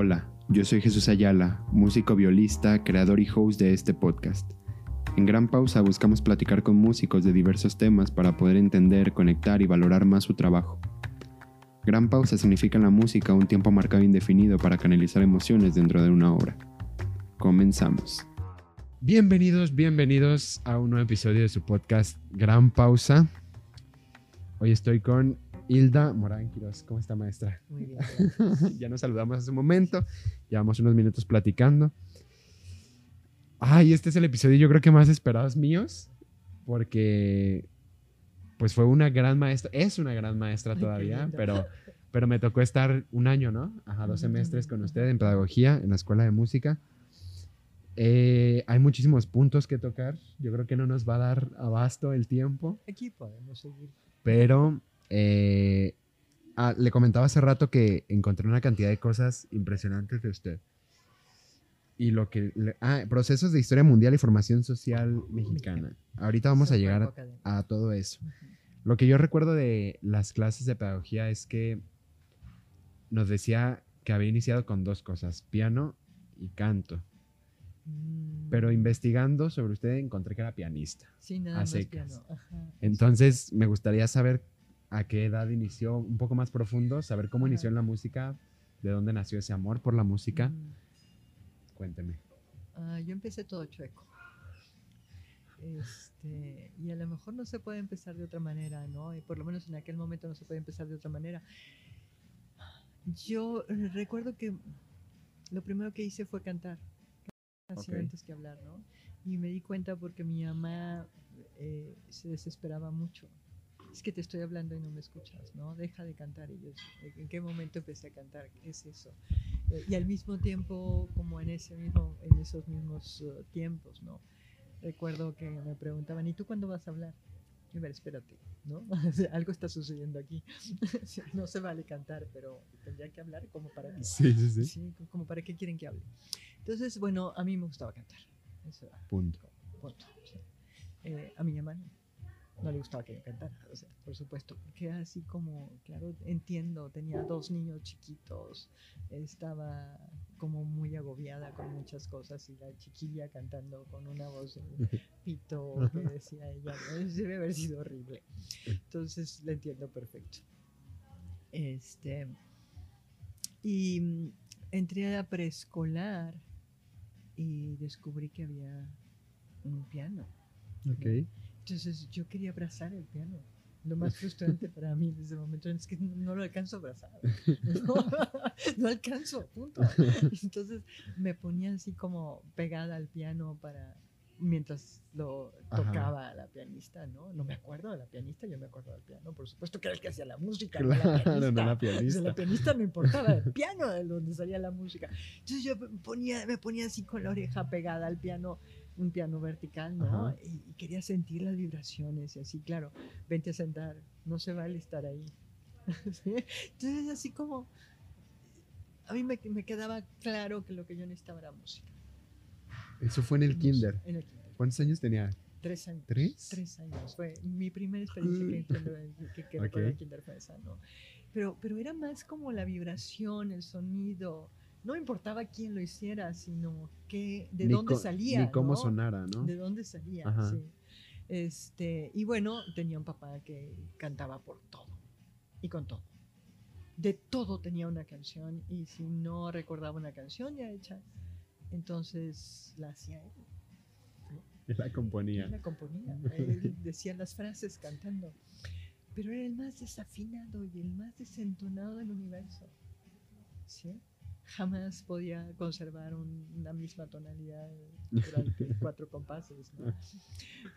Hola, yo soy Jesús Ayala, músico violista, creador y host de este podcast. En Gran Pausa buscamos platicar con músicos de diversos temas para poder entender, conectar y valorar más su trabajo. Gran Pausa significa en la música un tiempo marcado e indefinido para canalizar emociones dentro de una obra. Comenzamos. Bienvenidos, bienvenidos a un nuevo episodio de su podcast Gran Pausa. Hoy estoy con Hilda Morán Quiroz. ¿Cómo está, maestra? Muy bien. ya nos saludamos hace un momento, llevamos unos minutos platicando. Ay, este es el episodio yo creo que más esperados míos, porque pues fue una gran maestra, es una gran maestra Ay, todavía, pero, pero me tocó estar un año, ¿no? Ajá, dos semestres con usted en pedagogía, en la escuela de música. Eh, hay muchísimos puntos que tocar, yo creo que no nos va a dar abasto el tiempo. Aquí podemos seguir. Pero eh, ah, le comentaba hace rato que encontré una cantidad de cosas impresionantes de usted. Y lo que... ah, procesos de historia mundial y formación social mexicana. Ahorita vamos a llegar a todo eso. Lo que yo recuerdo de las clases de pedagogía es que nos decía que había iniciado con dos cosas, piano y canto. Mm, Pero investigando sobre usted encontré que era pianista. Sí, nada a más secas. piano. Ajá. Entonces, me gustaría saber a qué edad inició, un poco más profundo, saber cómo inició en la música, de dónde nació ese amor por la música. Mm, Cuénteme. ah, yo empecé todo chueco. Este, y a lo mejor no se puede empezar de otra manera, ¿no? Y por lo menos en aquel momento no se puede empezar de otra manera. Yo recuerdo que lo primero que hice fue cantar, antes que hablar, ¿no? Y me di cuenta porque mi mamá eh, se desesperaba mucho. Es que te estoy hablando y no me escuchas, ¿no? Deja de cantar. Y yo, ¿en qué momento empecé a cantar? ¿Qué es eso? Eh, y al mismo tiempo, como en, ese mismo, en esos mismos eh, tiempos, ¿no? Recuerdo que me preguntaban, ¿y tú cuándo vas a hablar? Y ver, espérate, ¿no? Algo está sucediendo aquí. no se vale cantar, pero tendría que hablar como para qué. Sí, sí, Sí, como para qué quieren que hable. Entonces, bueno, a mí me gustaba cantar. Eso Punto. punto. sí. Eh, a mi mamá no, le gustaba que yo cantara, o sea, por supuesto, porque así como, claro, entiendo, tenía dos niños chiquitos, estaba como muy agobiada con muchas cosas y la chiquilla cantando con una voz de pito que decía ella, ¿no? debe haber sido horrible. Entonces, la entiendo perfecto. Este, y entré a preescolar y descubrí que había un piano. Ok. Entonces yo quería abrazar el piano. Lo más frustrante para mí en ese momento es que no, lo alcanzo a abrazar. No, no alcanzo, punto. Entonces me ponía así como pegada al piano para mientras lo Ajá. tocaba la pianista, ¿no? No me acuerdo de la pianista, yo me acuerdo del piano, por supuesto que era el que hacía la música, no la Claro, no la pianista. O sea, pianista. la pianista no importaba el piano de donde salía la música. Entonces yo me ponía, me ponía así con la oreja pegada al piano, un piano vertical, ¿no? Y, y quería sentir las vibraciones y así, claro, vente a sentar, no se vale estar ahí. ¿Sí? Entonces así como, a mí me, me quedaba claro que lo que yo necesitaba era música. Eso fue en el kinder. En el kinder. ¿Cuántos años tenía? Tres años. ¿Tres? Tres años. Fue mi primera experiencia que, que, que, que Ok. recuerdo en kinder fue esa, ¿no? Pero, pero era más como la vibración, el sonido. No importaba quién lo hiciera, sino que, de Ni dónde salía. Ni cómo ¿no? sonara, ¿no? De dónde salía, Ajá. sí. Este, y bueno, tenía un papá que cantaba por todo. Y con todo. De todo tenía una canción. Y si no recordaba una canción ya hecha, entonces la hacía él. La componía. Él la componía, él decía las frases cantando. Pero era el más desafinado y el más desentonado del universo. ¿Sí? Jamás podía conservar un- una misma tonalidad durante cuatro compases. ¿no?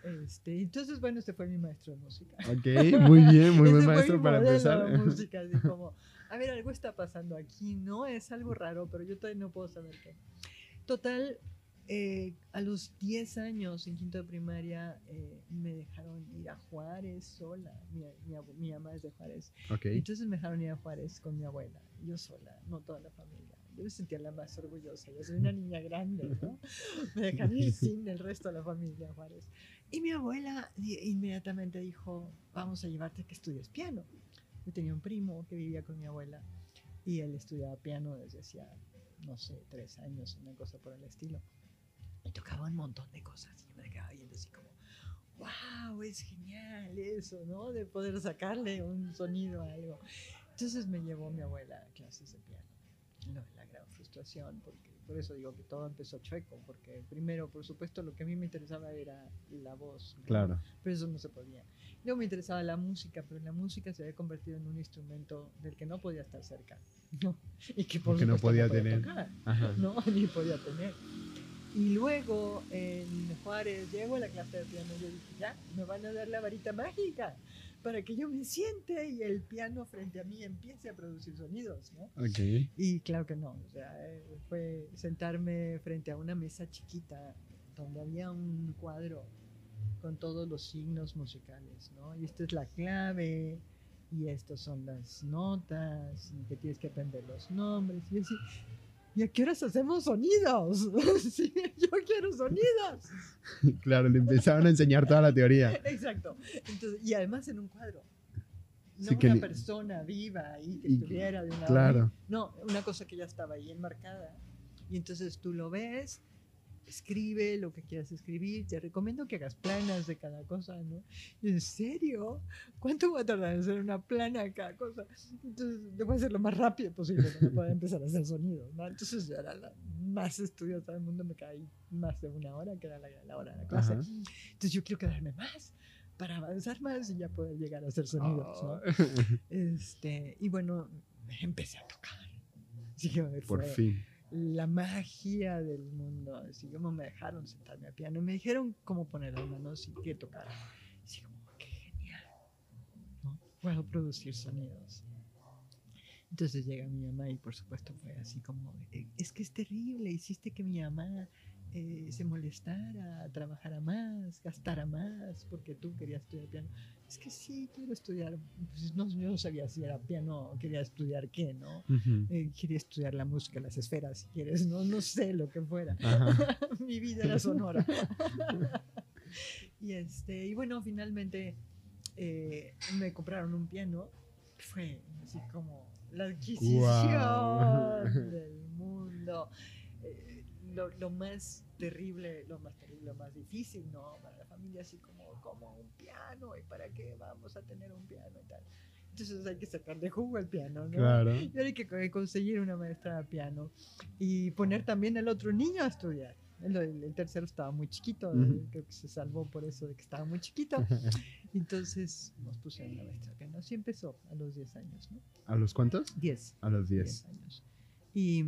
Este, entonces, bueno, este fue mi maestro de música. Ok, muy bien, muy Ese buen maestro para empezar. de música, así como, a ver, algo está pasando aquí, ¿no? Es algo raro, pero yo todavía no puedo saber qué. Total, eh, a los 10 años en quinto de primaria eh, me dejaron ir a Juárez sola. Mi, mi, mi mamá es de Juárez. Ok. Entonces me dejaron ir a Juárez con mi abuela, yo sola, no toda la familia. Yo me sentía la más orgullosa, yo soy una niña grande, ¿no? Me dejaron ir sin el resto de la familia Juárez. Y mi abuela di- inmediatamente dijo, vamos a llevarte que estudies piano. Yo tenía un primo que vivía con mi abuela y él estudiaba piano desde hacía no sé, tres años, una cosa por el estilo. Y tocaba un montón de cosas. Y yo me quedaba viendo así como, wow, es genial eso, ¿no? De poder sacarle un sonido a algo. Entonces me llevó mi abuela a clases de piano. No, porque por eso digo que todo empezó chueco, porque primero, por supuesto, lo que a mí me interesaba era la voz. ¿no? Claro. Pero eso no se podía. Luego me interesaba la música, pero la música se había convertido en un instrumento del que no podía estar cerca. ¿no? Y que por Porque no supuesto podía podía tener. tocar, Ajá. no, ni podía tener. Y luego en Juárez llego a la clase de piano y yo dije, ya, me van a dar la varita mágica para que yo me siente y el piano frente a mí empiece a producir sonidos, ¿no? Ok. Y claro que no, o sea, eh, fue sentarme frente a una mesa chiquita donde había un cuadro con todos los signos musicales, ¿no? Y esta es la clave, y estas son las notas, y que tienes que aprender los nombres. Y así, ¿y a qué horas hacemos sonidos? sí, yo quiero sonidos. Claro, le empezaron a enseñar toda la teoría. Exacto. Entonces, y además en un cuadro. No Sí, que una ni- persona viva ahí que Y- estuviera de una Claro. no, una cosa que ya estaba ahí enmarcada. Y entonces tú lo ves, escribe lo que quieras escribir. Te recomiendo que hagas planas de cada cosa, ¿no? Y, ¿En serio? ¿Cuánto va a tardar en hacer una plana de cada cosa? Entonces, debo hacer lo más rápido posible para poder empezar a hacer sonidos, ¿no? Entonces, yo era la más estudiosa del mundo, me caí más de una hora, que era la, la hora de la clase. Ajá. Entonces, yo quiero quedarme más para avanzar más y ya poder llegar a hacer sonidos, ¿no? Ah, Este, y bueno, empecé a tocar. Así que Por fue fin. La magia del mundo. Así como me dejaron sentarme al piano, me dijeron cómo poner las manos y qué tocar. Así como, qué genial. ¿no? Puedo producir sonidos. Entonces llega mi mamá y por supuesto fue así como, "Eh, es que es terrible, hiciste que mi mamá eh, se molestara, trabajara más, gastara más, porque tú querías estudiar piano. Es que sí, quiero estudiar, pues no, yo no sabía si era piano quería estudiar qué, ¿no? Eh, quería estudiar la música, las esferas, si quieres, no, no sé lo que fuera. Mi vida era sonora. y, este, y bueno, finalmente eh, me compraron un piano. Fue así como la adquisición del mundo. Eh, lo, lo más terrible, lo más terrible, lo más difícil, ¿no? Para la familia, así como, como un piano, ¿y para qué vamos a tener un piano y tal? Entonces hay que sacar de jugo el piano, ¿no? Claro. Y ahora hay que co- conseguir una maestra de piano y poner también al otro niño a estudiar. El, el- tercero estaba muy chiquito, Ujú. eh, creo que se salvó por eso de que estaba muy chiquito. Entonces nos pusieron una maestra de piano. Así empezó a los 10 años, ¿no? ¿A los cuántos? 10. A los 10 10. años. Y,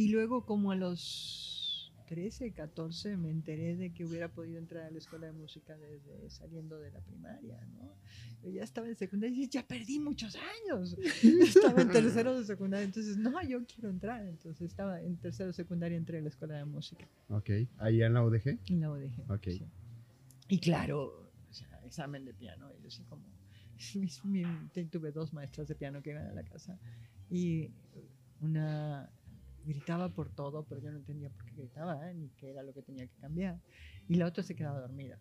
y luego como a los 13, 14 me enteré de que hubiera podido entrar a la escuela de música desde saliendo de la primaria, ¿no? Yo ya estaba en secundaria y ya perdí muchos años. Estaba en tercero de secundaria, entonces no, yo quiero entrar. Entonces estaba en tercero de secundaria, entré a la escuela de música Ok. ¿Ahí en la UDG? en la UDG. Ok. sí. Y claro, o sea, examen de piano, y yo así como, tuve dos maestras de piano que iban a la casa y una gritaba por todo, pero yo no entendía por qué gritaba, ¿eh? ni qué era lo que tenía que cambiar. Y la otra se quedaba dormida,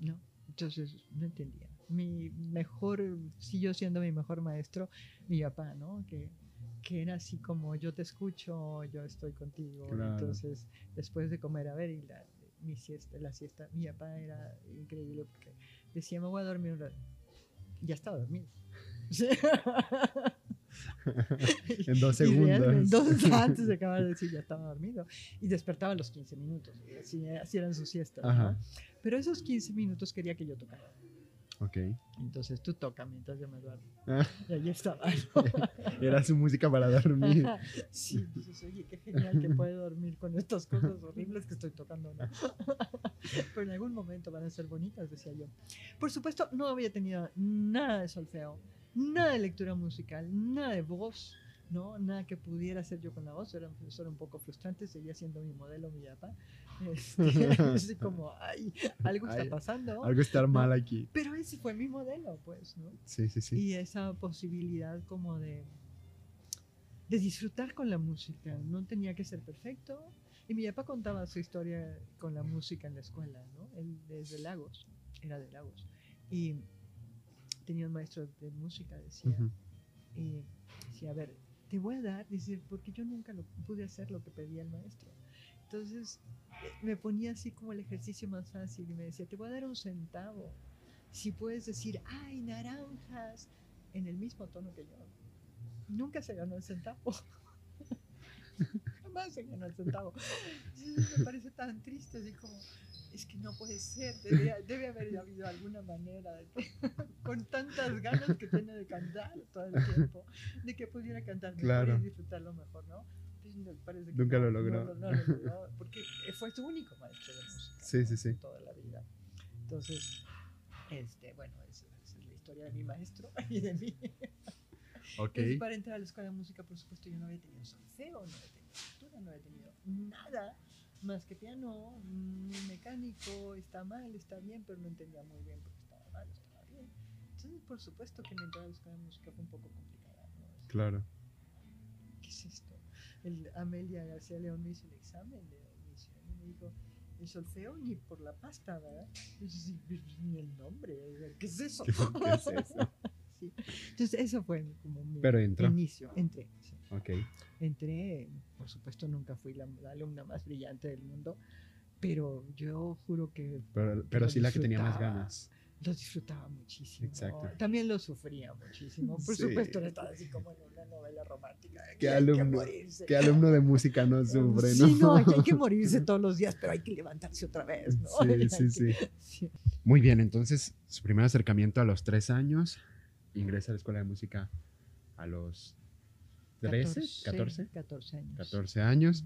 ¿no? Entonces no entendía. Mi mejor, siguió siendo mi mejor maestro, mi papá, ¿no? Que, que era así como yo te escucho, yo estoy contigo. Claro. Entonces, después de comer, a ver, y la, mi siesta, la siesta, mi papá era increíble porque decía, me voy a dormir un rato. Ya estaba dormido. En dos segundos. Entonces, antes de acabar de decir, ya estaba dormido. Y despertaba a los 15 minutos. y Así, así eran sus siestas. ¿no? Pero esos 15 minutos quería que yo tocara. Ok. Entonces tú toca mientras yo me duermo. Ah, Y ahí estaba. Era su música para dormir. sí, dices, oye, qué genial que puede dormir con estas cosas horribles que estoy tocando. ¿no? Pero en algún momento van a ser bonitas, decía yo. Por supuesto, no había tenido nada de solfeo, nada de lectura musical, nada de voz, ¿no? Nada que pudiera hacer yo con la voz. Era un profesor un poco frustrante, seguía siendo mi modelo, mi papá. Este, así como, ay, algo está pasando. Algo está mal aquí. Pero ese fue mi modelo, pues, ¿no? Sí, sí, sí. y esa posibilidad como de, de disfrutar con la música. No tenía que ser perfecto. Y mi papá contaba su historia con la música en la escuela, ¿no? Él es de Lagos, era de Lagos. Y tenía un maestro de música, decía, Ujú. y decía, a ver, te voy a dar, dice, porque yo nunca lo pude hacer lo que pedía el maestro. Entonces eh, me ponía así como el ejercicio más fácil y me decía, te voy a dar un centavo. Si puedes decir, ay, naranjas, en el mismo tono que yo. Nunca se ganó el centavo. Jamás se ganó el centavo. me parece tan triste, así como, es que no puede ser, debe, debe haber habido alguna manera, de que, con tantas ganas que tiene de cantar todo el tiempo, de que pudiera cantar mejor Claro. y disfrutarlo mejor, ¿no? Pues, parece que Nunca no, lo logró. No, no logró, porque fue su único maestro de música. Sí, ¿no? sí, sí. Toda la vida. Entonces, este, bueno, esa esa es la historia de mi maestro y de mí. Entonces, para entrar a la escuela de música, por supuesto, yo no había tenido solfeo, no había tenido lectura, no había tenido nada más que piano, mecánico, está mal, está bien, pero no entendía muy bien porque estaba mal, estaba bien. Entonces, por supuesto que mi entrada a de música fue un poco complicada. ¿no? Es- Claro. ¿Qué es esto? El, Amelia García León me hizo el examen de admisión y me dijo, el solfeo ni por la pasta, ¿verdad? Y yo, "Sí, pues, ni el nombre, ¿qué es eso? ¿Qué, qué es eso? Sí. Entonces, eso fue como mi Pero entró. inicio. Entré, sí. Ok. Entré, por supuesto, nunca fui la, la alumna más brillante del mundo, pero yo juro que Pero, pero sí la que tenía más ganas. lo disfrutaba muchísimo. Exacto. También lo sufría muchísimo. Por Sí. supuesto, no estaba así como en una novela romántica. ¿Qué alumno? ¿Qué alumno de música no sufre, Sí, no? no, hay que morirse todos los días, pero hay que levantarse otra vez, ¿no? Sí, Hay sí, que- sí. sí. Muy bien, entonces su primer acercamiento a los tres años, ingresa a la escuela de música a los 13, 14, 14 años. 14 años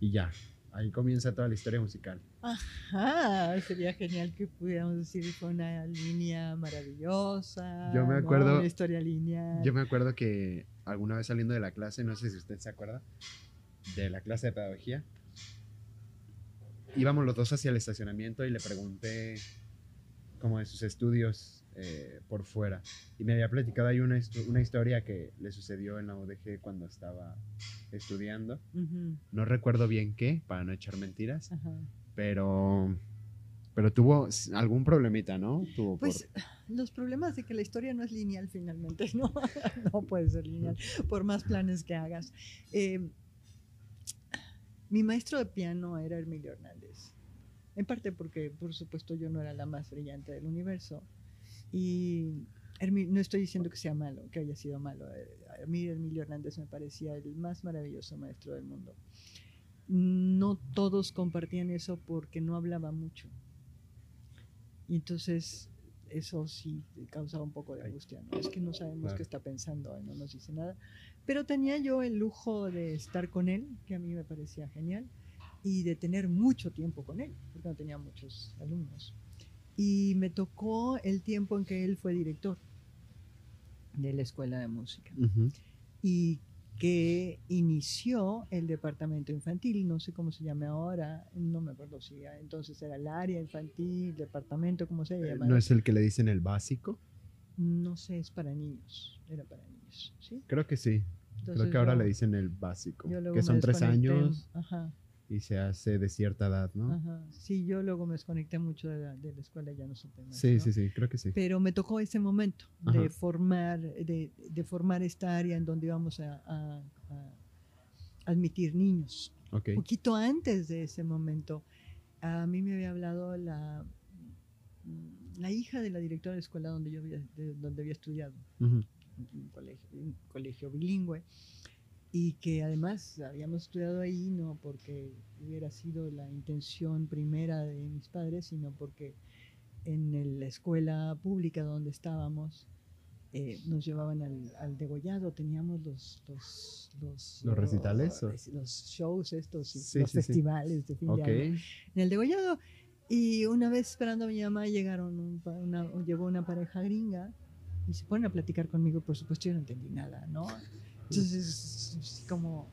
y ya, ahí comienza toda la historia musical. Ajá, sería genial que pudiéramos decir fue una línea maravillosa. Yo me ¿no? acuerdo- Una historia lineal. Yo me acuerdo que alguna vez saliendo de la clase, no sé si usted se acuerda, de la clase de pedagogía, íbamos los dos hacia el estacionamiento y le pregunté como de sus estudios eh, por fuera. Y me había platicado ahí una, una historia que le sucedió en la UDG cuando estaba estudiando. No recuerdo bien qué, para no echar mentiras, pero, pero tuvo algún problemita, ¿no? Tuvo por- Pues los problemas de que la historia no es lineal finalmente, ¿no? no puede ser lineal, por más planes que hagas. Eh, mi maestro de piano era Emilio Hernández. En parte porque, por supuesto, yo no era la más brillante del universo. Y Hermi- no estoy diciendo que sea malo, que haya sido malo. Eh, A mí Emilio Hernández me parecía el más maravilloso maestro del mundo. No todos compartían eso porque no hablaba mucho. Y entonces eso sí causaba un poco de angustia, ¿no? Es que no sabemos Claro. qué está pensando y no nos dice nada. Pero tenía yo el lujo de estar con él, que a mí me parecía genial, y de tener mucho tiempo con él, porque no tenía muchos alumnos. Y me tocó el tiempo en que él fue director de la escuela de música y que inició el departamento infantil, no sé cómo se llama ahora, no me acuerdo si entonces era el área infantil, departamento, ¿cómo se Eh, llama? ¿No es el que le dicen el básico? No sé, es para niños, era para niños, ¿sí? Creo que sí. Creo que ahora yo- le dicen el básico, que son tres años Ajá, y se hace de cierta edad, ¿no? ajá. Sí, yo luego me desconecté mucho de la, de la escuela, ya no supe más. Sí, ¿no? sí, sí, creo que sí. Pero me tocó ese momento Ajá. de formar, de, de formar esta área en donde íbamos a, a- a admitir niños. Ok. poquito antes de ese momento, a mí me había hablado la, la hija de la directora de la escuela donde yo había, de- donde había estudiado, un colegio, un colegio bilingüe, y que además habíamos estudiado ahí no porque hubiera sido la intención primera de mis padres, sino porque en la escuela pública donde estábamos eh, nos llevaban al, al degollado, teníamos los los, los, ¿Los recitales, los, los shows estos, y Sí, los sí, sí. festivales de fin Ok. de año en el degollado. Y una vez esperando a mi mamá llegaron un una, llegó una pareja gringa y se ponen a platicar conmigo, por supuesto yo no entendí nada, ¿no? Entonces, es como,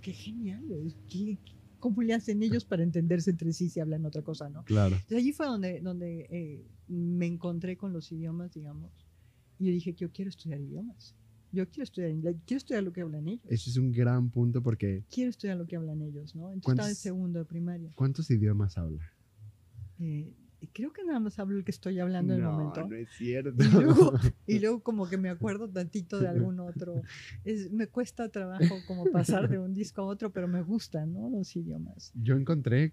qué genial. ¿Qué- ¿cómo le hacen ellos para entenderse entre sí si hablan otra cosa, no? Claro. Entonces allí fue donde, donde eh, me encontré con los idiomas, digamos, y yo dije, yo quiero estudiar idiomas. Yo quiero estudiar inglés, quiero estudiar lo que hablan ellos. Eso es un gran punto porque Quiero estudiar lo que hablan ellos, ¿no? Entonces ¿Cuántos- estaba en segundo de primaria. ¿cuántos idiomas habla? Eh, creo que nada más hablo el que estoy hablando en el momento. no es cierto. Y luego, y luego como que me acuerdo tantito de algún otro. Es, me cuesta trabajo como pasar de un disco a otro, pero me gustan, ¿no? Los idiomas. Yo encontré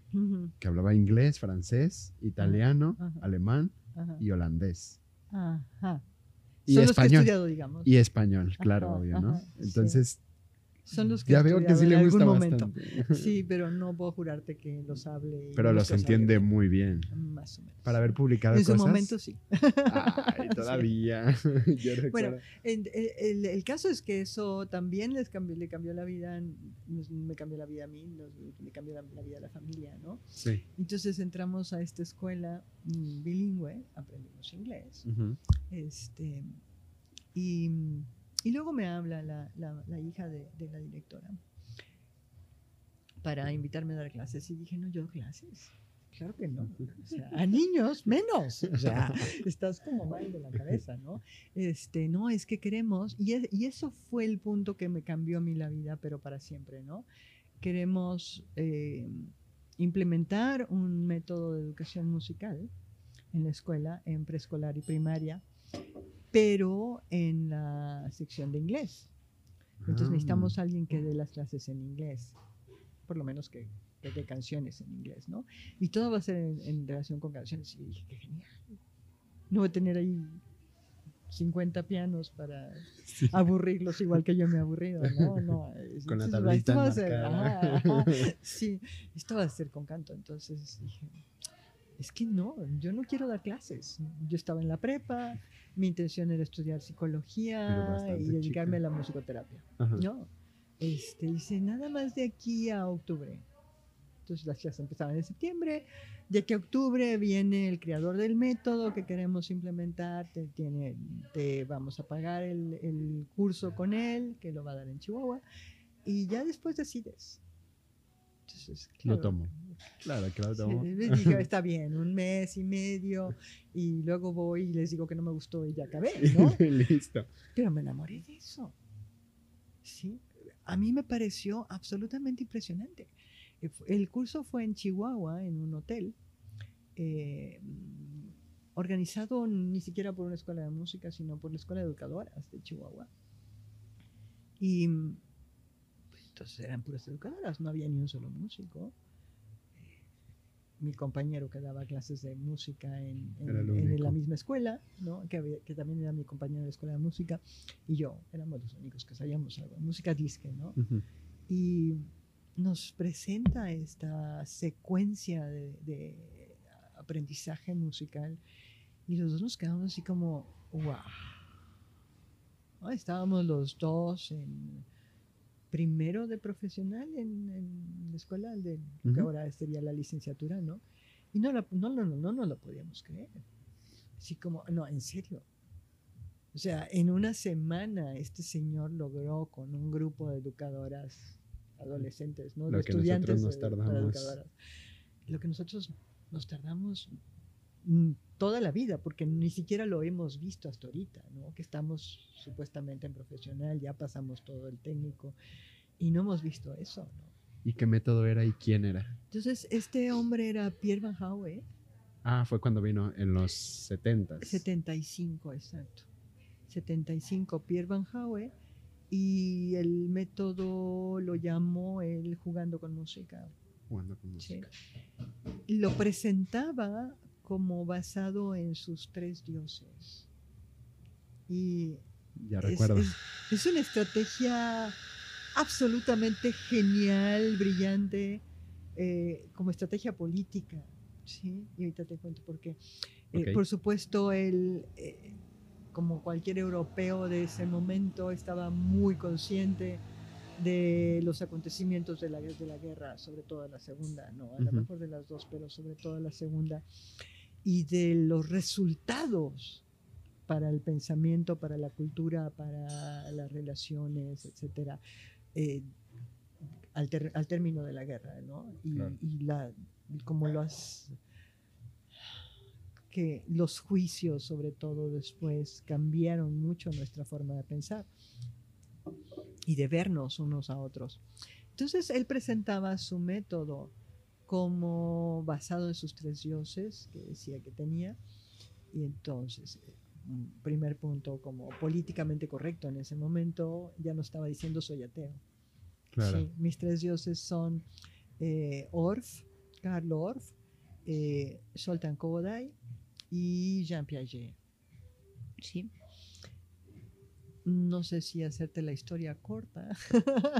que hablaba inglés, francés, italiano, Ajá. alemán y holandés. ajá. Y Son los que he español. estudiado, digamos. Y español, claro, obvio, ¿no? sí. Son los que ya veo que sí le en gusta algún momento. bastante. Sí, pero no puedo jurarte que los hable. Pero los entiende muy bien. Más o menos. Para haber publicado En su cosas. momento sí. Ay, todavía. Yo recuerdo. En- el, el- el caso es que eso también les cambió, le cambió la vida, me cambió la vida a mí, le cambió la, la vida a la familia, ¿no? Sí. Entonces entramos a esta escuela mm, bilingüe, aprendimos inglés, este, y, y luego me habla la, la- la hija de, de la directora para invitarme a dar clases y dije, no, yo doy clases. Claro que no. O sea, a niños menos. O sea, estás como mal de la cabeza, ¿no? Este, no, es que queremos, y, es- y eso fue el punto que me cambió a mí la vida, pero para siempre, ¿no? Queremos eh, implementar un método de educación musical en la escuela, en preescolar y primaria, pero en la sección de inglés. Entonces necesitamos a alguien que dé las clases en inglés, por lo menos que, que dé canciones en inglés, ¿no? Y todo va a ser en, en relación con canciones. Y dije, qué genial. No voy a tener ahí 50 pianos para Sí. aburrirlos igual que yo me he aburrido, ¿no? no Con la entonces, tablita esto va a ser- ajá, ajá. sí, esto va a ser con canto. Entonces dije, es que no, yo no quiero dar clases. Yo estaba en la prepa, mi intención era estudiar psicología y dedicarme chica. a la musicoterapia. Ajá. No, este, dice nada más de aquí a octubre. Entonces las clases empezaban en septiembre. De aquí a octubre viene el creador del método que queremos implementar. Te, tiene, te vamos a pagar el, el curso con él, que lo va a dar en Chihuahua. Y ya después decides. Entonces, Lo claro, tomo. Claro Sí, les dije, está bien, un mes y medio. Y luego voy y les digo que no me gustó y ya acabé, ¿no? Listo. Pero me enamoré de eso. Sí, a mí me pareció absolutamente impresionante. Eh, El curso fue en Chihuahua, en un hotel, eh, organizado ni siquiera por una escuela de música, sino por la escuela de educadoras de Chihuahua. Y entonces eran puras educadoras, no había ni un solo músico. Eh, Mi compañero que daba clases de música en, en- la misma escuela, ¿no? que, también era mi compañero de escuela de música, y yo éramos los únicos que sabíamos algo, música disque, ¿no? Ujú. y nos presenta esta secuencia de, de aprendizaje musical y los dos nos quedamos así como, wow. ¿No? Estábamos los dos en primero de profesional en, en la escuela de que Ujú. ahora sería la licenciatura, ¿no? Y no, la- no, no, no, no, no lo podíamos creer. Así como, no, en serio. O sea, en una semana este señor logró con un grupo de educadoras adolescentes, ¿no? Lo de que estudiantes nosotros nos tardamos. educadoras. Lo que nosotros nos tardamos toda la vida, porque ni siquiera lo hemos visto hasta ahorita, ¿no? Que estamos supuestamente en profesional, ya pasamos todo el técnico y no hemos visto eso, ¿no? ¿Y qué método era y quién era? Entonces, este hombre era Pierre Van Howe, Ah, fue cuando vino en los 70. 75, exacto. 75, Pierre Van Howe, y el método lo llamó él jugando con música. Jugando con Sí. música. Lo presentaba como basado en sus tres dioses. Y Ya es, recuerdo. es- es una estrategia absolutamente genial, brillante, eh, como estrategia política. ¿sí? Y ahorita te cuento por qué. Eh, por supuesto, él, eh, como cualquier europeo de ese momento, estaba muy consciente de los acontecimientos de la, de la guerra, sobre todo la segunda, no, a lo mejor de las dos, pero sobre todo la segunda, y de los resultados para el pensamiento, para la cultura, para las relaciones, etcétera, eh, al, ter- al término de la guerra, ¿no? Y, Claro. y la, como los que los juicios, sobre todo después, cambiaron mucho nuestra forma de pensar y de vernos unos a otros. Entonces él presentaba su método como basado en sus tres dioses que decía que tenía. Y entonces, un primer punto, como políticamente correcto en ese momento, ya no estaba diciendo soy ateo. Claro. Sí, mis tres dioses son eh, Orff, Karl Orff, eh, Soltan Koboday y Jean Piaget. ¿Sí? No sé si hacerte la historia corta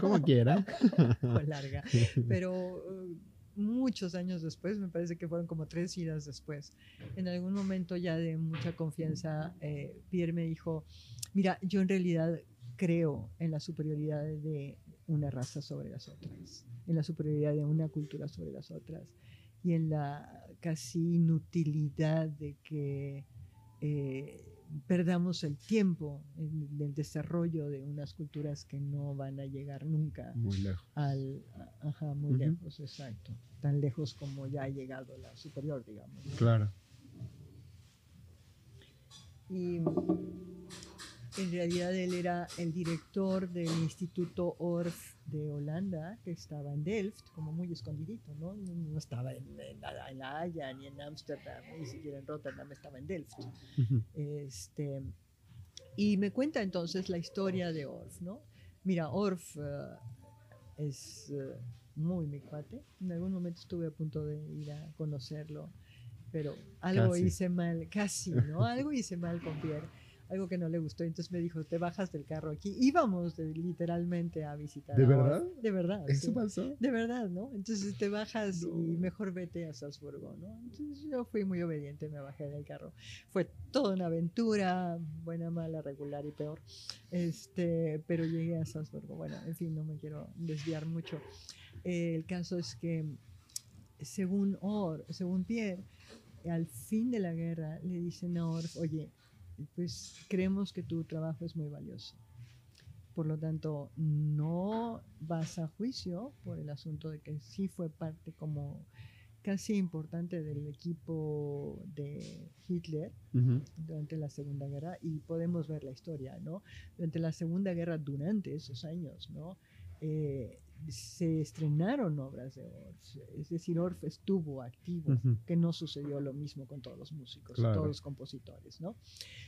Como quiera. o larga, pero eh, muchos años después, me parece que fueron como tres idas después, en algún momento ya de mucha confianza, eh, Pierre me dijo, mira, yo en realidad creo en la superioridad de una raza sobre las otras, en la superioridad de una cultura sobre las otras y en la casi inutilidad de que eh, perdamos el tiempo en el desarrollo de unas culturas que no van a llegar nunca Muy lejos. al ajá, muy lejos, exacto, tan lejos como ya ha llegado la superior, digamos. ¿no? Claro. Y en realidad él era el director del Instituto Orff de Holanda, que estaba en Delft, como muy escondidito, ¿no? No estaba en, en la, en La Haya, ni en Ámsterdam, ni siquiera en Rotterdam, estaba en Delft. Este, y me cuenta entonces la historia de Orff, ¿no? Mira, Orff eh, es eh, muy mi cuate. En algún momento estuve a punto de ir a conocerlo, pero algo Casi. hice mal, casi, ¿no? Algo hice mal con Pierre, algo que no le gustó. Entonces me dijo, te bajas del carro aquí. Íbamos de- literalmente a visitar. ¿De a verdad? De verdad. ¿Eso sí. pasó? De verdad, ¿no? Entonces te bajas No. y mejor vete a Salzburgo, ¿no? Entonces yo fui muy obediente, me bajé del carro. Fue toda una aventura, buena, mala, regular y peor. Este, pero llegué a Salzburgo. Bueno, en fin, no me quiero desviar mucho. Eh, el caso es que, según Or, según Pierre, al fin de la guerra le dicen a Orff, oye, pues creemos que tu trabajo es muy valioso. Por lo tanto, no vas a juicio por el asunto de que sí fue parte como casi importante del equipo de Hitler durante la Segunda Guerra y podemos ver la historia, ¿no? Durante la Segunda Guerra, durante esos años, ¿no? Eh, se estrenaron obras de Orff, es decir, Orff estuvo activo, que no sucedió lo mismo con todos los músicos, Claro. todos los compositores, ¿no?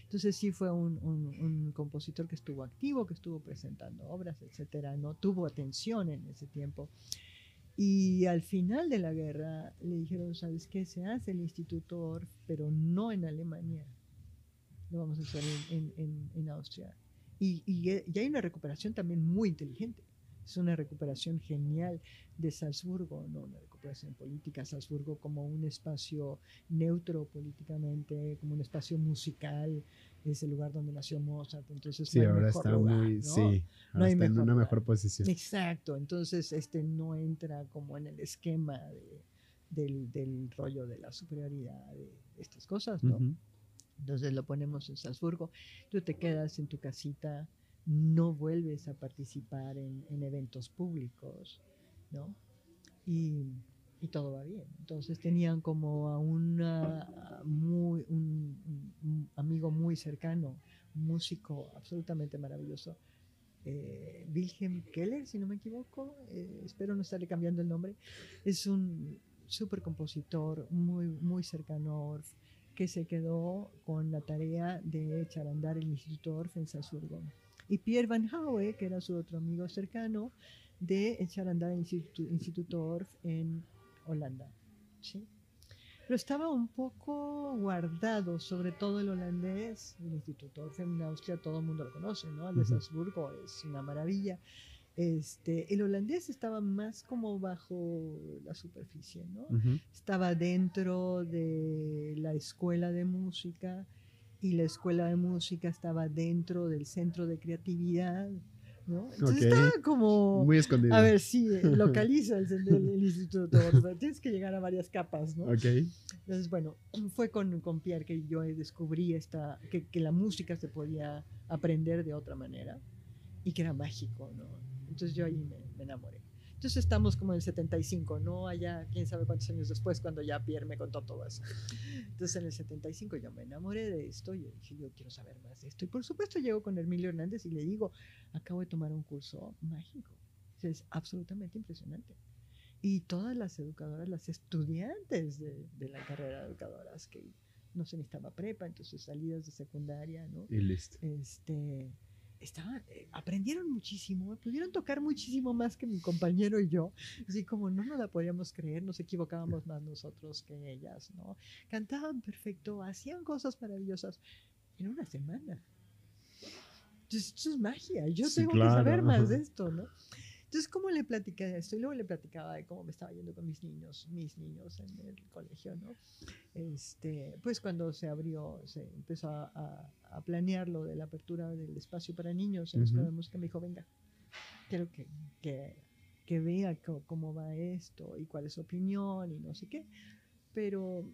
Entonces sí fue un, un- un compositor que estuvo activo, que estuvo presentando obras, etcétera, no tuvo atención en ese tiempo. Y al final de la guerra le dijeron, ¿sabes qué? Se hace el Instituto Orff, pero no en Alemania. Lo vamos a hacer en, en- en- en Austria. Y, y, y hay una recuperación también muy inteligente. Es una recuperación genial de Salzburgo, no una recuperación política. Salzburgo como un espacio neutro políticamente, como un espacio musical. Es el lugar donde nació Mozart. Entonces, Sí, no ahora está lugar, muy. ¿no? Sí, No ahora hay está en mejor una lugar. mejor posición. Exacto, entonces este no entra como en el esquema de- del, del rollo de la superioridad de estas cosas, ¿no? Ujú. Entonces lo ponemos en Salzburgo, tú te quedas en tu casita, no vuelves a participar en, en eventos públicos, ¿no? Y, y todo va bien. Entonces tenían como a una, muy, un, amigo muy cercano, músico absolutamente maravilloso, eh, Wilhelm Keller, si no me equivoco, eh, espero no estarle cambiando el nombre, es un súper compositor muy, muy cercano a Orff, que se quedó con la tarea de echar andar el Instituto Orff en Salzburgo. Y Pierre Van Haue, que era su otro amigo cercano, de echar a andar el Instituto, Instituto Orff en Holanda. ¿sí? Pero estaba un poco guardado, sobre todo el holandés, el Instituto Orff en Austria, todo el mundo lo conoce, ¿no? El de. Salzburgo es una maravilla. Este, el holandés estaba más como bajo la superficie, ¿no? Ujú. estaba dentro de la escuela de música y la escuela de música estaba dentro del centro de creatividad, ¿no? Entonces Ok. estaba como... Muy escondido. A ver, sí, eh, localiza el, el- el instituto, tienes que llegar a varias capas, ¿no? Ok. Entonces, bueno, fue con, con Pierre que yo descubrí esta, que, que la música se podía aprender de otra manera y que era mágico, ¿no? Entonces yo ahí me, me enamoré. Entonces estamos como en el 75, no allá, quién sabe cuántos años después, cuando ya Pierre me contó todo eso. Entonces en el 75 yo me enamoré de esto y yo dije, yo quiero saber más de esto. Y por supuesto llego con Emilio Hernández y le digo, acabo de tomar un curso mágico. Es absolutamente impresionante. Y todas las educadoras, las estudiantes de, de la carrera de educadoras, que no se necesitaba prepa, entonces salidas de secundaria, ¿no? Y listo. Este, estaban, eh, aprendieron muchísimo, pudieron tocar muchísimo más que mi compañero y yo, así como no nos la podíamos creer, nos equivocábamos más nosotros que ellas, ¿no? Cantaban perfecto, hacían cosas maravillosas en una semana. Entonces, esto es magia, yo Sí, tengo que saber más de esto, ¿no? Entonces, ¿cómo le platicé de esto? Y luego le platicaba de cómo me estaba yendo con mis niños, mis niños en el colegio, ¿no? Este, pues cuando se abrió, se empezó a, a- a planear lo de la apertura del espacio para niños en la escuela de música, me dijo, venga, quiero que, que, que vea co- cómo va esto y cuál es su opinión y no sé qué. Pero,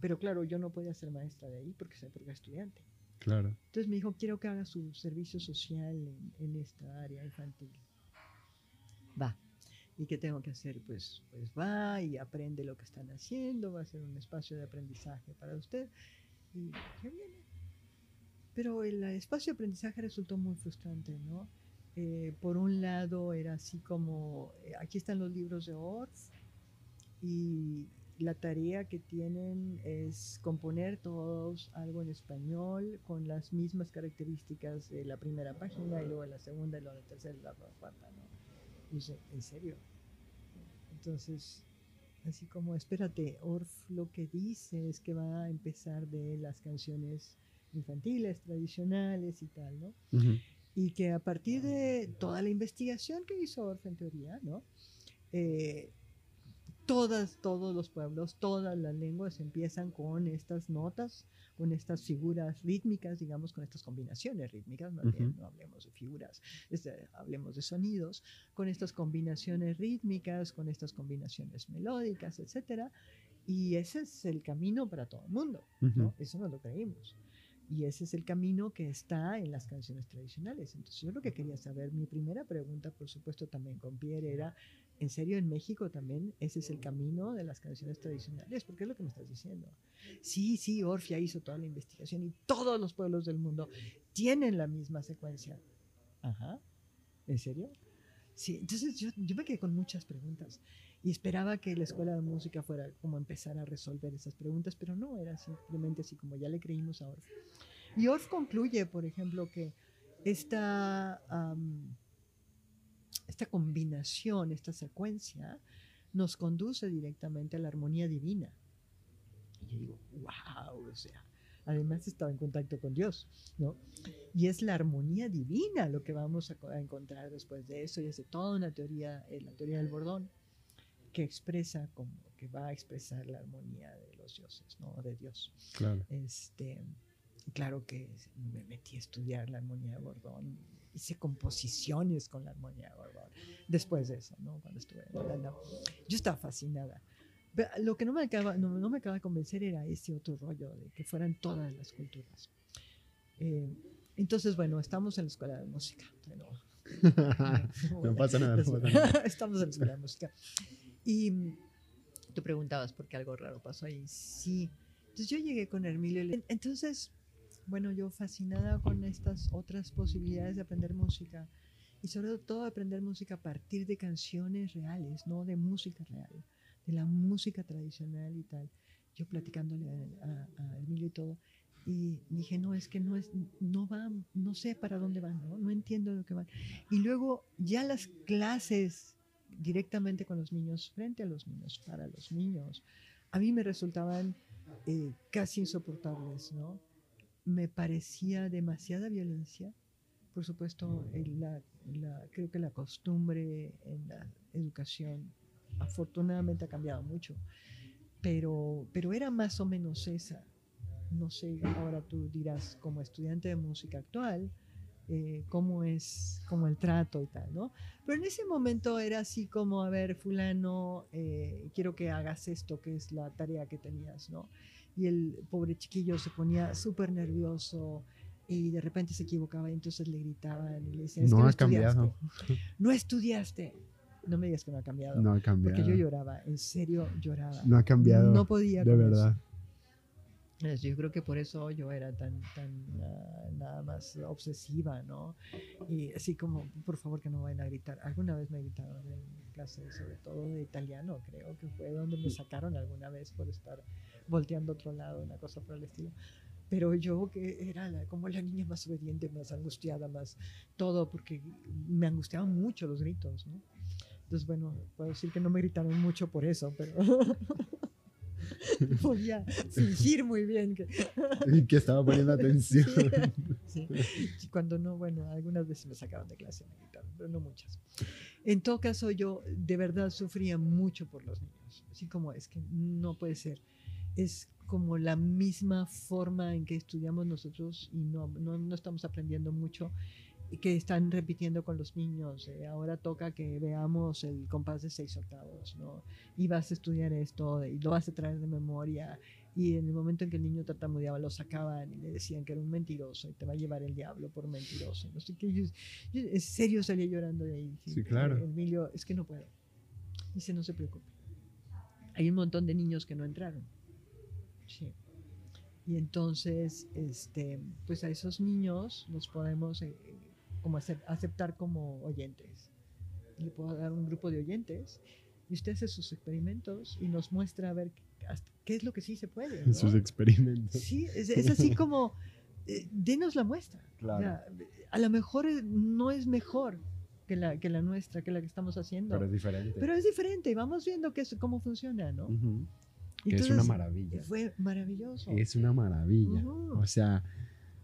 pero claro, yo no podía ser maestra de ahí porque soy porque era estudiante. Claro. Entonces me dijo, quiero que haga su servicio social en, en esta área infantil. Va. ¿Y qué tengo que hacer? Pues, pues va y aprende lo que están haciendo, va a ser un espacio de aprendizaje para usted. Y qué bien. Pero el espacio de aprendizaje resultó muy frustrante, ¿no? Eh, por un lado era así como, eh, aquí están los libros de Orff y la tarea que tienen es componer todos algo en español con las mismas características de la primera página y luego la segunda y luego la tercera y la cuarta, ¿no? Dice, ¿en serio? Entonces, así como, espérate, Orff lo que dice es que va a empezar de las canciones infantiles, tradicionales y tal, ¿no? Y que a partir de toda la investigación que hizo Orff en teoría, ¿no? Eh, todas, todos los pueblos, todas las lenguas empiezan con estas notas, con estas figuras rítmicas, digamos, con estas combinaciones rítmicas, más bien, Ujú. no hablemos de figuras, este, hablemos de sonidos, con estas combinaciones rítmicas, con estas combinaciones melódicas, etcétera, y ese es el camino para todo el mundo, ¿no? Ujú. Eso no lo creímos. Y ese es el camino que está en las canciones tradicionales. Entonces yo lo que quería saber, mi primera pregunta, por supuesto, también con Pierre era, ¿en serio en México también ese es el camino de las canciones tradicionales? Porque es lo que me estás diciendo. Sí, sí, Orfia hizo toda la investigación y todos los pueblos del mundo tienen la misma secuencia. Ajá. ¿En serio? Sí, entonces yo, yo me quedé con muchas preguntas y esperaba que la escuela de música fuera como empezar a resolver esas preguntas, pero no, era simplemente así como ya le creímos a Orff. Y Orff concluye, por ejemplo, que esta, esta combinación, esta secuencia, nos conduce directamente a la armonía divina. Y yo digo, wow, o sea, además estaba en contacto con Dios, ¿no? Y es la armonía divina lo que vamos a, co- a encontrar después de eso, y es de toda una teoría, eh, la teoría del bordón, que expresa como que va a expresar la armonía de los dioses, ¿no? De Dios. Claro. Este, claro que me metí a estudiar la armonía de Bordón, hice composiciones con la armonía de Bordón, después de eso, ¿no? Cuando estuve en Holanda. Yo estaba fascinada. Pero lo que no me, acaba, no, no me acaba de convencer era ese otro rollo de que fueran todas las culturas. Eh, entonces, bueno, estamos en la escuela de música. Bueno, no pasa nada, no pasa nada. Estamos en la escuela de música. Y tú preguntabas por qué algo raro pasó ahí. Sí. Entonces yo llegué con Hermilio. y le- Entonces, bueno, yo fascinada con estas otras posibilidades de aprender música. Y sobre todo aprender música a partir de canciones reales, no de música real, de la música tradicional y tal. Yo platicándole a, Emilio y todo. Y dije, no, es que no, es, no va, no sé para dónde van, ¿no? no entiendo lo que van. Y luego ya las clases directamente con los niños, frente a los niños, para los niños, a mí me resultaban eh, casi insoportables, ¿no? Me parecía demasiada violencia. Por supuesto, la, la- creo que la costumbre en la educación afortunadamente ha cambiado mucho, pero, pero era más o menos esa. No sé, ahora tú dirás, como estudiante de música actual, eh, cómo es como el trato y tal, ¿no? Pero en ese momento era así como, a ver, fulano, eh, quiero que hagas esto, que es la tarea que tenías, ¿no? Y el pobre chiquillo se ponía súper nervioso y de repente se equivocaba y entonces le gritaban y le decían, es No que no ha cambiado. no estudiaste. No me digas que no ha cambiado. No ha cambiado. Porque yo lloraba, en serio lloraba. No ha cambiado. No podía. de eso. verdad. Es- Yo creo que por eso yo era tan, tan ah, nada más obsesiva, ¿no? Y así como, por favor, que no vayan a gritar. Alguna vez me gritaron, clase, sobre todo de italiano, creo que fue donde me sacaron alguna vez por estar volteando a otro lado, una cosa por el estilo. Pero yo que era la- como la niña más obediente, más angustiada, más todo, porque me angustiaban mucho los gritos, ¿no? Entonces, bueno, puedo decir que no me gritaron mucho por eso, pero podía fingir muy bien que... Que estaba poniendo atención. Sí, sí. Cuando no, bueno, algunas veces me sacaron de clase, me pero no muchas. En todo caso, yo de verdad sufría mucho por los niños. Así como es que no puede ser. Es como la misma forma en que estudiamos nosotros y no, no, no estamos aprendiendo mucho que están repitiendo con los niños. eh, ahora toca que veamos el compás de seis octavos, ¿no? Y vas a estudiar esto y lo vas a traer de memoria. Y en el momento en que el niño tartamudeaba, lo sacaban y le decían que era un mentiroso y te va a llevar el diablo por mentiroso. No sé qué. Yo, yo en serio salía llorando de ahí. Sí, claro. Emilio, es que no puedo. Dice, no se preocupe. Hay un montón de niños que no entraron. Sí. Y entonces, este, pues a esos niños los podemos eh, como acep- aceptar como oyentes. Le puedo dar un grupo de oyentes y usted hace sus experimentos y nos muestra a ver qué es lo que sí se puede. ¿no? Sus experimentos. Sí, es, es así como, eh, denos la muestra. Claro. A lo mejor eh, no es mejor que la, que la nuestra, que la que estamos haciendo. Pero es diferente. Pero es diferente y vamos viendo qué es, cómo funciona, ¿no? Ujú. Y Que es una entonces, maravilla. Fue maravilloso. Es una maravilla. Ujú. O sea,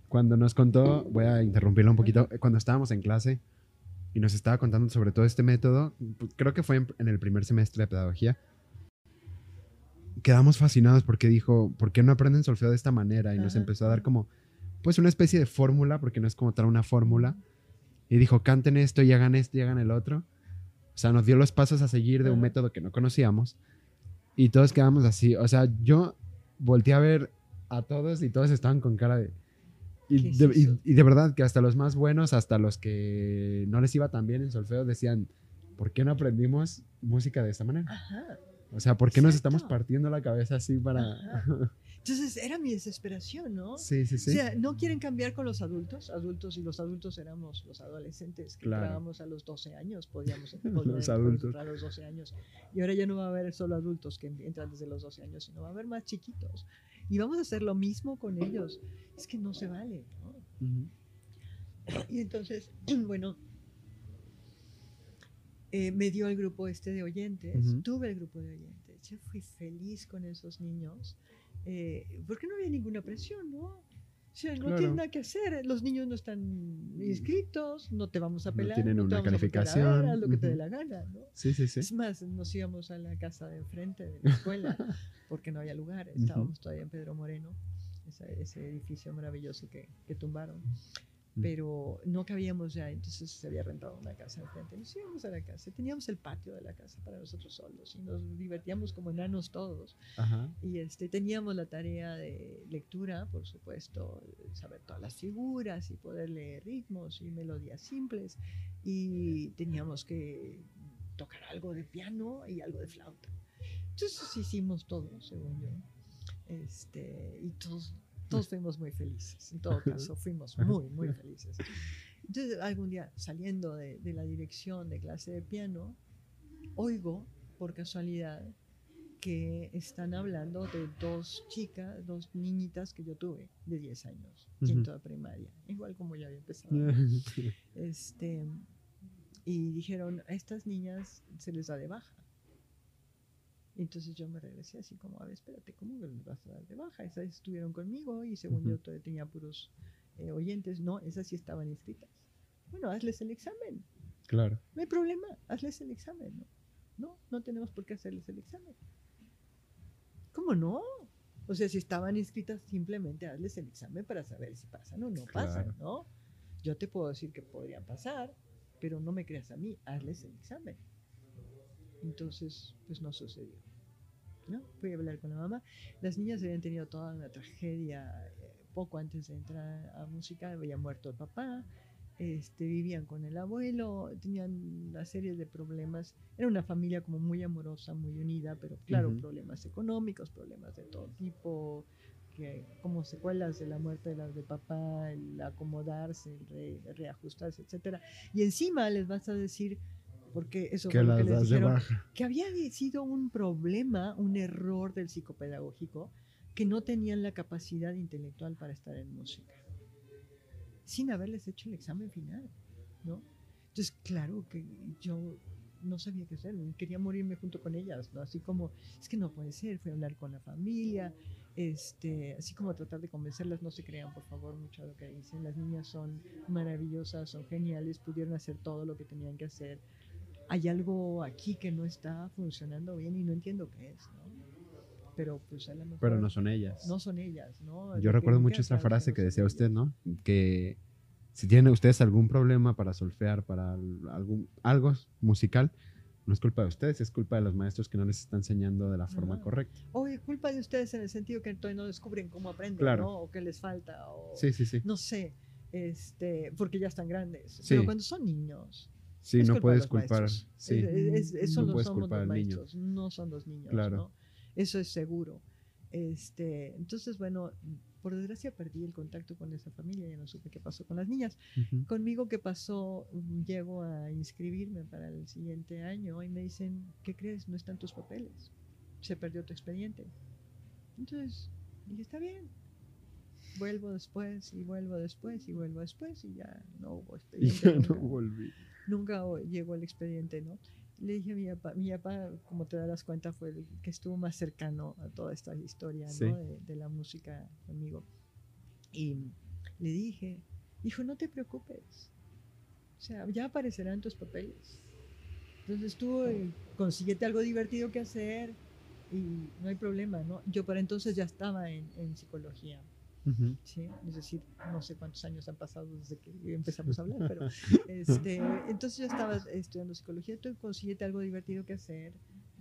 cuando nos contó, voy a interrumpirlo un poquito, cuando estábamos en clase y nos estaba contando sobre todo este método, pues, creo que fue en, en el primer semestre de pedagogía, quedamos fascinados porque dijo, ¿por qué no aprenden solfeo de esta manera? Y nos Ajá, empezó a dar como, pues una especie de fórmula, porque no es como tal una fórmula, y dijo, canten esto y hagan esto y hagan el otro. O sea, nos dio los pasos a seguir de un método que no conocíamos. Y todos quedamos así. O sea, yo volteé a ver a todos y todos estaban con cara de... ¿Qué Y es de, y de verdad que hasta los más buenos, hasta los que no les iba tan bien en solfeo, decían, ¿por qué no aprendimos música de esta manera? Ajá. O sea, ¿por qué nos estamos Exacto. partiendo la cabeza así para...? Ajá. Entonces era mi desesperación, ¿no? sí, sí, sí. O sea, no quieren cambiar con los adultos, adultos y los adultos éramos los adolescentes que Claro. entrábamos a los 12 años, podíamos Los adultos. a los 12 años. Y ahora ya no va a haber solo adultos que entran desde los 12 años, sino va a haber más chiquitos. Y vamos a hacer lo mismo con ellos. Es que no se vale, ¿no? Ujú. Y entonces, bueno, eh, me dio el grupo este de oyentes, Ujú. tuve el grupo de oyentes, yo fui feliz con esos niños, eh, porque no había ninguna presión, ¿no? O sea, no Claro. tienen nada que hacer, los niños no están inscritos, no te vamos a No pelar, tienen te una vamos a voltear a calificación, haz lo que te dé la gana, ¿no? Sí, sí, sí. Es más, nos íbamos a la casa de enfrente de la escuela porque no había lugar. Estábamos todavía en Pedro Moreno, ese, ese edificio maravilloso que, que tumbaron. Mm. Pero no cabíamos ya, entonces se había rentado una casa enfrente. Nos íbamos a la casa, teníamos el patio de la casa para nosotros solos y nos divertíamos como enanos todos. Ajá. Y este, teníamos la tarea de lectura, por supuesto, saber todas las figuras y poder leer ritmos y melodías simples. Y teníamos que tocar algo de piano y algo de flauta. Entonces hicimos todo, según yo. Este, y todos, todos fuimos muy felices. En todo caso, fuimos muy, muy felices. Entonces, algún día, saliendo de, de la dirección de clase de piano, oigo, por casualidad, que están hablando de dos chicas, dos niñitas que yo tuve de 10 años, quinto de primaria, igual como ya había empezado. Este, y dijeron, a estas niñas se les da de baja. Entonces yo me regresé así como, a ver, espérate, ¿cómo que les vas a dar de baja? Esas estuvieron conmigo y según yo todavía tenía puros eh, oyentes. No, esas sí estaban inscritas. Bueno, hazles el examen. Claro. No hay problema, hazles el examen, ¿no? No, no tenemos por qué hacerles el examen. ¿Cómo no? O sea, si estaban inscritas, simplemente hazles el examen para saber si pasan o no pasan. ¿no? Yo te puedo decir que podrían pasar, pero no me creas a mí, hazles el examen. Entonces, pues no sucedió. ¿no? Fui a hablar con la mamá. Las niñas habían tenido toda una tragedia eh, poco antes de entrar a música, había muerto el papá, este, vivían con el abuelo, tenían una serie de problemas. Era una familia como muy amorosa, muy unida, pero claro, Ujú. problemas económicos, problemas de todo tipo, que como secuelas de la muerte de las de papá, el acomodarse, el re- reajustarse, etcétera. Y encima les vas a decir, porque eso Que fue lo que les dijeron, que había sido un problema, un error del psicopedagógico, que no tenían la capacidad intelectual para estar en música, sin haberles hecho el examen final, ¿no? Entonces, claro que yo no sabía qué hacer, quería morirme junto con ellas, ¿no? Así como, es que no puede ser, fui a hablar con la familia, este, así como tratar de convencerlas, no se crean, por favor, mucho de lo que dicen, las niñas son maravillosas, son geniales, pudieron hacer todo lo que tenían que hacer, hay algo aquí que no está funcionando bien y no entiendo qué es, ¿no? Pero pues a lo mejor Pero no son ellas. no son ellas, ¿no? Yo que recuerdo mucho esa frase que decía usted, ¿no? Que si tienen ustedes algún problema para solfear, para al- algún, algo musical, no es culpa de ustedes, es culpa de los maestros que no les están enseñando de la forma Ajá. correcta. O es culpa de ustedes en el sentido que todavía no descubren cómo aprenden, Claro. ¿no? O qué les falta, o Sí, sí, sí. no sé, este, porque ya están grandes. Sí. Pero cuando son niños, Sí, es no puedes culpar. Sí. Es- es- eso No no, puedes somos culpar los maestros, no son los niños, Claro. ¿no? Eso es seguro. Este, entonces, bueno, por desgracia perdí el contacto con esa familia, ya no supe qué pasó con las niñas. Conmigo, ¿qué pasó? Llego a inscribirme para el siguiente año y me dicen, ¿qué crees? No están tus papeles. Se perdió tu expediente. Entonces, dije, está bien. Vuelvo después y vuelvo después y vuelvo después y ya no hubo Y expediente. ya no volví. Nunca llegó el expediente, ¿no? Le dije a mi papá, mi papá, como te darás cuenta, fue el que estuvo más cercano a toda esta historia, Sí. ¿no? De, de la música conmigo. Y le dije, hijo, no te preocupes. O sea, ya aparecerán tus papeles. Entonces tú eh, consíguete algo divertido que hacer y no hay problema, ¿no? Yo para entonces ya estaba en, en psicología. ¿Sí? Es decir, no sé cuántos años han pasado desde que empezamos a hablar, pero este, entonces yo estaba estudiando psicología, tú consíguete algo divertido que hacer,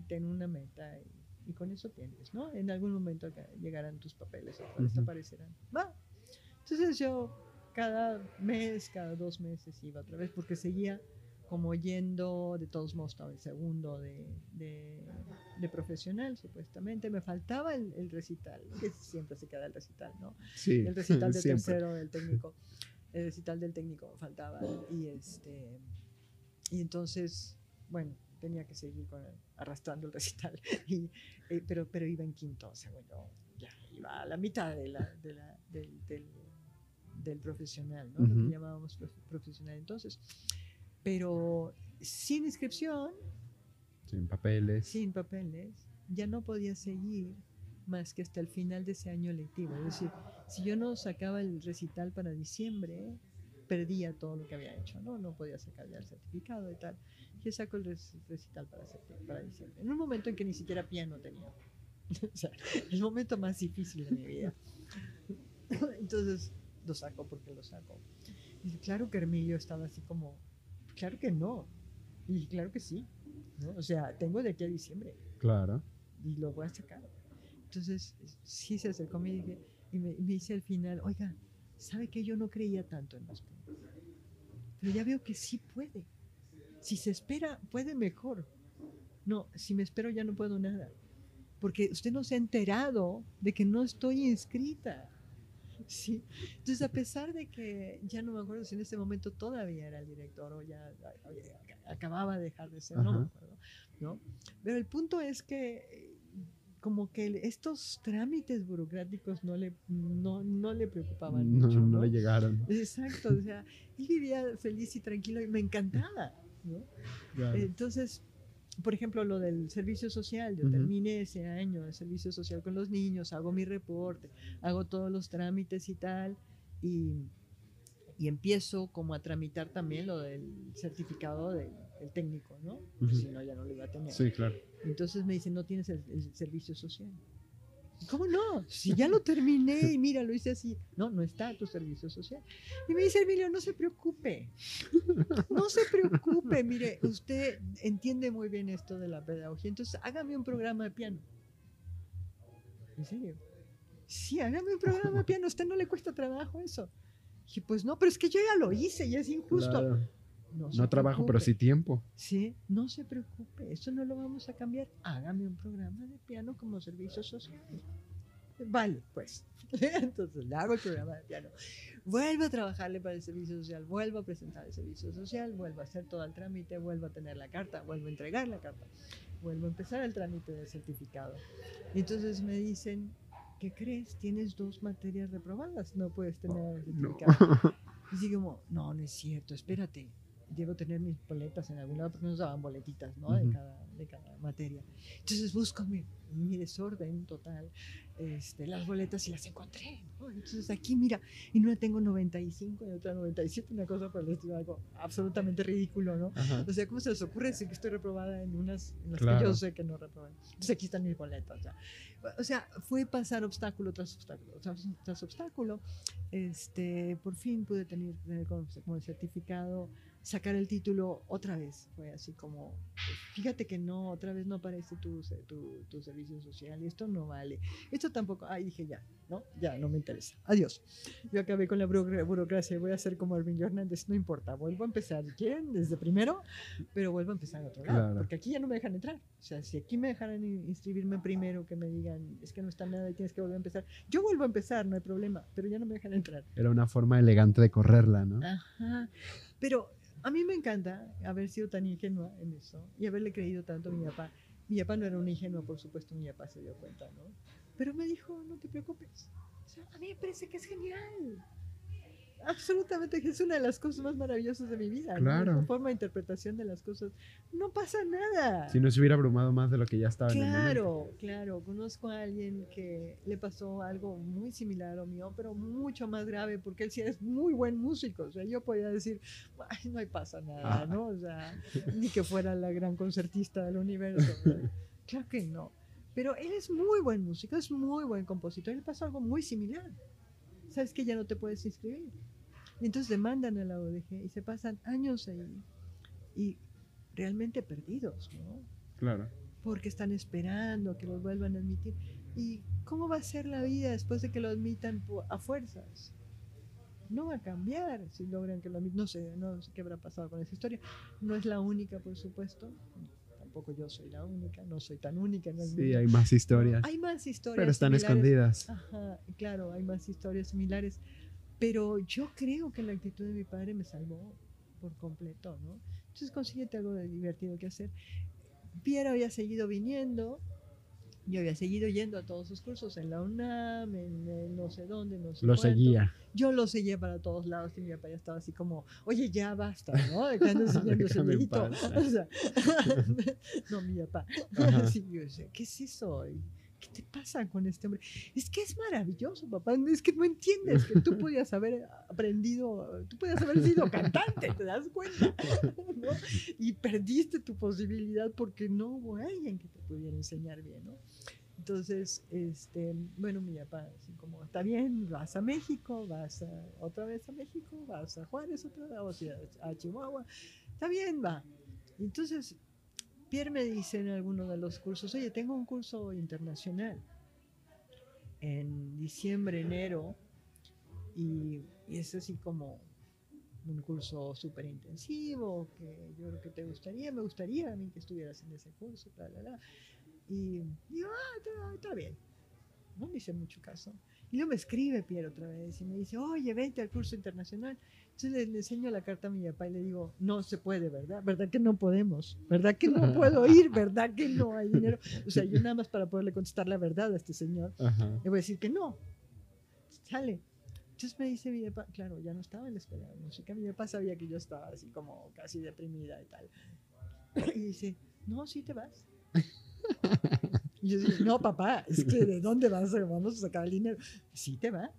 ten una meta y, y con eso tienes, ¿no? En algún momento llegarán tus papeles, o Ujú. aparecerán. Va. Entonces yo cada mes, cada dos meses iba otra vez porque seguía como yendo, de todos modos estaba el segundo de, de, de profesional, supuestamente. Me faltaba el, el recital, que siempre se queda el recital, ¿no? Sí, el recital de siempre. tercero del técnico. El recital del técnico me faltaba. Y este y entonces, bueno, tenía que seguir con el- arrastrando el recital. Y, eh, pero, pero iba en quinto, o sea, bueno, ya iba a la mitad de la, de la- del, del, del profesional, ¿no? Lo que llamábamos prof- profesional entonces. Pero sin inscripción, Sin papeles. sin papeles, ya no podía seguir más que hasta el final de ese año lectivo. Es decir, si yo no sacaba el recital para diciembre, perdía todo lo que había hecho, ¿no? No podía sacar ya el certificado y tal. Yo saco el rec- recital para, para diciembre. En un momento en que ni siquiera piano tenía. o sea, el momento más difícil de mi vida. Entonces, lo saco porque lo saco. Y claro que Hermilio estaba así como, claro que no. Y claro que sí. ¿No? O sea, tengo de aquí a diciembre Claro. y lo voy a sacar. Entonces, sí se acercó a mí y, dije- y me, me dice al final, oiga, ¿sabe que yo no creía tanto en los pelos? Pero ya veo que sí puede. Si se espera, puede mejor. No, si me espero ya no puedo nada. Porque usted no se ha enterado de que no estoy inscrita. Sí. Entonces, a pesar de que ya no me acuerdo si en ese momento todavía era el director o ya acababa de dejar de ser, no me Ajá. acuerdo. ¿no? Pero el punto es que eh, como que estos trámites burocráticos no le, no, no le preocupaban No, mucho. no ¿no? le llegaron. Exacto, o sea, él vivía feliz y tranquilo y me encantaba. ¿no? Claro. Entonces, por ejemplo, lo del servicio social, yo Ujú. terminé ese año de servicio social con los niños, hago mi reporte, hago todos los trámites y tal, y, y empiezo como a tramitar también lo del certificado del, del técnico, ¿no? Ujú. si no, ya no lo iba a tener. Sí, claro. Entonces me dicen, no tienes el, el servicio social. ¿Cómo no? Si ya lo terminé y mira, lo hice así. No, no está tu servicio social. Y me dice Emilio, no se preocupe. No se preocupe. Mire, usted entiende muy bien esto de la pedagogía. Entonces, hágame un programa de piano. ¿En serio? Sí, hágame un programa de piano. A usted no le cuesta trabajo eso. Dije, pues no, pero es que yo ya lo hice y es injusto. Claro. No, trabajo, pero sí tiempo. Sí, no se preocupe, eso no lo vamos a cambiar. Hágame un programa de piano como servicio social. Vale, pues. Entonces le hago el programa de piano. Vuelvo a trabajarle para el servicio social, vuelvo a presentar el servicio social, vuelvo a hacer todo el trámite, vuelvo a tener la carta, vuelvo a entregar la carta, vuelvo a empezar el trámite del certificado. Y entonces me dicen, ¿qué crees? Tienes dos materias reprobadas, no puedes tener el No. certificado. Y así como, no, no es cierto, espérate. Debo tener mis boletas en algún lado porque nos daban boletitas, ¿no? de, Ujú. cada, de cada materia. Entonces busco mi, mi desorden total, este, las boletas y las encontré. ¿no? Entonces aquí, mira, en una tengo 95 y en otra 97, una cosa por el estilo, algo absolutamente ridículo, ¿no? Ajá. O sea, ¿cómo se les ocurre decir que estoy reprobada en unas en las que Claro. yo sé que no reprobé? Entonces aquí están mis boletas. ya. O sea, fue pasar obstáculo tras obstáculo, tras, tras obstáculo. Este, por fin pude tener, tener como, como el certificado, sacar el título otra vez. Fue así como, fíjate que no, otra vez no aparece tu, tu, tu servicio social y esto no vale. Esto tampoco, ahí dije ya, ¿no? Ya, no me interesa. Adiós. Yo acabé con la burocra- burocracia, voy a ser como Armin Hernández, no importa, vuelvo a empezar. ¿Quieren? Desde primero, pero vuelvo a empezar a otro lado, Claro. porque aquí ya no me dejan entrar. O sea, si aquí me dejaran in- inscribirme primero, que me digan, es que no está nada y tienes que volver a empezar, yo vuelvo a empezar, no hay problema, pero ya no me dejan entrar. Era una forma elegante de correrla, ¿no? Ajá. Pero a mí me encanta haber sido tan ingenua en eso y haberle creído tanto a mi papá. Mi papá no era un ingenuo, por supuesto, mi papá se dio cuenta, ¿no? Pero me dijo, no te preocupes. O sea, a mí me parece que es genial. Absolutamente, que es una de las cosas más maravillosas de mi vida. ¿no? Claro. Esa forma de interpretación de las cosas. No pasa nada. Si no se hubiera abrumado más de lo que ya estaba en el momento. Claro, claro. Conozco a alguien que le pasó algo muy similar a lo mío, pero mucho más grave, porque él sí es muy buen músico. O sea, yo podía decir, Ay, no hay pasa nada, Ah. ¿no? O sea, ni que fuera la gran concertista del universo. ¿no? Claro que no. Pero él es muy buen músico, es muy buen compositor. Le pasó algo muy similar. Sabes que ya no te puedes inscribir. Entonces demandan a la ODG y se pasan años ahí y realmente perdidos, ¿no? Claro. porque están esperando que los vuelvan a admitir. ¿Y cómo va a ser la vida después de que lo admitan a fuerzas? No va a cambiar si logran que lo admitan. No sé, no sé qué habrá pasado con esa historia. No es la única, por supuesto. Tampoco yo soy la única, no soy tan única en el Sí, mundo. hay más historias. Hay más historias. pero están similares. escondidas. Ajá, claro, hay más historias similares. Pero yo creo que la actitud de mi padre me salvó por completo, ¿no? Entonces consíguete algo de divertido que hacer. Pierre había seguido viniendo, yo había seguido yendo a todos sus cursos en la UNAM, en, en no sé dónde, no sé Lo cuánto. seguía. Yo lo seguía para todos lados y mi papá ya estaba así como, oye, ya basta, ¿no? De siguiendo ese. O sea, no, mi papá. Ajá. Sí, yo decía, ¿qué es eso? ¿Y ¿Qué te pasa con este hombre? Es que es maravilloso, papá. Es que no entiendes que tú podías haber aprendido, tú podías haber sido cantante, ¿te das cuenta? ¿No? Y perdiste tu posibilidad porque no hubo alguien que te pudiera enseñar bien, ¿no? Entonces, este, bueno, mi papá, así como, está bien, vas a México, vas a- otra vez a México, vas a Juárez otra vez, sea, a Chihuahua, está bien, va. Entonces, Pierre me dice en alguno de los cursos, oye, tengo un curso internacional en diciembre, enero, y, es así como un curso súper intensivo, que yo creo que te gustaría, me gustaría a mí que estuvieras en ese curso, bla, bla, bla. Y digo, ah, está, está bien. No me hice mucho caso. Y luego me escribe Pierre otra vez y me dice, oye, vente al curso internacional. Entonces le, le enseño la carta a mi papá y le digo, no se puede, ¿verdad? ¿Verdad que no podemos? ¿Verdad que no puedo ir? ¿Verdad que no hay dinero? O sea, yo nada más para poderle contestar la verdad a este señor, Ajá. le voy a decir que no. Sale. Entonces me dice mi papá, claro, ya no estaba en la escuela de música. Mi papá sabía que yo estaba así como casi deprimida y tal. Y dice, no, sí te vas. Y yo dije, no, papá, es que ¿de dónde vas? Vamos a sacar el dinero. Sí te vas.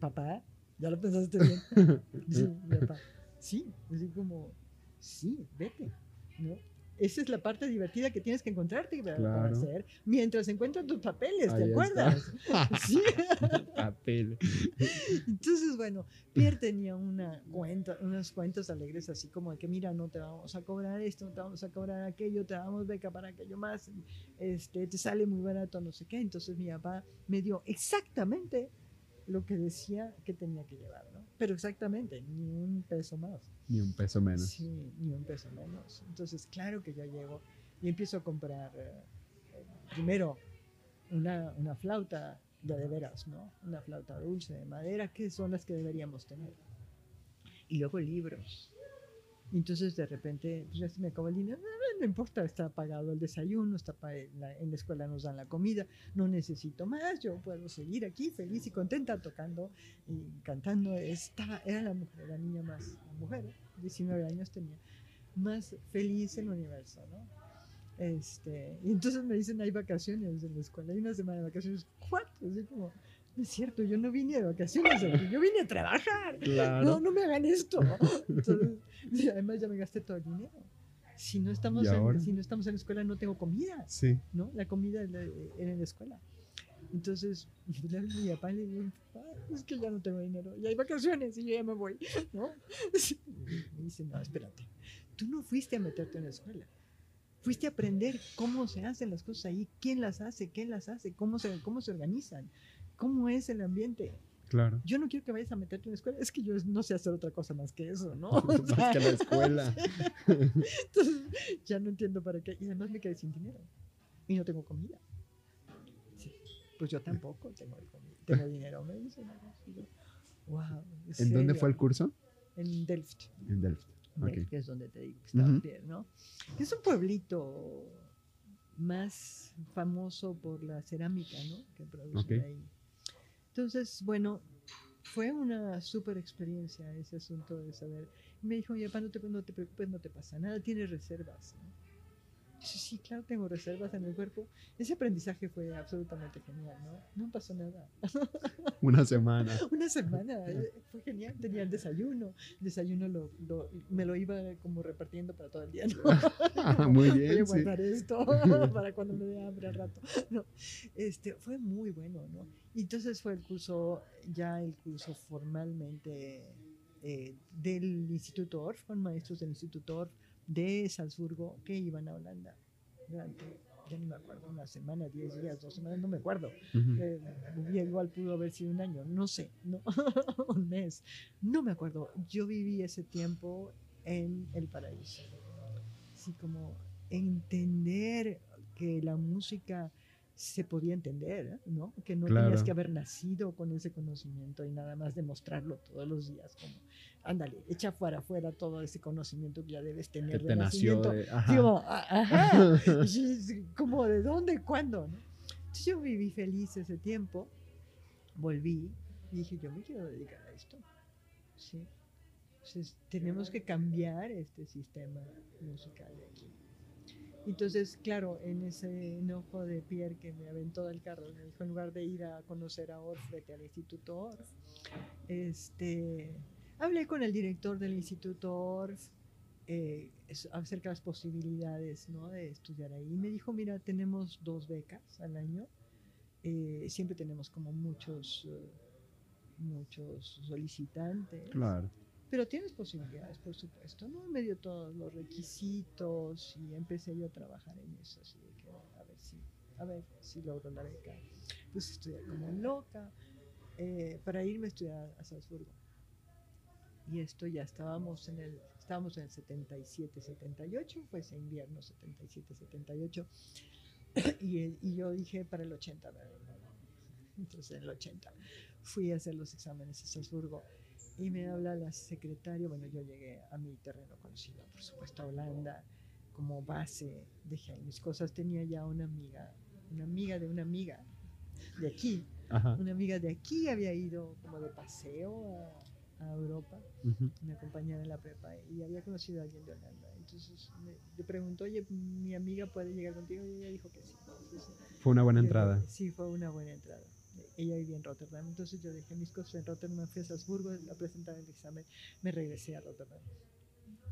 Papá, ya lo pensaste bien. Dice mi papá, sí. Así como, sí, vete. ¿no? Esa es la parte divertida que tienes que encontrarte para, Claro. hacer mientras encuentran tus papeles, ¿te Ahí acuerdas? Sí. Papel. Entonces, bueno, Pierre tenía una cuenta, unas cuentas alegres así como de que, mira, no te vamos a cobrar esto, no te vamos a cobrar aquello, te damos beca para aquello más, este, te sale muy barato, no sé qué. Entonces mi papá me dio exactamente lo que decía que tenía que llevar, ¿no? Pero exactamente, ni un peso más. Ni un peso menos. Sí, ni un peso menos. Entonces, claro que yo llego y empiezo a comprar eh, eh, primero una, una flauta ya de veras, ¿no? Una flauta dulce de madera, que son las que deberíamos tener. Y luego libros. Entonces de repente, pues ya se me acabó el dinero. No, no importa, está pagado el desayuno, está la, en la escuela nos dan la comida, no necesito más, yo puedo seguir aquí feliz y contenta tocando y cantando. Estaba, era la mujer, la niña más, la mujer, 19 años tenía, más feliz en el universo, ¿no? Este, y entonces me dicen, hay vacaciones en la escuela, hay una semana de vacaciones. ¿Cuánto? Así como, es cierto, yo no vine de vacaciones yo vine a trabajar. Claro. No, no me hagan esto. Entonces, además ya me gasté todo el dinero. Si no, estamos en, si no estamos en la escuela, no tengo comida, Sí. ¿no? La comida era en la escuela. Entonces, a mi papá y le digo, "Papá, es que ya no tengo dinero, y hay vacaciones y yo ya me voy, ¿no? Me dice, no, espérate, tú no fuiste a meterte en la escuela. Fuiste a aprender cómo se hacen las cosas ahí, quién las hace, qué las hace, cómo se, cómo se organizan, cómo es el ambiente. Claro. Yo no quiero que vayas a meterte en la escuela, es que yo no sé hacer otra cosa más que eso, ¿no? Más que la escuela. Entonces, ya no entiendo para qué. Y además me quedé sin dinero. Y no tengo comida. Sí, Pues yo tampoco tengo, tengo dinero. Me dicen, wow. ¿En dónde fue el curso? En Delft. En Delft. Delft, Ok. que es donde te digo que estaba bien, ¿no? Es un pueblito más famoso por la cerámica, ¿no? Que producen Ok. ahí. Entonces, bueno, fue una súper experiencia ese asunto de saber. Me dijo, mi papá, no te, no te preocupes, no te pasa nada, tienes reservas. ¿no? Sí, claro, tengo reservas en el cuerpo. Ese aprendizaje fue absolutamente genial, ¿no? No pasó nada. Una semana. Una semana, fue genial. Tenía el desayuno. El desayuno lo, lo- me lo iba como repartiendo para todo el día. ¿no? Muy Voy a bien, sí. guardar esto para cuando me dé hambre al rato. No, este, fue muy bueno, ¿no? Y entonces fue el curso, ya el curso formalmente eh, del Instituto Orff, con maestros del Instituto Orff de Salzburgo que iban a Holanda durante, ya ni me acuerdo, una semana, diez días, dos semanas, no me acuerdo. Ujú. Eh, hubiera- igual pudo haber sido un año, no sé, no, un mes, no me acuerdo. Yo viví ese tiempo en el paraíso. Así como entender que la música se podía entender, ¿no? Que no Claro. tenías que haber nacido con ese conocimiento y nada más demostrarlo todos los días, como, ándale, echa fuera afuera todo ese conocimiento que ya debes Que tener te de nació nacimiento. de... Sí, Ajá. como, "Ah, ajá, Sí, sí, como de dónde, cuándo, ¿no? Entonces yo viví feliz ese tiempo, volví y dije, yo me quiero dedicar a esto. Sí. Entonces tenemos que cambiar este sistema musical de aquí. Entonces, claro, en ese enojo de Pierre que me aventó del carro, me dijo, en lugar de ir a conocer a Orff, vete al Instituto Orff, este, hablé con el director del Instituto Orff, eh, acerca de las posibilidades ¿no? de estudiar ahí. Y me dijo, mira, tenemos dos becas al año. eh, siempre tenemos como muchos, eh, muchos solicitantes. Claro. Pero tienes posibilidades, por supuesto, ¿no? Me dio todos los requisitos y empecé yo a trabajar en eso, así de que a ver si, a ver si logro la beca. Pues estudié como loca eh, para irme a estudiar a Salzburgo. Y esto ya estábamos en el, estábamos en el 77, 78, fue ese invierno 77, 78. Y, y yo dije para el 80, a ver, entonces en el 80 fui a hacer los exámenes a Salzburgo y me habla la secretaria, bueno, yo llegué a mi terreno conocido, por supuesto, a Holanda, como base, dejé mis cosas, tenía ya una amiga, una amiga de una amiga de aquí, Ajá. una amiga de aquí había ido como de paseo a, a Europa, Ujú. una compañera de la prepa, y había conocido a alguien de Holanda, entonces me, le preguntó, oye, mi amiga puede llegar contigo, y ella dijo que sí. Entonces, Fue una buena entrada. Sí, fue una buena entrada. Ella vivía en Rotterdam, entonces yo dejé mis cosas en Rotterdam, fui a Salzburgo a presentar el examen, me regresé a Rotterdam.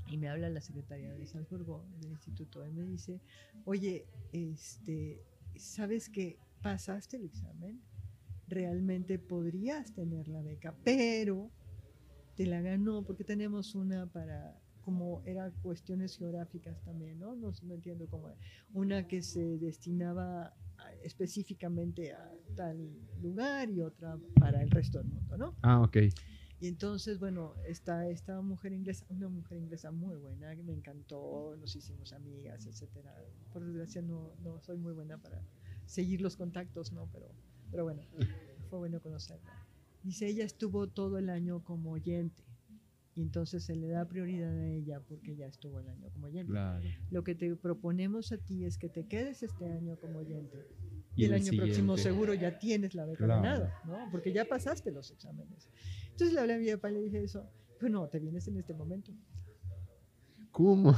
Y me habla la secretaria de Salzburgo, del instituto, y me dice, oye, este, ¿sabes que pasaste el examen? Realmente podrías tener la beca, pero te la ganó porque tenemos una para, como era cuestiones geográficas también, ¿no? No, no entiendo cómo, una que se destinaba específicamente a tal lugar y otra para el resto del mundo, ¿no? Ah, ok. Y entonces, bueno, está esta mujer inglesa, una mujer inglesa muy buena, que me encantó, nos hicimos amigas, etcétera. Por desgracia no, no soy muy buena para seguir los contactos, ¿no? Pero, pero bueno, fue bueno conocerla. Dice, ella estuvo todo el año como oyente. Y entonces se le da prioridad a ella porque ya estuvo el año como oyente. Claro. Lo que te proponemos a ti es que te quedes este año como oyente. Y Y, el el año próximo seguro ya tienes la beca Claro. ganada, ¿no? Porque ya pasaste los exámenes. Entonces le hablé a mi papá y le dije eso. Pues no, te vienes en este momento. ¿Cómo?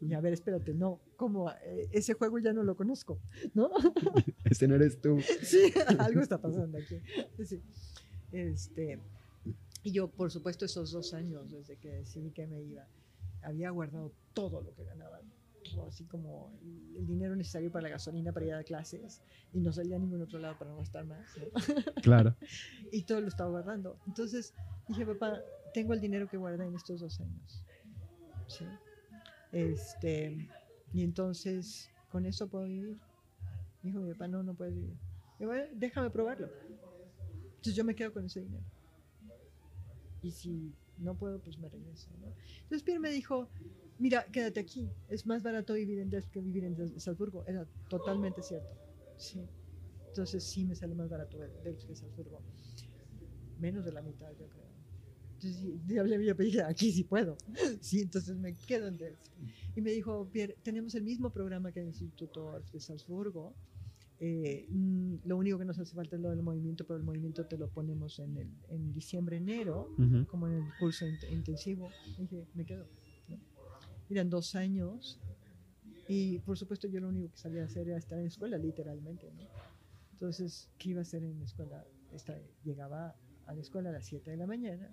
Y a ver, espérate, no, como eh, ese juego ya no lo conozco, ¿no? Ese no eres tú. sí, algo está pasando aquí. Sí. Este, y yo, por supuesto, esos dos años desde que decidí que me iba, había guardado todo lo que ganaba, todo así como el- el dinero necesario para la gasolina para ir a clases y no salía a ningún otro lado para no gastar más. ¿no? Claro. y todo lo estaba guardando. Entonces dije, papá, tengo el dinero que guardé en estos dos años. ¿Sí? Este, y entonces, ¿con eso puedo vivir? Dijo mi papá, no, no puedes vivir. Y bueno, déjame probarlo. Entonces yo me quedo con ese dinero. Y si no puedo, pues me regreso. ¿no? Entonces Pierre me dijo, mira, quédate aquí. Es más barato vivir en Delft que vivir en Salzburgo. Era totalmente cierto. Sí. Entonces sí me sale más barato Delft que Salzburgo. Menos de la mitad, yo creo. Entonces había pedido, aquí sí puedo. Sí, entonces me quedo en Delft. Y me dijo, Pierre, tenemos el mismo programa que el Instituto de Salzburgo. Eh, mm, lo único que nos hace falta es lo del movimiento, pero el movimiento te lo ponemos en, el, en diciembre, enero, como en el curso int- intensivo. Y dije, me quedo. ¿no? Eran dos años y por supuesto yo lo único que sabía hacer era estar en escuela, literalmente. ¿no? Entonces, ¿qué iba a hacer en la escuela? Esta- llegaba a la escuela a las 7 de la mañana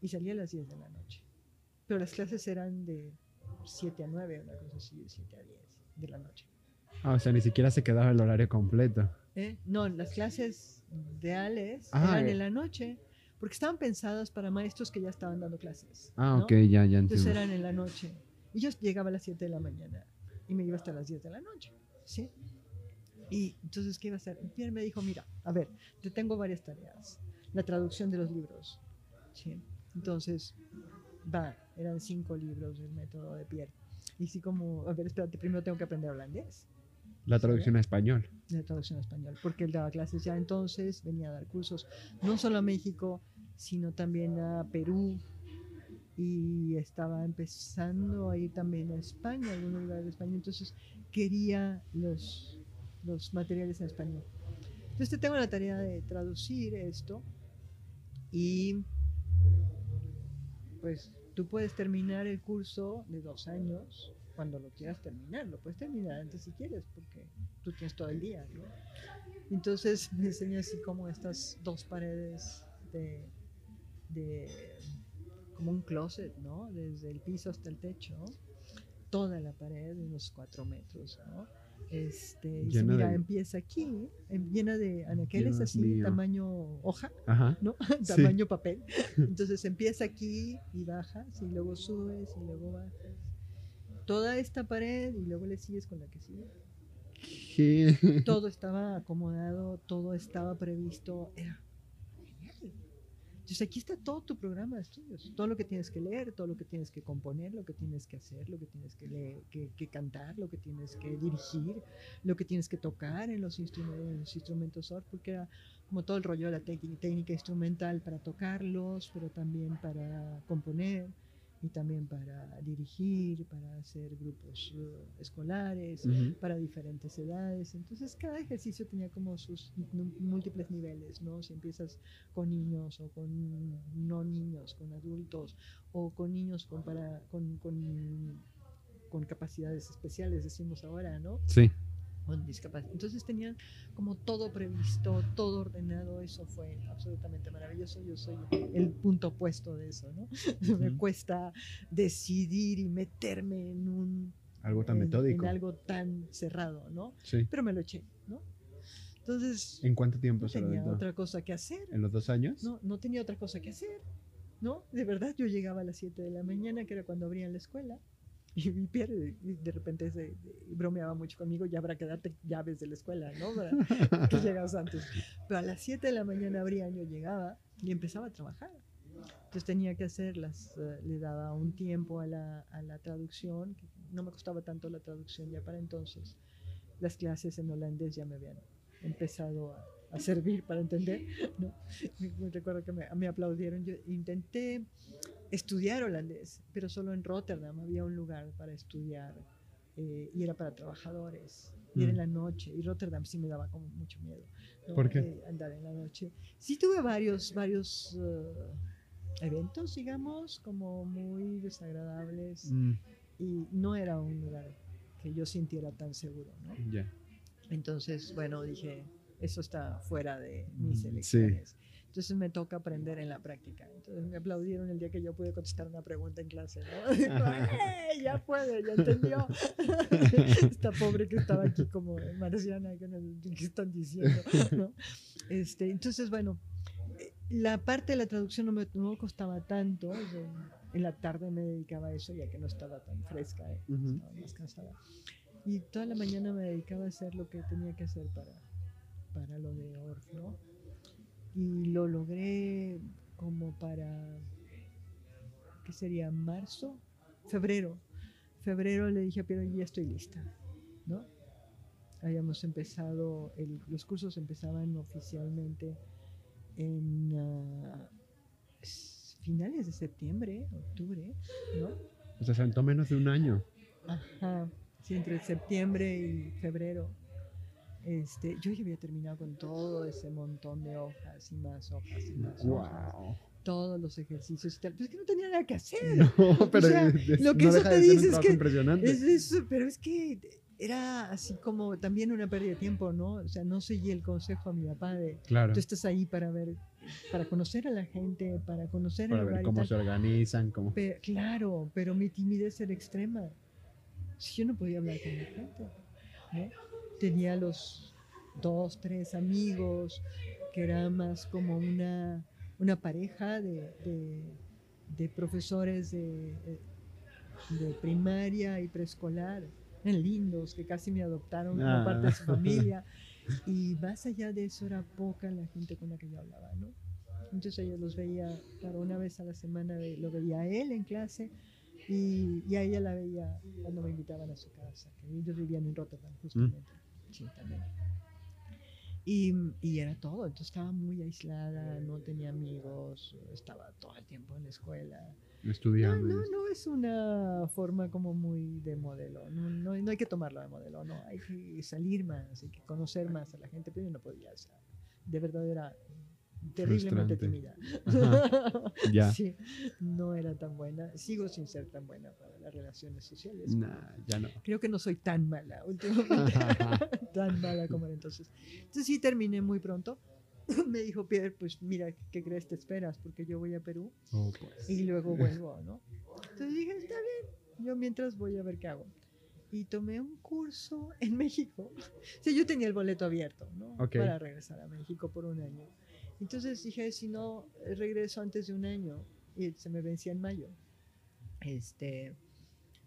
y salía a las 10 de la noche. Pero las clases eran de 7 a 9, una cosa así, de 7 a 10 de la noche. Ah, o sea, ni siquiera se quedaba el horario completo. ¿eh? No, las clases reales Ah, eran eh. en la noche porque estaban pensadas para maestros que ya estaban dando clases. Ah, ¿no? ok, ya, ya Entonces entiendo. eran en la noche. Y yo llegaba a las 7 de la mañana y me iba hasta las 10 de la noche. ¿Sí? Y entonces, ¿qué iba a hacer? Pierre me dijo, mira, a ver, te tengo varias tareas. La traducción de los libros. ¿Sí? Entonces, va, eran cinco libros del método de Pierre. Y sí como, a ver, espérate, primero tengo que aprender holandés. La traducción a español. de traducción a español, porque él daba clases ya entonces, venía a dar cursos no solo a México, sino también a Perú y estaba empezando a ir también a España, a algunos lugares de España, entonces quería los, los materiales en español. Entonces te tengo la tarea de traducir esto y pues tú puedes terminar el curso de dos años cuando lo quieras terminar, lo puedes terminar antes si quieres, porque tú tienes todo el día. ¿no? Entonces me enseñó así como estas dos paredes de, de como un closet, ¿no? Desde el piso hasta el techo, toda la pared de unos cuatro metros, ¿no? Este, dice, mira, de- empieza aquí, llena de anaqueles Dios así, mío. tamaño hoja, Ajá. ¿no? Sí. tamaño papel. Entonces empieza aquí y bajas y luego subes y luego bajas. Toda esta pared y luego le sigues con la que sigue. ¿Qué? Todo estaba acomodado, todo estaba previsto. Era genial. Entonces aquí está todo tu programa de estudios, todo lo que tienes que leer, todo lo que tienes que componer, lo que tienes que hacer, lo que tienes que, leer, que, que cantar, lo que tienes que dirigir, lo que tienes que tocar en los, instrumentos, en los instrumentos OR, porque era como todo el rollo de la técnica, técnica instrumental para tocarlos, pero también para componer y también para dirigir, para hacer grupos eh, escolares, para diferentes edades. Entonces cada ejercicio tenía como sus múltiples niveles, ¿no? Si empiezas con niños o con no niños, con adultos o con niños con, para, con, con, con capacidades especiales, decimos ahora, ¿no? Sí. Con discapacidad. Entonces tenían como todo previsto, todo ordenado, eso fue absolutamente maravilloso. Yo soy el punto opuesto de eso, ¿no? Me cuesta decidir y meterme en un Algo tan en- metódico. En algo tan cerrado, ¿no? Sí. Pero me lo eché, ¿no? Entonces, ¿En cuánto tiempo no se lo tenía aventó? otra cosa que hacer, ¿En los dos años? ¿no? No tenía otra cosa que hacer, ¿no? De verdad, yo llegaba a las 7 de la mañana, que era cuando abrían la escuela, y mi Pierre y de repente se y bromeaba mucho conmigo, ya habrá que darte llaves de la escuela, ¿no? Para que llegas antes. Pero a las 7 de la mañana abrían, yo llegaba y empezaba a trabajar. Entonces tenía que hacerlas, eh, le daba un tiempo a la, a la traducción, que no me costaba tanto la traducción ya para entonces. las clases en holandés ya me habían empezado a, a servir para entender. ¿no? Recuerdo que me, me aplaudieron. Yo intenté estudiar holandés, pero solo en Rotterdam había un lugar para estudiar eh, y era para trabajadores. Y era en Mm. la noche, y Rotterdam sí me daba como mucho miedo. ¿no? ¿Por qué? Eh, andar en la noche. Sí tuve varios, varios eh, eventos, digamos, como muy desagradables, Mm, y no era un lugar que yo sintiera tan seguro, ¿no? ya. Entonces, bueno, dije, eso está fuera de mis Mm, elecciones. Entonces me toca aprender en la práctica. Entonces me aplaudieron el día que yo pude contestar una pregunta en clase. ¿no? Digo, "¡Eh! Ya puede, ya entendió. Esta pobre que estaba aquí como marciana, ¿qué están diciendo? ¿no? Este, entonces, bueno, eh, la parte de la traducción no me, no costaba tanto. yo en la tarde me dedicaba a eso, ya que no estaba tan fresca, eh, estaba más cansada. Y toda la mañana me dedicaba a hacer lo que tenía que hacer para, para lo de Orf, ¿no? Y lo logré como para, ¿qué sería? ¿Marzo? Febrero. Febrero le dije a Piero, ya estoy lista, ¿no? Habíamos empezado, el- los cursos empezaban oficialmente en ah, finales de septiembre, octubre, ¿no? O sea, se menos de un año. Ajá, sí, entre septiembre y febrero. Este, yo ya había terminado con todo ese montón de hojas y más hojas y más hojas, Wow. todos los ejercicios y tal. Pero es que no tenía nada que hacer. No, pero sea, de- lo que no eso te dice es que impresionante. Es eso, pero es que era así como también una pérdida de tiempo, ¿no? O sea, no seguí el consejo a mi papá de Claro. tú estás ahí para ver, para conocer a la gente, para conocer Para el ver cómo se organizan, cómo. Claro, pero mi timidez era extrema. Si yo no podía hablar con la gente, ¿no? tenía los dos, tres amigos, que era más como una, una pareja de, de, profesores de, primaria y preescolar, lindos, que casi me adoptaron como ah. parte de su familia. Y más allá de eso era poca la gente con la que yo hablaba, ¿no? Entonces yo los veía, claro, una vez a la semana lo veía a él en clase y, y a ella la veía cuando me invitaban a su casa, que ellos vivían en Rotterdam mm. justamente. 89. Y, y era todo, entonces estaba muy aislada, no tenía amigos, estaba todo el tiempo en la escuela. Estudiando. No, no, es una forma como muy de modelo, no, no, hay que tomarlo de modelo, no, hay que salir más, hay que conocer más a la gente, pero yo no podía, o sea, de verdad era terriblemente tímida. Ya. Sí, no era tan buena, sigo sin ser tan buena para las relaciones sociales. Nah, ya no. Creo que no soy tan mala últimamente, tan mala como era entonces. Entonces sí terminé muy pronto. Me dijo Pierre, pues mira, ¿qué crees? Te esperas porque yo voy a Perú Oh, pues. y luego vuelvo, ¿no? Entonces dije, está bien, yo mientras voy a ver qué hago. Y tomé un curso en México. O sea, yo tenía el boleto abierto, ¿no? Ok. Para regresar a México por un año. Entonces dije, si no, eh, regreso antes de un año. Y se me vencía en mayo. Este,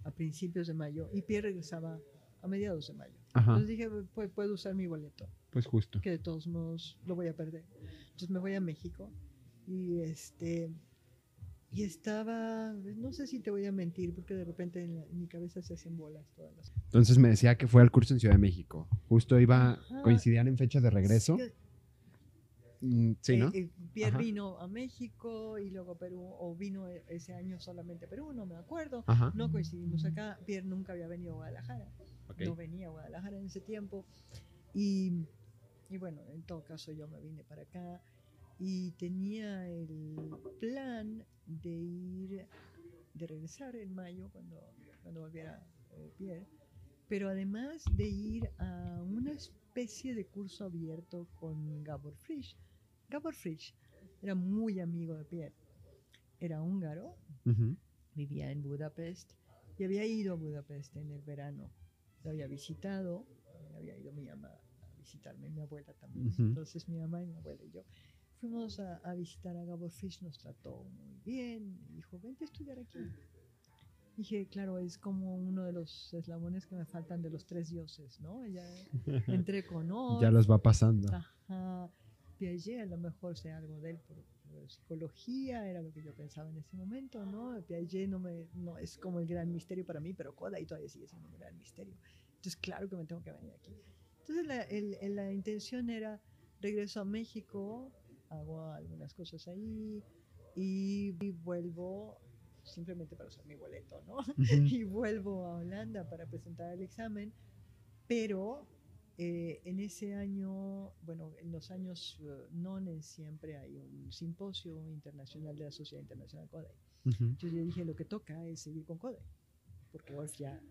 a principios de mayo. Y Pierre regresaba a mediados de mayo. Ajá, Entonces dije, "Pu- puedo usar mi boleto pues justo. que de todos modos lo voy a perder. Entonces me voy a México y este y estaba, no sé si te voy a mentir porque de repente en, la- en mi cabeza se hacen bolas todas las Entonces me decía que fue al curso en Ciudad de México. Justo iba, Ajá. coincidían en fecha de regreso. Sí, Sí, ¿no? eh, eh, Pierre Ajá. vino a México y luego a Perú, o vino e- ese año solamente a Perú, no me acuerdo. Ajá. No coincidimos acá. Pierre nunca había venido a Guadalajara. ok. no venía a Guadalajara en ese tiempo. Y, y bueno, en todo caso yo me vine para acá y tenía el plan de ir, de regresar en mayo cuando, cuando volviera eh, Pierre, pero además de ir a una especie de curso abierto con Gabor Frisch. Gabor Frisch era muy amigo de Pierre. Era húngaro, vivía en Budapest y había ido a Budapest en el verano. Lo había visitado, había ido mi mamá a visitarme, mi abuela también. Entonces mi mamá y mi abuela y yo fuimos a, a visitar a Gabor Fish, nos trató muy bien, dijo, vente a estudiar aquí. Dije, claro, es como uno de los eslabones que me faltan de los tres dioses, ¿no? Ya entré con Orff, Ya los va pasando. Ajá. Piaget a lo mejor sé algo de él por, por psicología, era lo que yo pensaba en ese momento, ¿no? Piaget no, me, no es como el gran misterio para mí, pero Kodai todavía sigue siendo un gran misterio. Entonces, claro que me tengo que venir aquí. Entonces, la, el- la intención era regreso a México, hago algunas cosas ahí y, y vuelvo simplemente para usar mi boleto, ¿no? Ujú. y vuelvo a Holanda para presentar el examen, pero eh, en ese año, bueno, en los años eh, nones siempre hay un simposio internacional de la Sociedad Internacional Kodai. Ujú. Entonces yo dije, lo que toca es seguir con Kodai, porque ahora ya,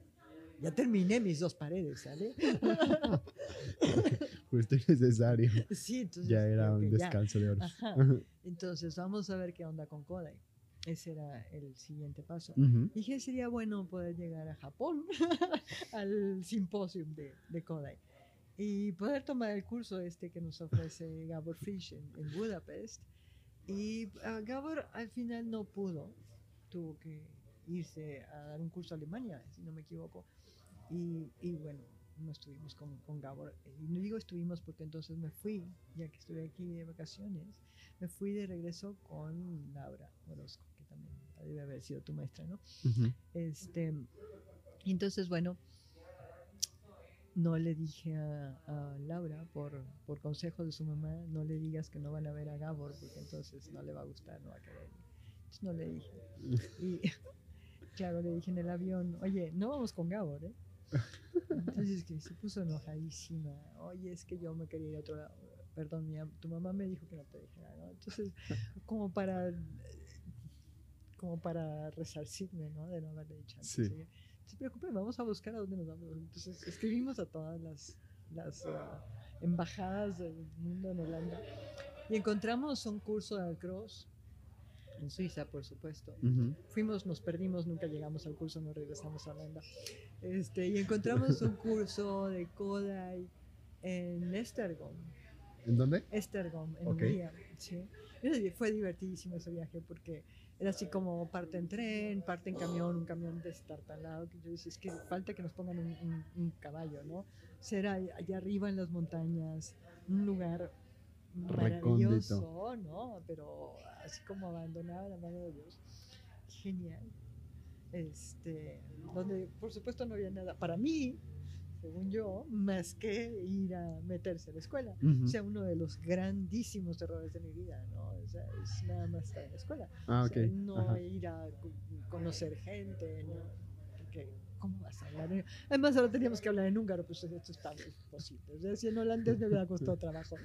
ya terminé mis dos paredes, ¿sale? Justo y necesario. sí, entonces Ya era un que ya. descanso de horas. Entonces vamos a ver qué onda con Kodai. Ese era el siguiente paso. Ujú. Dije, sería bueno poder llegar a Japón, al simposio de, de Kodai, y poder tomar el curso este que nos ofrece Gabor Fish en, en Budapest. Y ah, Gabor al final no pudo, tuvo que irse a dar un curso a Alemania, si no me equivoco. Y, y bueno, no estuvimos con, con Gabor. Y no digo estuvimos porque entonces me fui, ya que estuve aquí de vacaciones, me fui de regreso con Laura Orozco, que también debe haber sido tu maestra, ¿no? Ujú. Este, y entonces, bueno, no le dije a, a Laura, por, por consejo de su mamá, no le digas que no van a ver a Gabor, porque entonces no le va a gustar, no va a querer. Entonces no le dije. Y claro, le dije en el avión, oye, no vamos con Gabor, ¿eh? Entonces que se puso enojadísima. Oye, es que yo me quería ir a otro lado. Perdón, mi tu mamá me dijo que no te dijera, ¿no? Entonces, como para como para resarcirme, ¿no? De no haberle dicho antes. Sí. Se preocupe, vamos a buscar a dónde nos vamos. Entonces, escribimos a todas las, las ah, embajadas del mundo en Holanda y encontramos un curso de cross en Suiza, por supuesto. Ujú. Fuimos, nos perdimos, nunca llegamos al curso, no regresamos a Holanda. Este, y encontramos un curso de Kodai en Estergom. ¿En dónde? Estergom, en Ok. Hungría. ¿sí? Fue divertidísimo ese viaje porque era así como parte en tren, parte en camión, un camión destartalado. Que yo decía, es que falta que nos pongan un, un- un caballo, ¿no? Ser allá arriba en las montañas, un lugar maravilloso, ¿no? Pero así como abandonado a la mano de Dios. Genial. Este, donde por supuesto no había nada para mí, según yo, más que ir a meterse a la escuela. Ujú. O sea, uno de los grandísimos errores de mi vida, ¿no? O sea, es nada más estar en la escuela. Ah, O ok. sea, no Ajá. ir a co- conocer gente, ¿no? Porque, ¿cómo vas a hablar? en- Además, ahora teníamos que hablar en húngaro, pues esto está imposible. O sea, si en holandés me hubiera costado trabajo,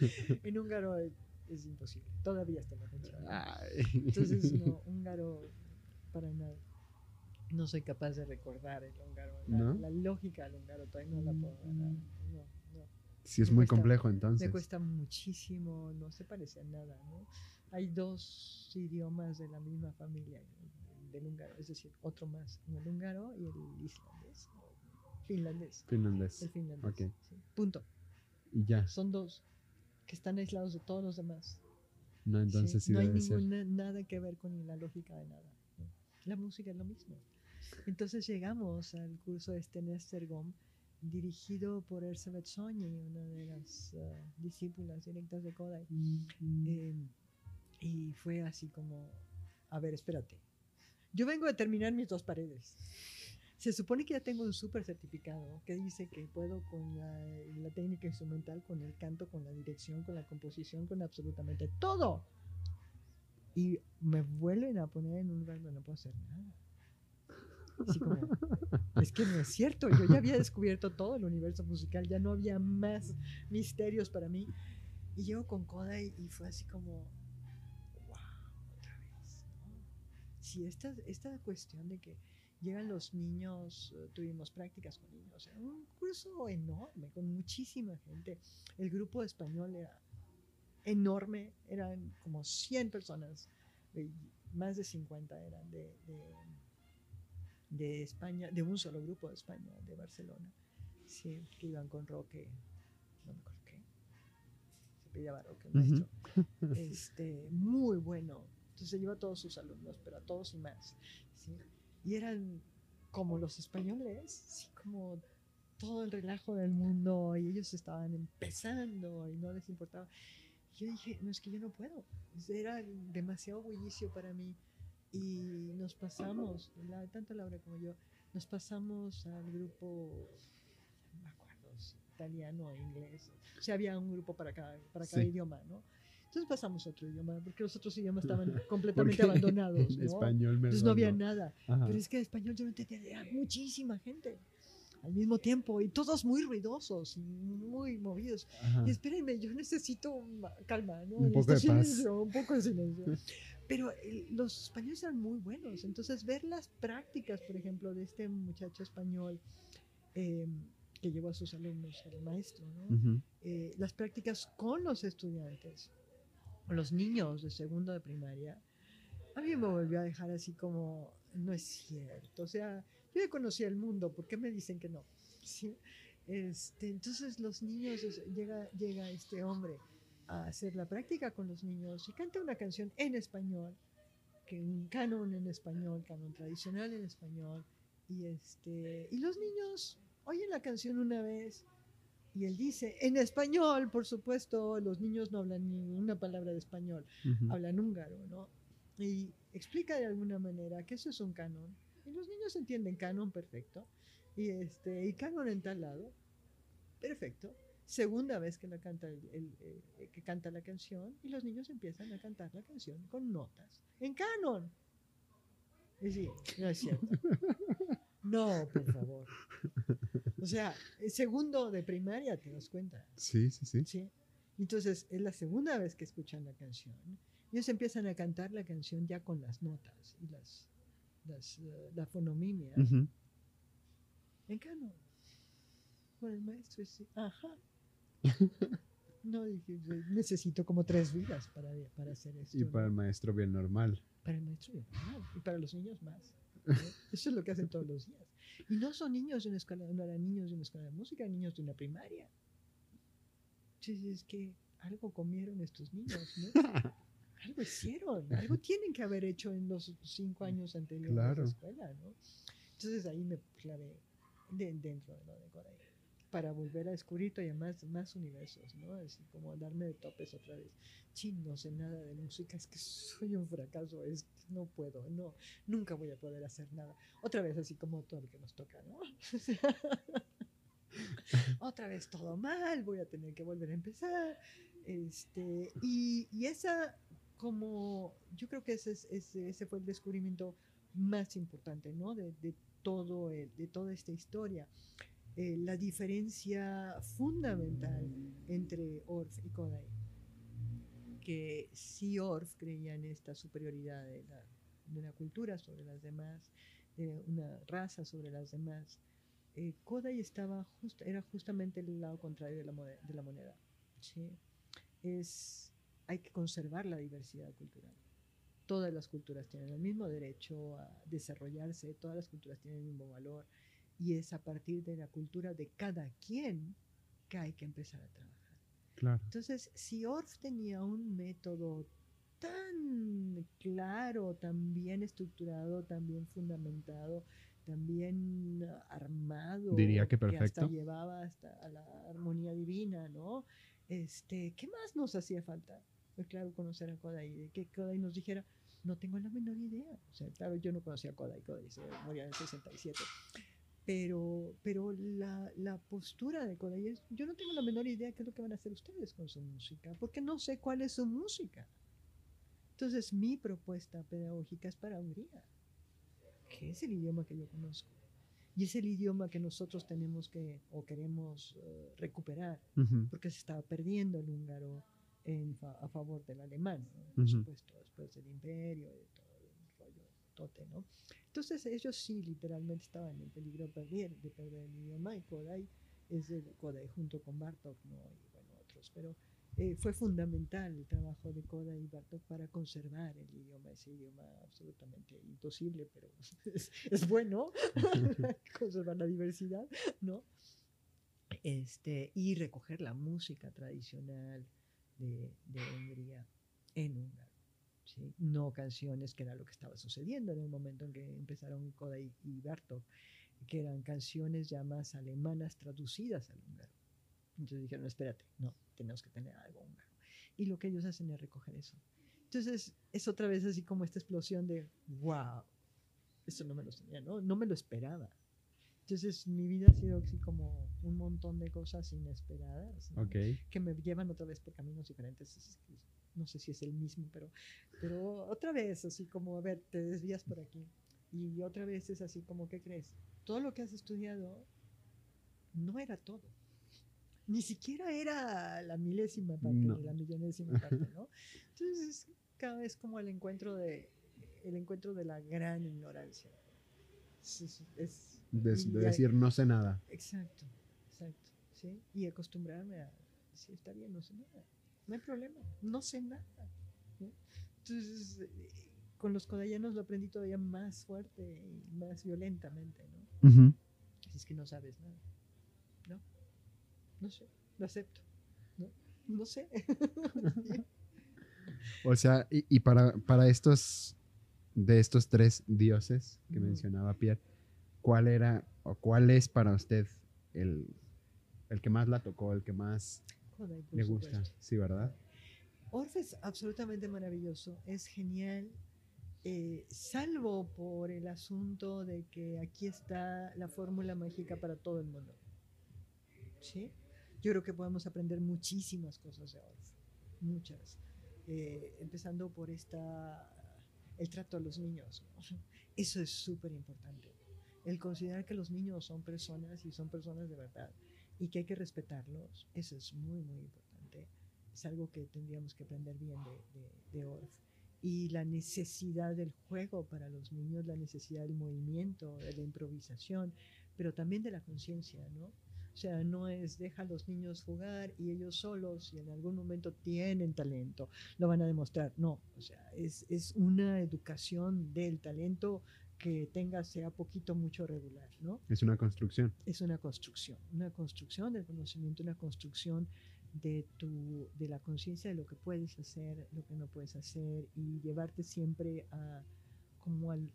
en húngaro es, es imposible. Todavía está la fecha. Ay. Entonces, no, húngaro, para nada. No soy capaz de recordar el húngaro. La, ¿No? la lógica del húngaro todavía no la puedo agarrar. No, no. Sí, es Me muy cuesta- complejo entonces. Me cuesta muchísimo, no se parece a nada, ¿no? Hay dos idiomas de la misma familia del húngaro, es decir, otro más, el húngaro y el islandés, finlandés, Finlandés. el finlandés. Sí. Punto. Y ya. Son dos que están aislados de todos los demás. No, entonces sí, no hay ninguna, nada que ver con la lógica de nada. La música es lo mismo. Entonces llegamos al curso este en Estergom, dirigido por Erzsébet Sonyi, una de las eh, discípulas directas de Kodai. Eh, y fue así como, a ver, espérate. Yo vengo a terminar mis dos paredes. Se supone que ya tengo un súper certificado que dice que puedo con la, la técnica instrumental, con el canto, con la dirección, con la composición, con absolutamente todo. Y me vuelven a poner en un lugar donde no puedo hacer nada. Es que no es cierto, yo ya había descubierto todo el universo musical, ya no había más misterios para mí. Y llego con Kodai y fue así como, wow, otra vez. Sí, esta, esta cuestión de que llegan los niños, eh, tuvimos prácticas con niños, era un curso enorme, con muchísima gente. El grupo español era enorme, eran como 100 personas, más de 50 eran de, de España, de un solo grupo de España, de Barcelona, sí, que iban con Roque, no me acuerdo qué, se pillaba Roque, el Ujú. maestro, este, muy bueno, entonces se lleva a todos sus alumnos, pero a todos y más, ¿sí? y eran como los españoles, sí, como todo el relajo del mundo, y ellos estaban empezando y no les importaba. Yo dije, no es que yo no puedo, era demasiado bullicio para mí. Y nos pasamos, la- tanto Laura como yo, nos pasamos al grupo italiano, inglés. O sea, había un grupo para cada, para cada Sí. idioma, ¿no? Entonces pasamos a otro idioma, porque los otros idiomas estaban completamente abandonados, ¿no? español me Entonces no había nada. Ajá. Pero es que en español yo no entendía, muchísima gente al mismo tiempo y todos muy ruidosos muy movidos. Ajá. Y espérenme, yo necesito ma- calma, ¿no? Un poco de paz. silencio, un poco de silencio. Pero eh, los españoles eran muy buenos, entonces ver las prácticas, por ejemplo, de este muchacho español eh, que llevó a sus alumnos, el maestro, eh, las prácticas con los estudiantes, con los niños de segundo de primaria, a mí me volvió a dejar así como, no es cierto, o sea, yo ya conocía el mundo, ¿por qué me dicen que no? ¿Sí? Este, entonces los niños, llega, llega este hombre a hacer la práctica con los niños y canta una canción en español, que un canon en español, canon tradicional en español, y, este, y los niños oyen la canción una vez y él dice, en español, por supuesto, los niños no hablan ni una palabra de español, hablan húngaro, ¿no? Y explica de alguna manera que eso es un canon. Y los niños entienden canon perfecto. Y, este, y canon en tal lado, perfecto. Segunda vez que, la canta el- el, eh, que canta la canción y los niños empiezan a cantar la canción con notas en canon. Y sí, no es cierto. No, por favor. O sea, el segundo de primaria, te das cuenta. Sí, sí, sí. ¿sí? Entonces, es la segunda vez que escuchan la canción. Ellos empiezan a cantar la canción ya con las notas y las, las, eh, la fonomimia en canon. Con el maestro, sí, ajá. No, necesito como tres vidas para, para hacer esto. Y ¿no? para el maestro bien normal. Para el maestro bien normal, y para los niños más. ¿no? Eso es lo que hacen todos los días. Y no son niños de una escuela, no eran niños de una escuela de música, niños de una primaria. Entonces es que algo comieron estos niños, ¿no? Algo hicieron, algo tienen que haber hecho en los cinco años anteriores Claro. a la escuela, ¿no? Entonces ahí me clavé de- dentro de lo de Koday para volver a descubrir todavía más, más universos, ¿no? Así como darme de topes otra vez. Chin, no sé nada de música, es que soy un fracaso, es no puedo, no, nunca voy a poder hacer nada. Otra vez así como todo lo que nos toca, ¿no? Otra vez todo mal, voy a tener que volver a empezar. Este, y, y esa, como, yo creo que ese, es- ese, ese fue el descubrimiento más importante, ¿no? De todo el- de toda esta historia. Eh, la diferencia fundamental entre Orff y Kodai. Que si Orff creía en esta superioridad de, la, de una cultura sobre las demás, de una raza sobre las demás, eh, Kodai estaba just- era justamente el lado contrario de la, de la moneda. ¿sí? Es, hay que conservar la diversidad cultural. Todas las culturas tienen el mismo derecho a desarrollarse, todas las culturas tienen el mismo valor y es a partir de la cultura de cada quien que hay que empezar a trabajar. Claro. Entonces, si Orff tenía un método tan claro, tan bien estructurado, tan bien fundamentado, tan bien ah, armado, Diría que hasta perfecto. llevaba hasta a la armonía divina, ¿no? Este, ¿qué más nos hacía falta? Pues claro, conocer a Kodai, que Kodai nos dijera, no tengo la menor idea. O sea, claro, yo no conocía a Kodai, Kodai se moría en el 67 pero, pero la, la postura de Kodai es, yo no tengo la menor idea qué es lo que van a hacer ustedes con su música, porque no sé cuál es su música. Entonces mi propuesta pedagógica es para Hungría, que es el idioma que yo conozco. Y es el idioma que nosotros tenemos que o queremos eh, recuperar, Ujú. porque se estaba perdiendo el húngaro en fa- a favor del alemán, ¿no? por Ujú. supuesto, después del imperio y de todo el rollo tote, ¿no? Entonces ellos sí literalmente estaban en peligro de perder, de perder el idioma y Kodai es de Kodai junto con Bartok ¿no? y bueno, otros, pero eh, fue fundamental el trabajo de Kodai y Bartok para conservar el idioma, ese idioma absolutamente imposible, pero es, es bueno conservar la diversidad, ¿no? Este, y recoger la música tradicional de, de Hungría en húngaro. ¿Sí? No canciones, que era lo que estaba sucediendo en el momento en que empezaron Kodai y Bartok, que eran canciones ya más alemanas traducidas al húngaro. Entonces dijeron, espérate, no, tenemos que tener algo húngaro. Y lo que ellos hacen es recoger eso. Entonces es otra vez así como esta explosión de, wow, eso no me lo tenía, ¿no? No me lo esperaba. Entonces mi vida ha sido así como un montón de cosas inesperadas ¿no? Que me llevan otra vez por caminos diferentes. No sé si es el mismo, pero, pero otra vez así como, a ver, te desvías por aquí. Y otra vez es así como, ¿qué crees? Todo lo que has estudiado no era todo. Ni siquiera era la milésima parte, No. ni la millonésima parte, ¿no? Entonces es cada vez como el encuentro de, el encuentro de la gran ignorancia. Es, De, decir no sé nada. Exacto, exacto, ¿sí? Y acostumbrarme a decir, está bien, no sé nada, no hay problema, no sé nada. ¿no? Entonces, eh, con los codayanos lo aprendí todavía más fuerte y más violentamente, ¿no? Si es que no sabes nada, ¿no? No sé, lo acepto, ¿no? No sé. O sea, y, y para, para estos, de estos tres dioses que mencionaba Pierre, ¿cuál era o cuál es para usted el, el que más la tocó, el que más Le gusta? supuesto. Sí, ¿verdad? Orff es absolutamente maravilloso, es genial, eh, salvo por el asunto de que aquí está la fórmula mágica para todo el mundo. ¿Sí? Yo creo que podemos aprender muchísimas cosas de Orff, muchas. Eh, empezando por esta, el trato a los niños. ¿no? Eso es súper importante. El considerar que los niños son personas y son personas de verdad y que hay que respetarlos, eso es muy, muy importante es algo que tendríamos que aprender bien de, de, de Orff. Y la necesidad del juego para los niños, la necesidad del movimiento, de la improvisación, pero también de la conciencia, ¿no? O sea, no es deja a los niños jugar y ellos solos, y en algún momento tienen talento, lo van a demostrar. No, o sea, es, es una educación del talento que tenga, sea poquito, mucho regular, ¿no? Es una construcción. es una construcción, una construcción del conocimiento, una construcción de, tu, de la conciencia de lo que puedes hacer, lo que no puedes hacer y llevarte siempre a, como al-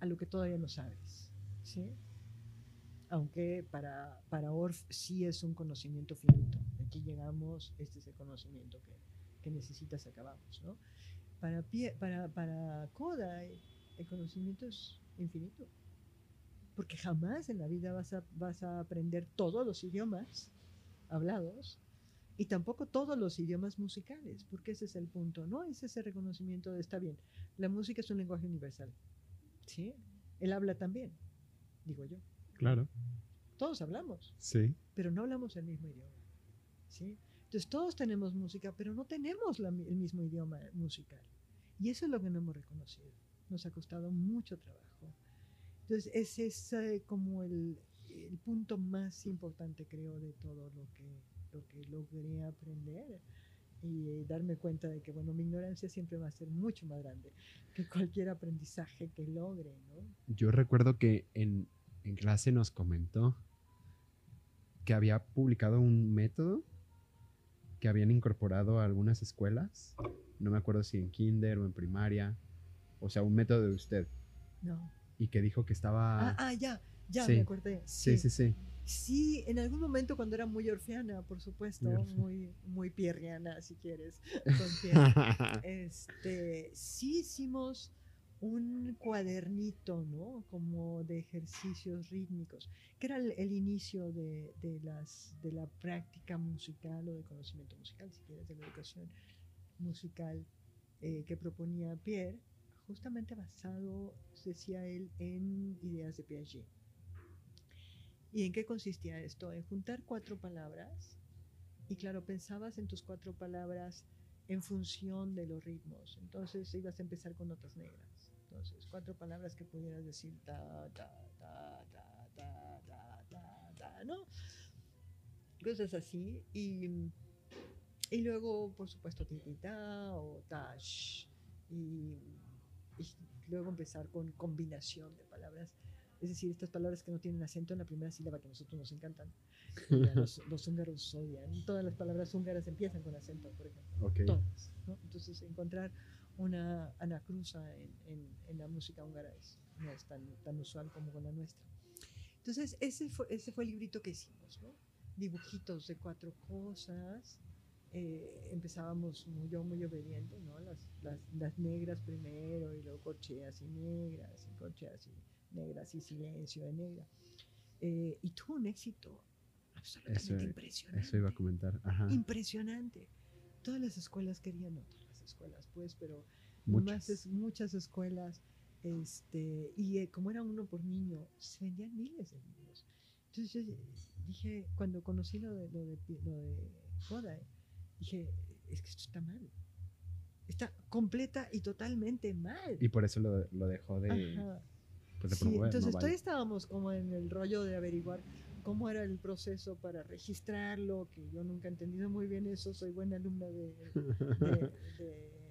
a lo que todavía no sabes. ¿sí? Aunque para, para Orff sí es un conocimiento finito. Aquí llegamos, este es el conocimiento que, que necesitas, acabamos. ¿no? Para, Pie- para, para Kodai, el conocimiento es infinito porque jamás en la vida vas a, vas a aprender todos los idiomas hablados y tampoco todos los idiomas musicales, porque ese es el punto, ¿no? Es ese reconocimiento de está bien. La música es un lenguaje universal, ¿sí? El habla también, digo yo. Claro. Todos hablamos, Sí. pero no hablamos el mismo idioma, ¿sí? Entonces todos tenemos música, pero no tenemos la el mismo idioma musical. Y eso es lo que no hemos reconocido. Nos ha costado mucho trabajo. Entonces, ese es como el, punto más importante, creo, de todo lo que, lo que logré aprender y eh, darme cuenta de que, bueno, mi ignorancia siempre va a ser mucho más grande que cualquier aprendizaje que logre, ¿no? Yo recuerdo que en, en clase nos comentó que había publicado un método que habían incorporado algunas escuelas. No me acuerdo si en kinder o en primaria. O sea, un método de usted. No. Y que dijo que estaba... Ah, ah, ya, ya Sí. me acordé. sí, sí, sí. Sí, en algún momento cuando era muy orfeana, por supuesto, Muy orfe- muy, muy pierriana, si quieres, con este, sí hicimos un cuadernito, ¿no? Como de ejercicios rítmicos, que era el, el inicio de, de las, de la práctica musical o de conocimiento musical, si quieres, de la educación musical eh, que proponía Pierre, justamente basado, decía él, en ideas de Piaget. ¿Y en qué consistía esto? En juntar cuatro palabras y claro, pensabas en tus cuatro palabras en función de los ritmos. Entonces ibas a empezar con notas negras. Entonces, cuatro palabras que pudieras decir ta, ta, ta, ta, ta, ta, ta, ta ¿no? Cosas así. Y, y luego, por supuesto, titita o tash. Y y luego empezar con combinación de palabras. Es decir, estas palabras que no tienen acento en la primera sílaba que a nosotros nos encantan. Los, los húngaros odian. Todas las palabras húngaras empiezan con acento, por ejemplo. Ok. Todas. ¿no? Entonces, encontrar una anacruza en, en, en la música húngara es, no es tan, tan usual como con la nuestra. Entonces, ese fue, ese fue el librito que hicimos, ¿no? Dibujitos de cuatro cosas. Eh, empezábamos muy, yo muy obediente, ¿no? Las, las, las negras primero y luego corcheas y negras y corcheas y negras y silencio de negra. eh, y tuvo un éxito absolutamente Eso- impresionante. Eso iba a comentar. Ajá. Impresionante. Todas las escuelas querían, no todas las escuelas, pues, pero Muchas. más es- muchas escuelas, este, y eh, como era uno por niño, se vendían miles de libros. Entonces yo dije, cuando conocí lo de, lo de, lo de dije, es que esto está mal. Está completa y totalmente mal. Y por eso lo, lo dejó de, Ajá. pues, de Sí, promover. entonces ¿no? todavía estábamos como en el rollo de averiguar cómo era el proceso para registrarlo, que yo nunca he entendido muy bien eso, soy buena alumna de, de- de-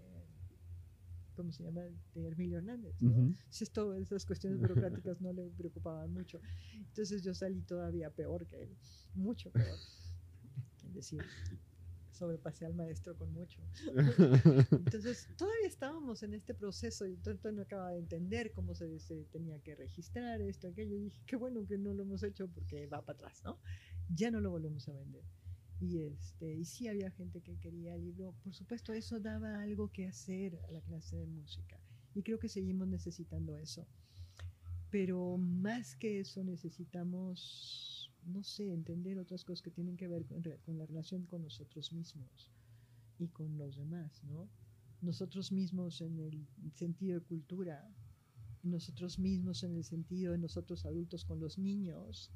¿cómo se llama? De Hermilio Hernández. Si esto, esas cuestiones burocráticas no le preocupaban mucho. Entonces yo salí todavía peor que él, mucho peor. Es decir, sobrepasé al maestro con mucho. Entonces, todavía estábamos en este proceso y entonces no acababa de entender cómo se, se tenía que registrar esto, aquello. Y dije, qué bueno que no lo hemos hecho porque va para atrás, ¿no? Ya no lo volvemos a vender. Y, este, y sí había gente que quería el libro. Por supuesto, eso daba algo que hacer a la clase de música. Y creo que seguimos necesitando eso. Pero más que eso necesitamos, no sé, entender otras cosas que tienen que ver con, la relación con nosotros mismos y con los demás, ¿no? Nosotros mismos en el sentido de cultura, nosotros mismos en el sentido de nosotros adultos con los niños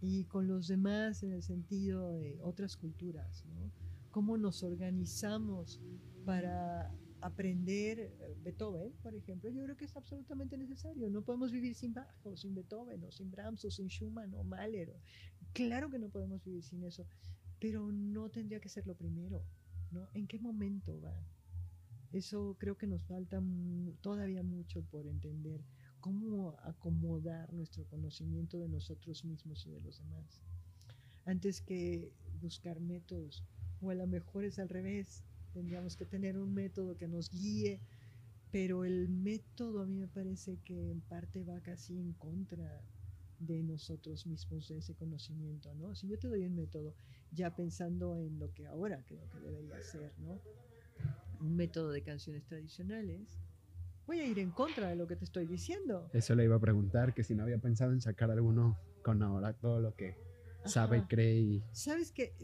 y con los demás en el sentido de otras culturas, ¿no? Cómo nos organizamos para aprender eh, Beethoven, por ejemplo, yo creo que es absolutamente necesario. No podemos vivir sin Bach o sin Beethoven o sin Brahms o sin Schumann o Mahler. Claro que no podemos vivir sin eso, pero no tendría que ser lo primero, ¿no? ¿En qué momento va? Eso creo que nos falta todavía mucho por entender cómo acomodar nuestro conocimiento de nosotros mismos y de los demás. Antes que buscar métodos, o a lo mejor es al revés, tendríamos que tener un método que nos guíe, pero el método a mí me parece que en parte va casi en contra de nosotros mismos, de ese conocimiento, ¿no? Si yo te doy un método ya pensando en lo que ahora creo que debería ser, ¿no? Un método de canciones tradicionales, voy a ir en contra de lo que te estoy diciendo. Eso le iba a preguntar, que si no había pensado en sacar alguno con ahora todo lo que sabe Ajá. cree y... Sabes que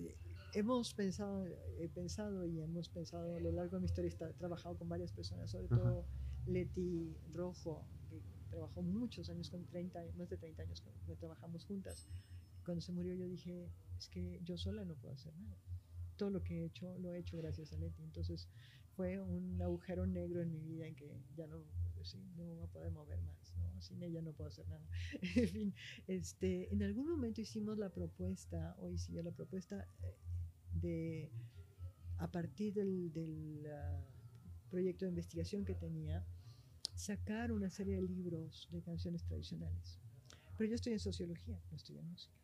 hemos pensado, he pensado y hemos pensado a lo largo de mi historia, he trabajado con varias personas, sobre Ajá. todo Leti Rojo, que trabajó muchos años, con 30, más de 30 años que trabajamos juntas. Cuando se murió yo dije, es que yo sola no puedo hacer nada. Todo lo que he hecho, lo he hecho gracias a Leti. Entonces fue un agujero negro en mi vida en que ya no, sí, no me voy a poder mover más. ¿no? Sin ella no puedo hacer nada. en fin, este, en algún momento hicimos la propuesta, o hicimos la propuesta eh, de, a partir del, del, ah, proyecto de investigación que tenía, sacar una serie de libros de canciones tradicionales. Pero yo estoy en sociología, no estoy en música.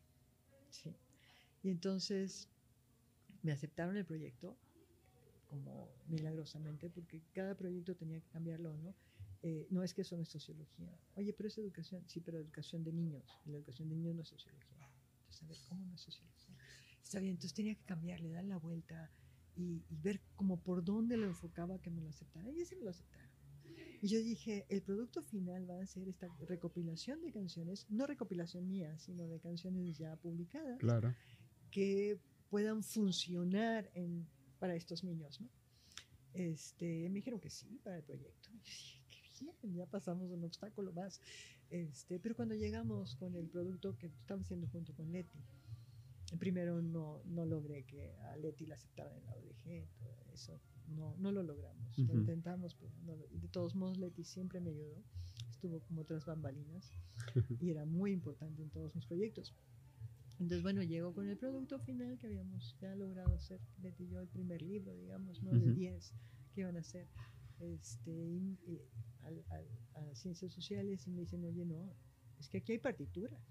Sí. Y entonces me aceptaron el proyecto como milagrosamente, porque cada proyecto tenía que cambiarlo, ¿no? Eh, no es que eso no es sociología. Oye, pero es educación. Sí, pero educación de niños. La educación de niños no es sociología. Entonces, a ver, ¿cómo no es sociología? Está bien, entonces tenía que cambiarle, dar la vuelta y, y ver como por dónde lo enfocaba que me lo aceptara. Y ese me lo aceptaron. Y yo dije, el producto final va a ser esta recopilación de canciones, no recopilación mía, sino de canciones ya publicadas, Claro. que puedan funcionar en, para estos niños, ¿no? Este, me dijeron que sí para el proyecto. Y yo dije, qué bien, ya pasamos un obstáculo más. Este, pero cuando llegamos con el producto que estaba haciendo junto con Leti, primero no, no logré que a Leti la aceptaran en la ODG, todo eso, no, no lo logramos. Lo Ujú. intentamos, pero no lo- de todos modos Leti siempre me ayudó, estuvo como otras bambalinas y era muy importante en todos mis proyectos. Entonces, bueno, llegó con el producto final que habíamos ya logrado hacer, Leti y yo, el primer libro, digamos, ¿no? De Ujú. 10 que iban a hacer este, y- y al- al- a ciencias sociales y me dicen, oye, no, es que aquí hay partituras.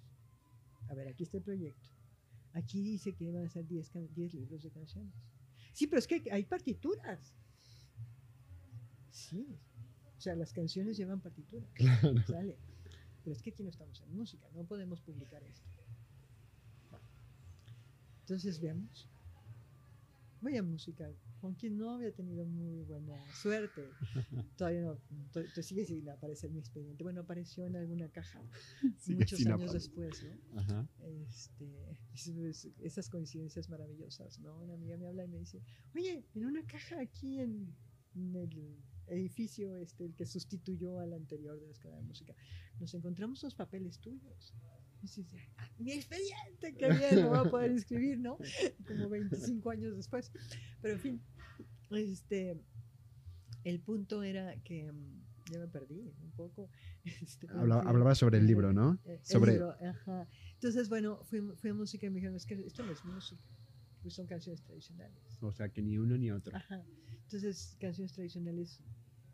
A ver, aquí está el proyecto. Aquí dice que van a ser 10 can- 10 libros de canciones. Sí, pero es que hay partituras. Sí. O sea, las canciones llevan partituras. Claro. Sale. Pero es que aquí no estamos en música, no podemos publicar esto. Entonces veamos. Voy a música, con quien no había tenido muy buena suerte. Todavía no, to- to- sigue sin aparecer mi expediente. Bueno, apareció en alguna caja Sigue muchos años aparecer. después, ¿no? Ajá. Este, es- es- esas coincidencias maravillosas, ¿no? Una amiga me habla y me dice, oye, en una caja aquí en, en el edificio este, el que sustituyó al anterior de la Escuela de Música, nos encontramos los papeles tuyos. Y dices, "Ah, mi expediente, qué bien, lo voy a poder inscribir, ¿no? Como 25 años después. Pero en fin, este, el punto era que mm, ya me perdí un poco. este, Habla- hablaba sobre el libro, ¿no? el Sobre- libro, ajá. Entonces, bueno, fui, fui a música y me dijeron, es que esto no es música, pues son canciones tradicionales. O sea, que ni uno ni otro. Ajá. Entonces, canciones tradicionales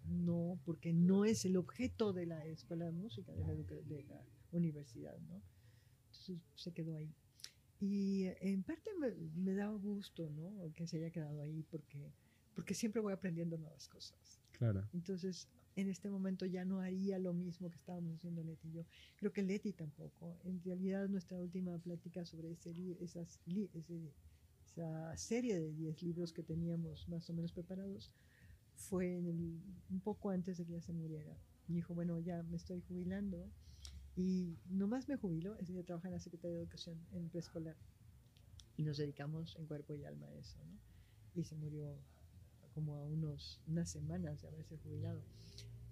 no, porque no es el objeto de la escuela de música, de la, educa- de la universidad, ¿no? Se quedó ahí. Y en parte me, me daba gusto, ¿no? Que se haya quedado ahí, porque, porque siempre voy aprendiendo nuevas cosas. Claro. Entonces, en este momento ya no haría lo mismo que estábamos haciendo Leti y yo. Creo que Leti tampoco. En realidad, nuestra última plática sobre ese, esas, ese- esa serie de 10 libros que teníamos más o menos preparados fue en el- un poco antes de que ella se muriera. Y dijo, bueno, ya me estoy jubilando. Y nomás me jubilo, ese día trabaja en la Secretaría de Educación en preescolar. Y nos dedicamos en cuerpo y alma a eso, ¿no? Y se murió como a unos, unas semanas de haberse jubilado.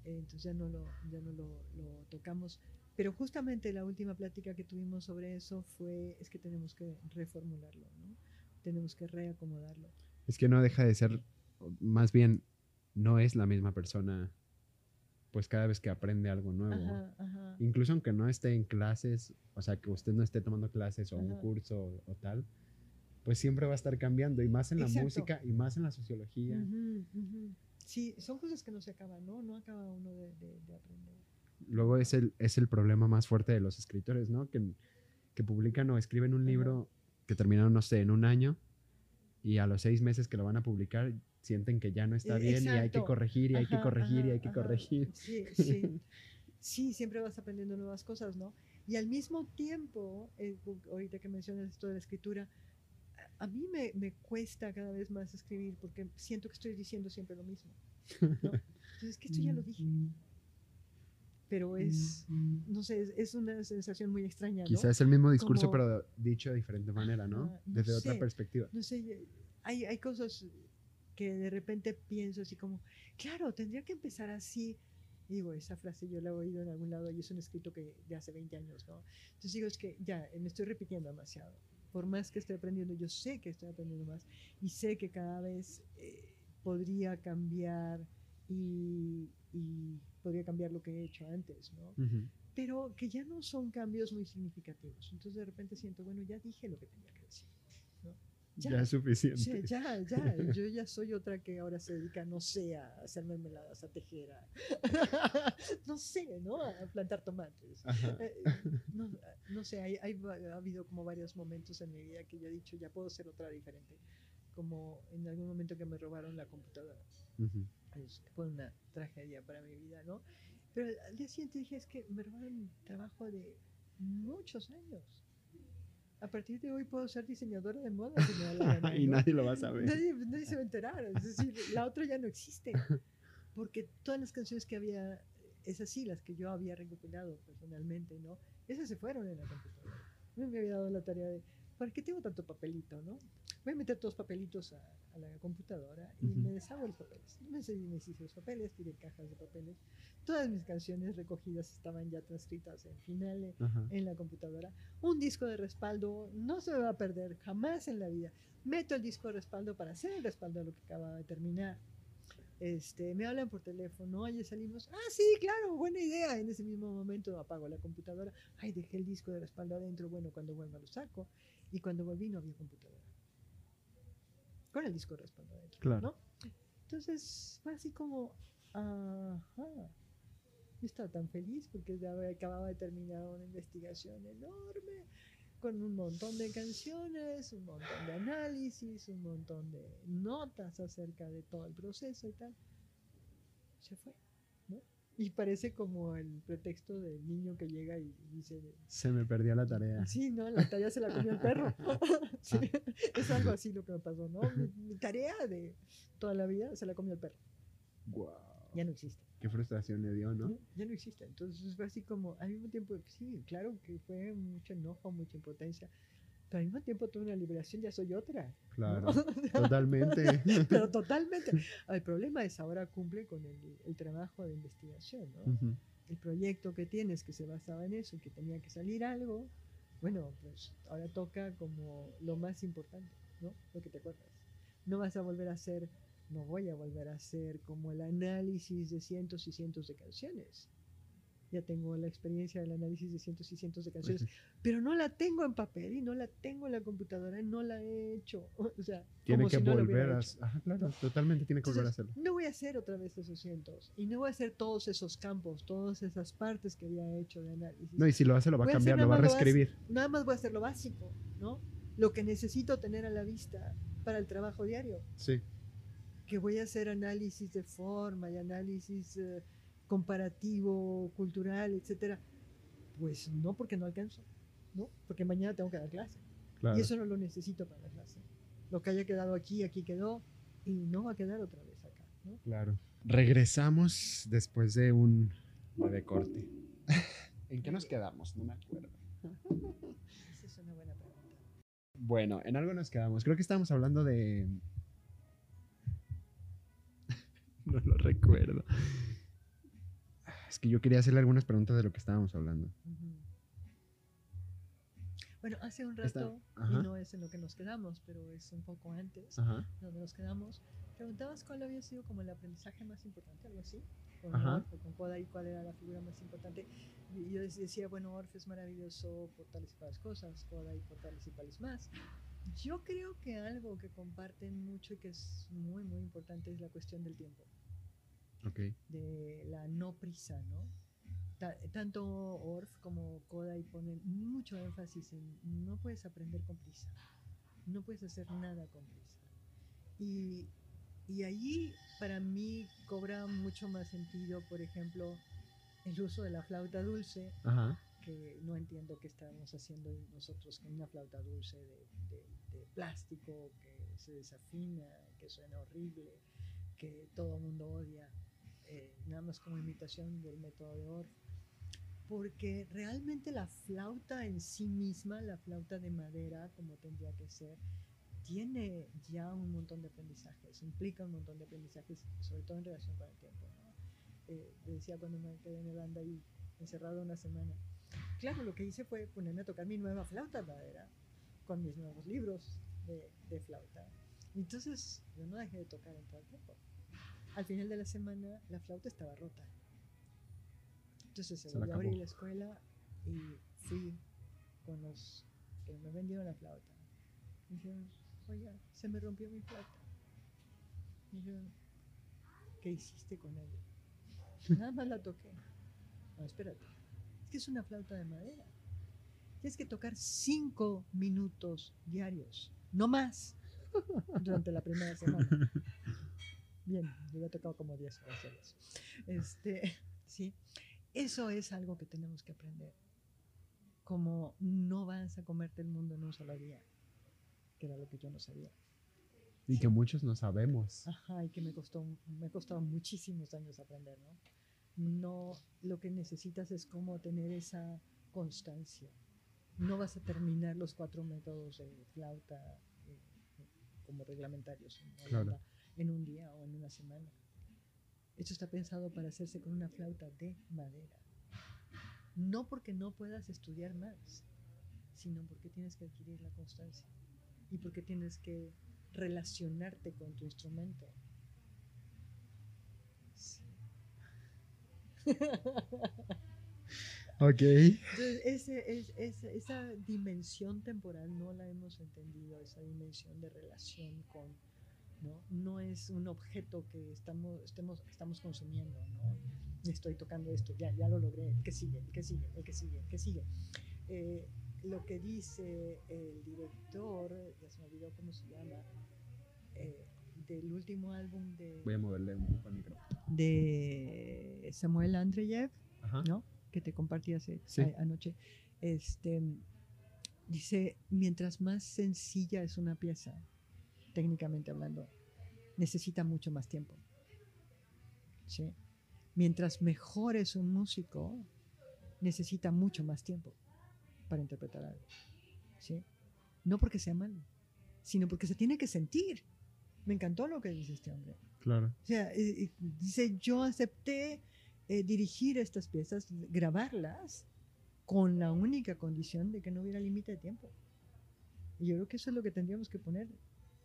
Eh, entonces ya no, lo, ya no lo, lo tocamos. Pero justamente la última plática que tuvimos sobre eso fue, es que tenemos que reformularlo, ¿no? Tenemos que reacomodarlo. Es que no deja de ser, más bien, no es la misma persona, pues cada vez que aprende algo nuevo. Ajá, ajá. Incluso aunque no esté en clases, o sea, que usted no esté tomando clases o un Ajá. curso o, o tal, pues siempre va a estar cambiando, y más en la Exacto. música y más en la sociología. Ujú, ujú. Sí, son cosas que no se acaban, ¿no? No acaba uno de, de- de aprender. Luego es el, es el problema más fuerte de los escritores, ¿no? Que, que publican o escriben un libro que terminaron, no sé, en un año y a los seis meses que lo van a publicar sienten que ya no está Eh, bien y hay que exacto. corregir y hay que Ajá, corregir y ajá, hay que ajá. corregir. Sí, sí. Sí, siempre vas aprendiendo nuevas cosas, ¿no? Y al mismo tiempo, eh, ahorita que mencionas esto de la escritura, a- a mí me, me cuesta cada vez más escribir porque siento que estoy diciendo siempre lo mismo. ¿no? Entonces, que esto ya lo dije, pero es, no sé, es, es una sensación muy extraña, ¿no? Quizás es el mismo discurso, Como- pero dicho de diferente manera, ¿no? Ajá, no Desde otra sé. perspectiva. no sé, hay, hay cosas que de repente pienso así como, claro, tendría que empezar así. Digo, esa frase yo la he oído en algún lado y es un escrito que de hace 20 años, ¿no? Entonces digo, es que ya, me estoy repitiendo demasiado. Por más que estoy aprendiendo, yo sé que estoy aprendiendo más y sé que cada vez eh, podría cambiar y, y podría cambiar lo que he hecho antes, ¿no? Pero que ya no son cambios muy significativos. Entonces de repente siento, bueno, ya dije lo que tenía que decir. Ya, Ya. es suficiente. Sí, ya, ya, yo ya soy otra que ahora se dedica, no sé, a hacer mermeladas, a tejer, a- no sé, ¿no? A plantar tomates. Eh, No, no sé, hay, hay ha habido como varios momentos en mi vida que yo he dicho, ya puedo ser otra diferente. Como en algún momento que me robaron la computadora. Ujú. Es- fue una tragedia para mi vida, ¿no? Pero al día siguiente dije, es que me robaron trabajo de muchos años. A partir de hoy puedo ser diseñadora de moda. si me da la y nadie lo va a saber. Nadie, nadie se va a enterar. Es decir, la otra ya no existe. Porque todas las canciones que había, esas sí, las que yo había recopilado personalmente, ¿no? Esas se fueron en la computadora. No me había dado la tarea de, ¿para qué tengo tanto papelito, no? Voy a meter todos los papelitos a, a la computadora y me deshago los papeles. Me hice me hice los papeles, tiré cajas de papeles. Todas mis canciones recogidas estaban ya transcritas en finales Ajá. en la computadora. Un disco de respaldo no se me va a perder jamás en la vida. Meto el disco de respaldo para hacer el respaldo a lo que acaba de terminar. Este, me hablan por teléfono, oye, salimos. Ah, sí, claro, buena idea. En ese mismo momento apago la computadora. Ay, dejé el disco de respaldo adentro. Bueno, cuando vuelva lo saco. Y cuando volví no había computadora. Con el disco de respaldo adentro. Claro. ¿no? Entonces fue así como, ajá. Yo estaba tan feliz porque acababa de terminar una investigación enorme con un montón de canciones, un montón de análisis, un montón de notas acerca de todo el proceso y tal. Se fue. Y parece como el pretexto del niño que llega y dice, Se me perdió la tarea. sí, no, la tarea se la comió el perro. Sí, Es algo así lo que me pasó, ¿no? Mi, mi tarea de toda la vida se la comió el perro. Guau. Ya no existe. Qué frustración le dio, ¿no? ¿no? Ya no existe. Entonces fue así como, al mismo tiempo, sí, claro que fue mucho enojo, mucha impotencia, pero al mismo tiempo tuve una liberación, ya soy otra. ¿no? Claro. O sea, Totalmente. pero totalmente. El problema es ahora cumple con el, el trabajo de investigación, ¿no? El proyecto que tienes que se basaba en eso y que tenía que salir algo, bueno, pues ahora toca como lo más importante, ¿no? Lo que te acuerdas. No vas a volver a hacer, no voy a volver a hacer como el análisis de cientos y cientos de canciones. Ya tengo la experiencia del análisis de cientos y cientos de canciones, pero no la tengo en papel y no la tengo en la computadora, no la he hecho. O sea, Tiene como que si no lo volver a... Ajá, claro, totalmente tiene que volver a hacerlo. No voy a hacer otra vez esos cientos y no voy a hacer todos esos campos, todas esas partes que había hecho de análisis. No, y si lo hace, lo va a Voy a hacer cambiar, lo va a lo reescribir. Nada más voy a hacer lo básico, ¿no? Lo que necesito tener a la vista para el trabajo diario, Sí. que voy a hacer análisis de forma y análisis eh, comparativo, cultural, etcétera. Pues no porque no alcanzo, ¿no? Porque mañana tengo que dar clase. Claro. Y eso no lo necesito para la clase. Lo que haya quedado aquí, aquí quedó y no va a quedar otra vez acá, ¿no? Claro. Regresamos después de un breve corte. ¿En qué nos quedamos? No me acuerdo. Esa es una buena pregunta. Bueno, en algo nos quedamos. Creo que estábamos hablando de. no lo recuerdo. Es que yo quería hacerle algunas preguntas de lo que estábamos hablando. Bueno, hace un rato, y no es en lo que nos quedamos, pero es un poco antes, Ajá. donde nos quedamos, preguntabas cuál había sido como el aprendizaje más importante, algo así, con con Kodai, cuál era la figura más importante. Y yo dec- decía, bueno, Orff es maravilloso por tales y tales cosas, Kodai por tales y tales más. Yo creo que algo que comparten mucho y que es muy, muy importante es la cuestión del tiempo. Ok. de la no prisa, ¿no? Ta- tanto Orff como Kodai ponen mucho énfasis en no puedes aprender con prisa, no puedes hacer nada con prisa. Y, y allí para mí cobra mucho más sentido, por ejemplo, el uso de la flauta dulce, Ajá. que no entiendo qué estamos haciendo nosotros con una flauta dulce de, de- de plástico que se desafina, que suena horrible, que todo el mundo odia, eh, nada más como imitación del método de Orff. Porque realmente la flauta en sí misma, la flauta de madera, como tendría que ser, tiene ya un montón de aprendizajes, implica un montón de aprendizajes, sobre todo en relación con el tiempo. ¿no? Eh, decía cuando me quedé en Holanda y encerrado una semana, Claro, lo que hice fue ponerme a tocar mi nueva flauta de madera con mis nuevos libros de, de flauta. Entonces, yo no dejé de tocar en todo el tiempo. Al final de la semana, la flauta estaba rota. Entonces, se Se la volvió a abrir la escuela y fui con los que me vendieron la flauta. Me dijeron, oiga, se me rompió mi flauta. Me dijeron, ¿qué hiciste con ella? Nada más la toqué. No, espérate. Es que es una flauta de madera. Tienes que tocar cinco minutos diarios, no más, durante la primera semana. Bien, yo había tocado como 10 horas diarias. Este, sí, eso es algo que tenemos que aprender. Como no vas a comerte el mundo en un solo día, que era lo que yo no sabía. Y que muchos no sabemos. Ajá, y que me costó, me costado muchísimos años aprender, ¿no? No, lo que necesitas es como tener esa constancia. No vas a terminar los cuatro métodos de flauta eh, como reglamentarios en, Claro. En un día o en una semana. Esto está pensado para hacerse con una flauta de madera. No porque no puedas estudiar más, sino porque tienes que adquirir la constancia y porque tienes que relacionarte con tu instrumento. Sí. Ok. Entonces, ese, es, ese- esa dimensión temporal no la hemos entendido, esa dimensión de relación con, ¿no? No es un objeto que estamos, estemos, estamos consumiendo, ¿no? Estoy tocando esto, ya, ya lo logré, el que sigue, el que sigue, el que sigue, el que sigue. Eh, lo que dice el director, ya se me olvidó cómo se llama, eh, del último álbum de, Voy a moverle un poco al micrófono. de Samuel Andreyev, Ajá. ¿no? Que te compartí hace Sí. a- anoche. Este dice, mientras más sencilla es una pieza, técnicamente hablando, necesita mucho más tiempo. ¿Sí? Mientras mejor es un músico, necesita mucho más tiempo para interpretar algo. ¿Sí? No porque sea malo, sino porque se tiene que sentir. Me encantó lo que dice este hombre. Claro. O sea, eh, eh, dice, yo acepté eh, dirigir estas piezas, grabarlas, con la única condición de que no hubiera límite de tiempo. Y yo creo que eso es lo que tendríamos que poner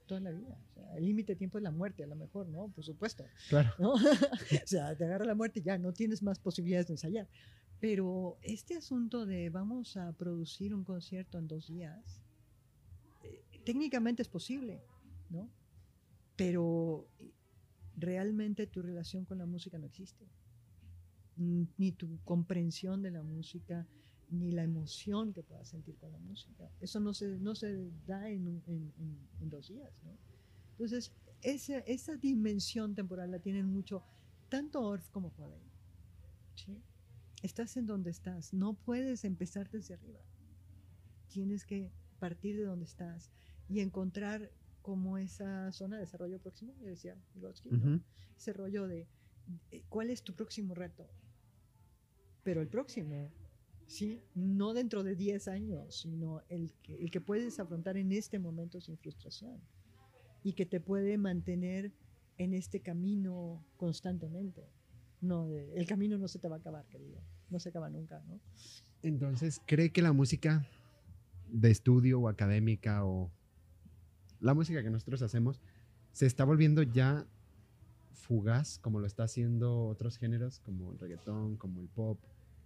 toda la vida. O sea, el límite de tiempo es la muerte, a lo mejor, ¿no? Por supuesto. Claro. ¿no? o sea, te agarra la muerte y ya, no tienes más posibilidades de ensayar. Pero este asunto de vamos a producir un concierto en dos días, eh, técnicamente es posible, ¿no? Pero eh, realmente tu relación con la música no existe. Ni tu comprensión de la música, ni la emoción que puedas sentir con la música. Eso no se, no se da en, en- en- en dos días, ¿no? Entonces, esa, esa dimensión temporal la tienen mucho tanto Orff como. ¿sí? Estás en donde estás, no puedes empezar desde arriba. Tienes que partir de donde estás y encontrar como esa zona de desarrollo próximo, que decía Vygotsky, ¿no? Ese rollo de eh, cuál es tu próximo reto. Pero el próximo, ¿sí? No dentro de 10 años, sino el que, el que puedes afrontar en este momento sin frustración y que te puede mantener en este camino constantemente. No, de- el camino no se te va a acabar, querido. No se acaba nunca, ¿no? Entonces, ¿cree que la música de estudio o académica o la música que nosotros hacemos se está volviendo ya fugaz, como lo está haciendo otros géneros, como el reggaetón, como el pop,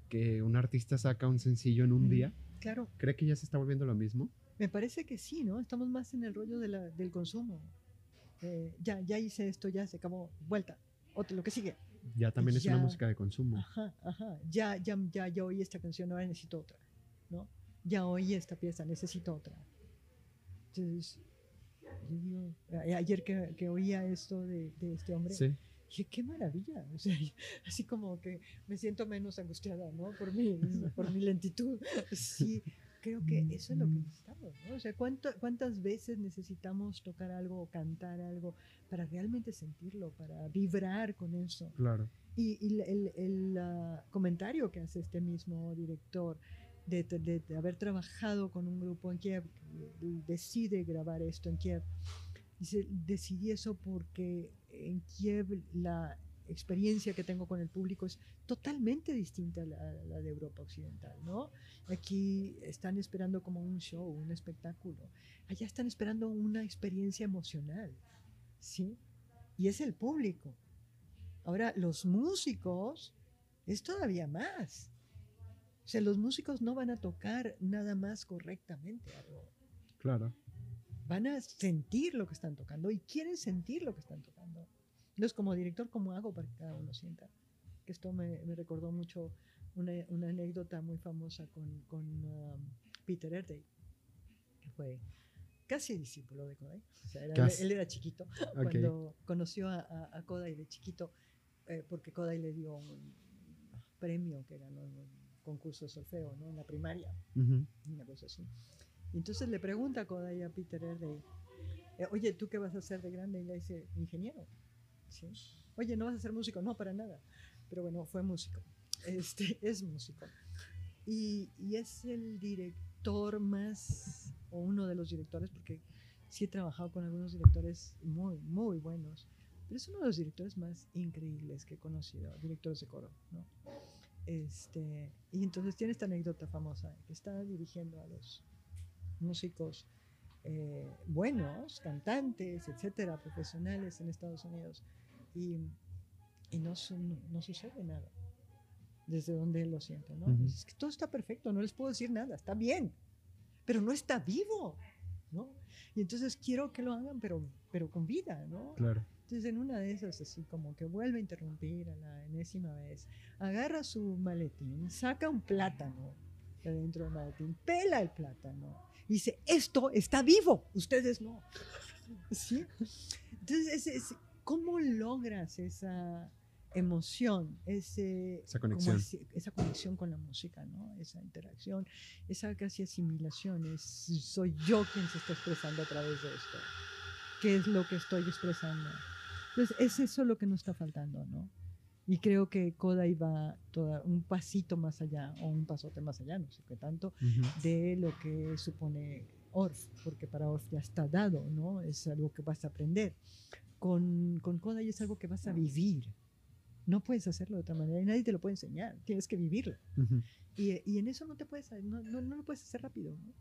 que un artista saca un sencillo en un Ujú. día? Claro, ¿Cree que ya se está volviendo lo mismo? me parece que sí, ¿no? Estamos más en el rollo de la- del consumo. Eh, ya, ya hice esto, ya se acabó, vuelta, otro, lo que sigue. Ya también es una Ya. música de consumo. Ajá, ajá. Ya, ya, ya, ya oí esta canción, ahora necesito otra, ¿no? Ya oí esta pieza, necesito otra. Entonces, yo digo, ayer que, que oía esto de, de este hombre, Sí, dije, qué maravilla. O sea, así como que me siento menos angustiada, ¿no? Por mi, por mi lentitud. Sí, creo que eso es lo que necesitamos, ¿no? O sea, ¿cuánto- ¿cuántas veces necesitamos tocar algo o cantar algo para realmente sentirlo, para vibrar con eso? claro. Y, y el, el, ah, comentario que hace este mismo director de, de- de haber trabajado con un grupo en Kiev, decide grabar esto en Kiev, dice, decidí eso porque en Kiev la experiencia que tengo con el público es totalmente distinta a la, a la de Europa Occidental, ¿no? Aquí están esperando como un show, un espectáculo. Allá están esperando una experiencia emocional, ¿sí? Y es el público. Ahora, los músicos es todavía más. O sea, los músicos no van a tocar nada más correctamente algo. Claro. Van a sentir lo que están tocando y quieren sentir lo que están tocando. Entonces, como director, ¿cómo hago para que cada uno sienta? Que esto me, me recordó mucho una, una anécdota muy famosa con, con um, Peter Erday, que fue casi discípulo de Kodai. O sea, era- él era chiquito Ok. cuando conoció a, a, a Kodai de chiquito, eh, porque Kodai le dio un premio que ganó en un concurso de solfeo, ¿no? En la primaria, Ujú. una cosa así. Y entonces le pregunta a a Peter Erday, eh, oye, ¿tú qué vas a hacer de grande? Y le dice, ingeniero. ¿Sí? Oye, ¿no vas a ser músico? No, para nada. Pero bueno, fue músico. Este, es músico. Y, y es el director más, o uno de los directores, porque sí he trabajado con algunos directores muy, muy buenos, pero es uno de los directores más increíbles que he conocido, directores de coro, ¿no? Este, y entonces tiene esta anécdota famosa, que está dirigiendo a los músicos eh, buenos, cantantes, etcétera, profesionales en Estados Unidos, y, y no, su- no sucede nada desde donde él lo siente, ¿no? Ujú. Es que todo está perfecto, no les puedo decir nada, está bien, pero no está vivo, ¿no? Y entonces quiero que lo hagan, pero, pero con vida, ¿no? Claro. Entonces en una de esas, así como que vuelve a interrumpir a la enésima vez, agarra su maletín, saca un plátano de dentro del maletín, pela el plátano y dice, esto está vivo, ustedes no. ¿Sí? Entonces, es- es- ¿cómo logras esa emoción, ese, Esa conexión. ese- esa conexión con la música, ¿no? esa interacción, esa casi asimilación? Es, soy yo quien se está expresando a través de esto. ¿Qué es lo que estoy expresando? Entonces, es eso lo que nos está faltando, ¿no? Y creo que Kodai va toda, un pasito más allá, o un pasote más allá, no sé qué tanto, Ujú. de lo que supone ORF, porque para ORF ya está dado, ¿no? Es algo que vas a aprender. Con, con Kodai es algo que vas a vivir. No puedes hacerlo de otra manera y nadie te lo puede enseñar, tienes que vivirlo. Ujú. Y, y en eso no te puedes, no, no, no lo puedes hacer rápido, ¿no?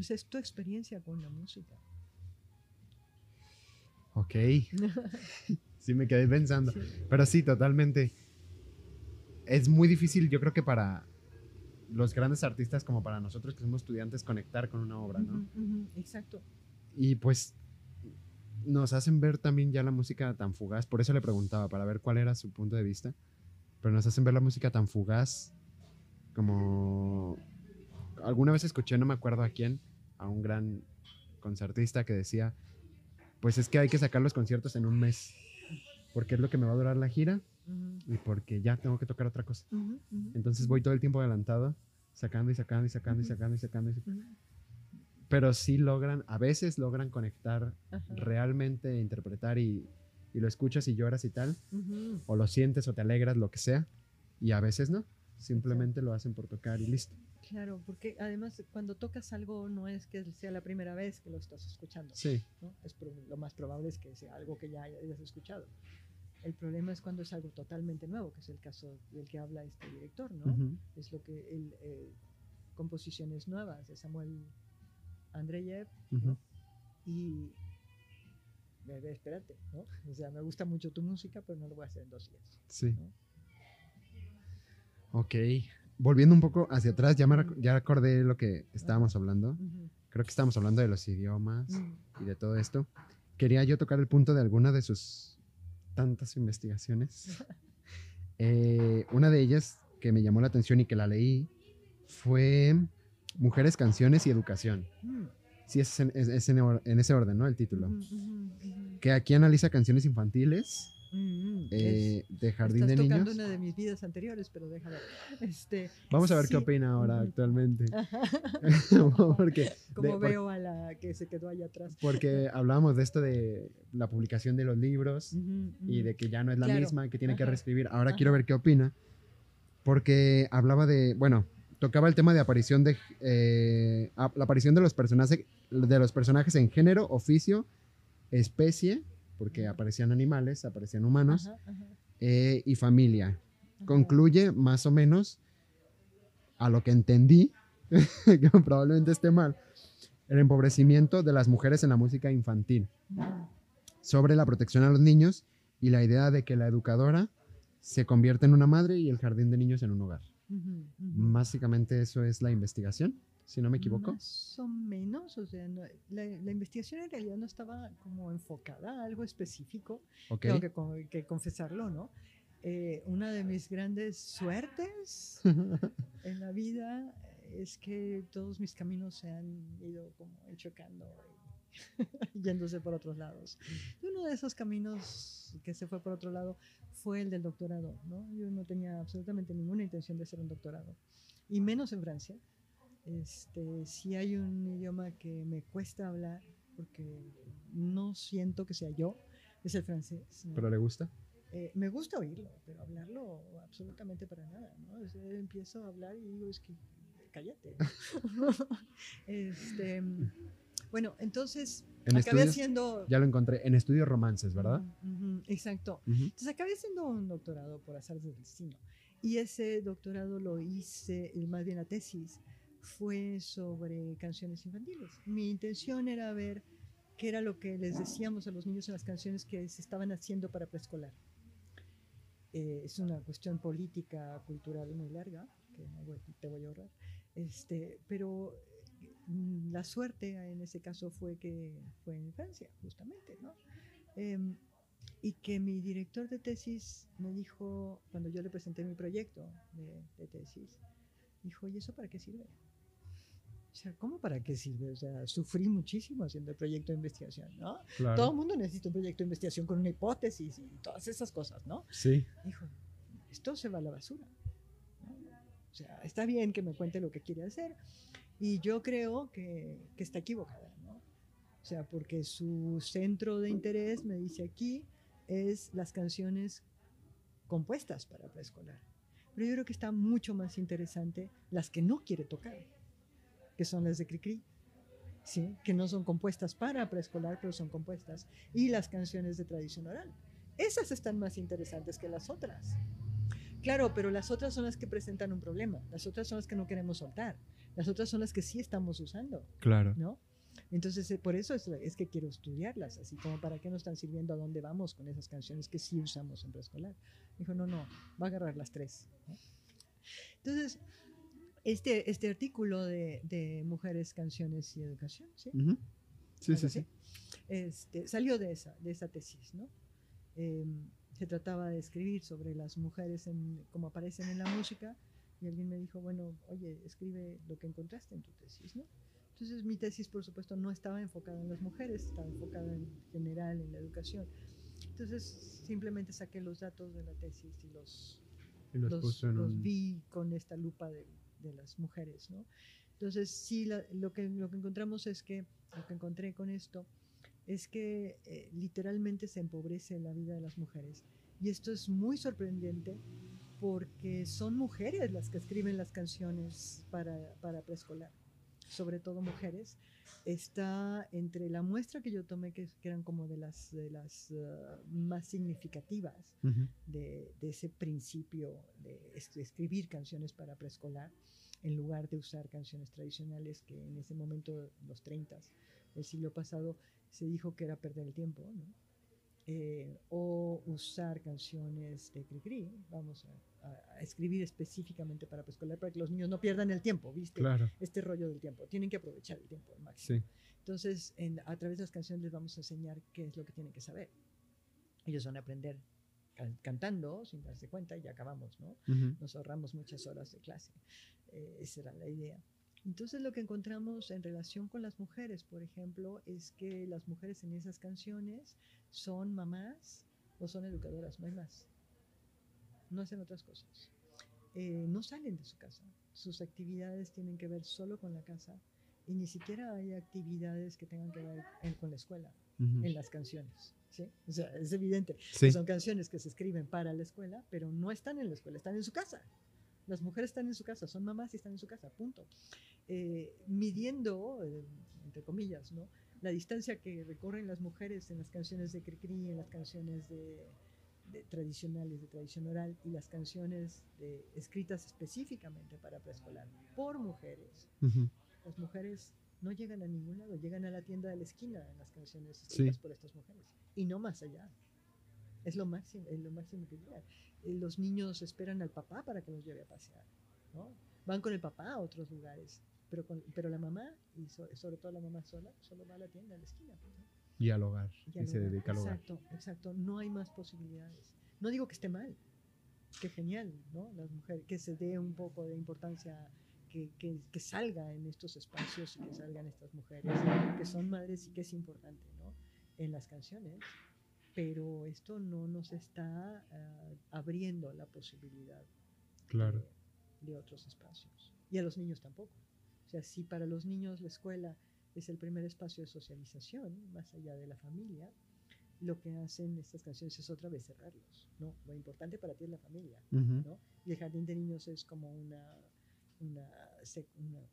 O sea, es tu experiencia con la música. Ok. Sí, me quedé pensando. Sí. Pero sí, totalmente. Es muy difícil, yo creo que para los grandes artistas como para nosotros que somos estudiantes conectar con una obra, ¿no? Ujú, exacto. Y pues nos hacen ver también ya la música tan fugaz, por eso le preguntaba, para ver cuál era su punto de vista, pero nos hacen ver la música tan fugaz como alguna vez escuché, no me acuerdo a quién, a un gran concertista que decía, pues es que hay que sacar los conciertos en un mes, porque es lo que me va a durar la gira Ujú, y porque ya tengo que tocar otra cosa. ujú, ujú, Entonces voy todo el tiempo adelantado, sacando y sacando y sacando y sacando y sacando. y-. Pero sí logran, a veces logran conectar realmente interpretar y, y lo escuchas y lloras y tal, o lo sientes o te alegras, lo que sea, y a veces no, simplemente lo hacen por tocar y listo. Claro, porque además cuando tocas algo no es que sea la primera vez que lo estás escuchando. Sí, ¿no? Es lo más probable es que sea algo que ya hayas escuchado. El problema es cuando es algo totalmente nuevo, que es el caso del que habla este director, ¿no? Es lo que él, eh, composiciones nuevas de Samuel Andreyev, ¿no? Y ve, espérate, ¿no? O sea, me gusta mucho tu música, pero no lo voy a hacer en dos días. sí. ¿no? Ok, volviendo un poco hacia atrás, ya, me rec- ya recordé lo que estábamos hablando, creo que estábamos hablando de los idiomas y de todo esto. Quería yo tocar el punto de alguna de sus tantas investigaciones. Eh, una de ellas que me llamó la atención y que la leí fue Mujeres, Canciones y Educación. Mm, Sí, es en, es- en or- en ese orden, ¿no? El título. Que aquí analiza canciones infantiles Mm, mm, eh, de Jardín Estás de tocando Niños. una de mis vidas anteriores, pero déjame. Este, Vamos a ver sí. qué opina ahora actualmente. porque, Como de- por- veo a la que se quedó allá atrás. porque hablábamos de esto de la publicación de los libros y de que ya no es la Claro. misma, que tiene que Ajá. reescribir. Ahora Ajá. quiero ver qué opina. Porque hablaba de, bueno, tocaba el tema de aparición de eh, la aparición de los personajes de los personajes en género, oficio, especie, porque aparecían animales, aparecían humanos Ajá, ajá, eh, y familia. Concluye más o menos a lo que entendí, que probablemente esté mal, el empobrecimiento de las mujeres en la música infantil. Sobre la protección a los niños y la idea de que la educadora se convierte en una madre y el jardín de niños en un hogar. Básicamente eso es la investigación, si no me equivoco. Más o menos, o sea, no- la, la investigación en realidad no estaba como enfocada a algo específico, Ok. tengo que, con- que confesarlo, ¿no? Eh, una de mis grandes suertes en la vida es que todos mis caminos se han ido como enchocando y yéndose por otros lados. Y uno de esos caminos que se fue por otro lado fue el del doctorado, ¿no? Yo no tenía absolutamente ninguna intención de hacer un doctorado, y menos en Francia. Este, si hay un idioma que me cuesta hablar, porque no siento que sea yo, es el francés. ¿no? ¿Pero le gusta? Eh, me gusta oírlo, pero hablarlo absolutamente para nada, ¿no? Empiezo a hablar y digo, es que cállate. ¿no? este, bueno, En entonces acabé estudios, haciendo... ya lo encontré, en estudios romances, ¿verdad? Exacto. Ujú. Entonces acabé haciendo un doctorado por azar del destino. Y ese doctorado lo hice, más bien la tesis, fue sobre canciones infantiles. Mi intención era ver qué era lo que les decíamos a los niños en las canciones que se estaban haciendo para preescolar. Eh, es una cuestión política, cultural muy larga, que te voy a ahorrar. Este, pero mm, la suerte en ese caso fue que fue en Francia, justamente, ¿no? Em, y que mi director de tesis me dijo, cuando yo le presenté mi proyecto de, de tesis, dijo, ¿y eso para qué sirve? O sea, ¿cómo para qué sirve? O sea, sufrí muchísimo haciendo el proyecto de investigación, ¿no? Claro. Todo el mundo necesita un proyecto de investigación con una hipótesis y todas esas cosas, ¿no? Sí, Dijo, esto se va a la basura. O sea, está bien que me cuente lo que quiere hacer y yo creo que, que está equivocada, ¿no? O sea, porque su centro de interés, me dice aquí, es las canciones compuestas para preescolar. Pero yo creo que está mucho más interesante las que no quiere tocar, que son las de Cricri, ¿sí? que no son compuestas para preescolar, pero son compuestas, y las canciones de tradición oral. Esas están más interesantes que las otras. Claro, pero las otras son las que presentan un problema, las otras son las que no queremos soltar, las otras son las que sí estamos usando, claro. ¿no? Entonces, eh, por eso es, es que quiero estudiarlas, así como para qué nos están sirviendo, a dónde vamos con esas canciones que sí usamos en preescolar. Dijo, no, no, va a agarrar las tres. ¿no? Entonces, este, este artículo de, de Mujeres, Canciones y Educación, ¿sí? Sí, Algo sí, así. sí. Este, salió de esa, de esa tesis, ¿no? Eh, se trataba de escribir sobre las mujeres en, como aparecen en la música y alguien me dijo, bueno, oye, escribe lo que encontraste en tu tesis, ¿no? Entonces mi tesis, por supuesto, no estaba enfocada en las mujeres, estaba enfocada en general en la educación. Entonces simplemente saqué los datos de la tesis y los, Y los, los, los vi con esta lupa de, de las mujeres, ¿no? Entonces, sí, la- lo, que, lo que encontramos es que, lo que encontré con esto, es que eh, literalmente se empobrece la vida de las mujeres. Y esto es muy sorprendente porque son mujeres las que escriben las canciones para, para preescolar, sobre todo mujeres. Está entre la muestra que yo tomé, que, que eran como de las, de las eh, más significativas, de, de ese principio de es- escribir canciones para preescolar en lugar de usar canciones tradicionales que en ese momento, los 30 del siglo pasado, se dijo que era perder el tiempo, ¿no? Eh, o usar canciones de Cricri, vamos a, a- a escribir específicamente para preescolar para que los niños no pierdan el tiempo, ¿viste? Claro, Este rollo del tiempo, tienen que aprovechar el tiempo al máximo. sí. Entonces, en- a través de las canciones les vamos a enseñar qué es lo que tienen que saber. Ellos van a aprender can- cantando sin darse cuenta y ya acabamos, ¿no? Ujú. Nos ahorramos muchas horas de clase. Eh, esa era la idea. Entonces, lo que encontramos en relación con las mujeres, por ejemplo, es que las mujeres en esas canciones son mamás o son educadoras, no hay más. No hacen otras cosas. Eh, no salen de su casa. Sus actividades tienen que ver solo con la casa y ni siquiera hay actividades que tengan que ver en- con la escuela Ujú. en las canciones. ¿sí? O sea, es evidente. Sí. Son canciones que se escriben para la escuela, pero no están en la escuela, están en su casa. Las mujeres están en su casa, son mamás y están en su casa, punto. Eh, midiendo, eh, entre comillas, ¿no? La distancia que recorren las mujeres en las canciones de Cricri, en las canciones de, de tradicionales, de tradición oral, y las canciones de- escritas específicamente para preescolar por mujeres. Ujú. Las mujeres no llegan a ningún lado, llegan a la tienda de la esquina en las canciones escritas Sí. por estas mujeres, y no más allá. Es lo máximo, es lo máximo que llegan. Eh, Los niños esperan al papá para que los lleve a pasear, ¿no? Van con el papá a otros lugares, pero, con- pero la mamá, y so- sobre todo la mamá sola, solo va a la tienda de la esquina. pues, ¿no? Y al hogar. Y Y, al se hogar. dedica al hogar. Exacto, exacto. No hay más posibilidades. No digo que esté mal, que genial, ¿no? Las mujeres, que se dé un poco de importancia, que, que, que salga en estos espacios y que salgan estas mujeres, que son madres y que es importante, ¿no? En las canciones. Pero esto no nos está ah, abriendo la posibilidad Claro. de, de otros espacios. Y a los niños tampoco. Sea, si para los niños la escuela es el primer espacio de socialización, más allá de la familia, lo que hacen estas canciones es otra vez cerrarlos. ¿no? Lo importante para ti es la familia. Ujú. ¿no? Y el jardín de niños es como una, una, una,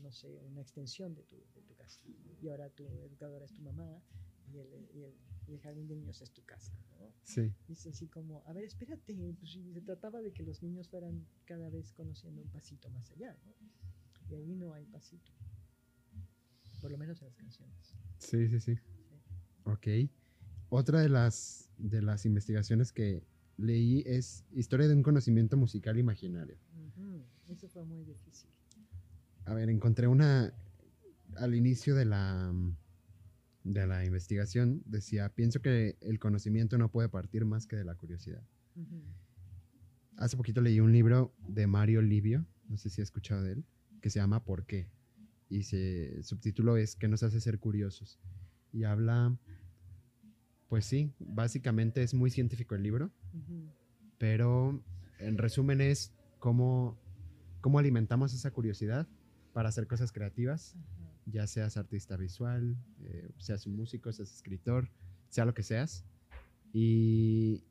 no sé, una extensión de tu, de tu casa. Y ahora tu educadora es tu mamá y el, y el, y el jardín de niños es tu casa. ¿no? Sí. Y es así como, a ver, espérate, pues se trataba de que los niños fueran cada vez conociendo un pasito más allá, ¿no? Y ahí no hay pasito. Por lo menos en las canciones. Sí, sí, sí. Ok. Otra de las, de las investigaciones que leí es Historia de un conocimiento musical imaginario. Eso fue muy difícil. A ver, encontré una al inicio de la de la investigación decía, pienso que el conocimiento no puede partir más que de la curiosidad. Hace poquito leí un libro de Mario Livio, no sé si has escuchado de él, que se llama ¿Por qué? y se subtítulo es ¿Qué nos hace ser curiosos? Y habla, pues sí, básicamente es muy científico el libro, pero en resumen es cómo, cómo alimentamos esa curiosidad para hacer cosas creativas, ya seas artista visual, eh, seas un músico, seas escritor, sea lo que seas, y,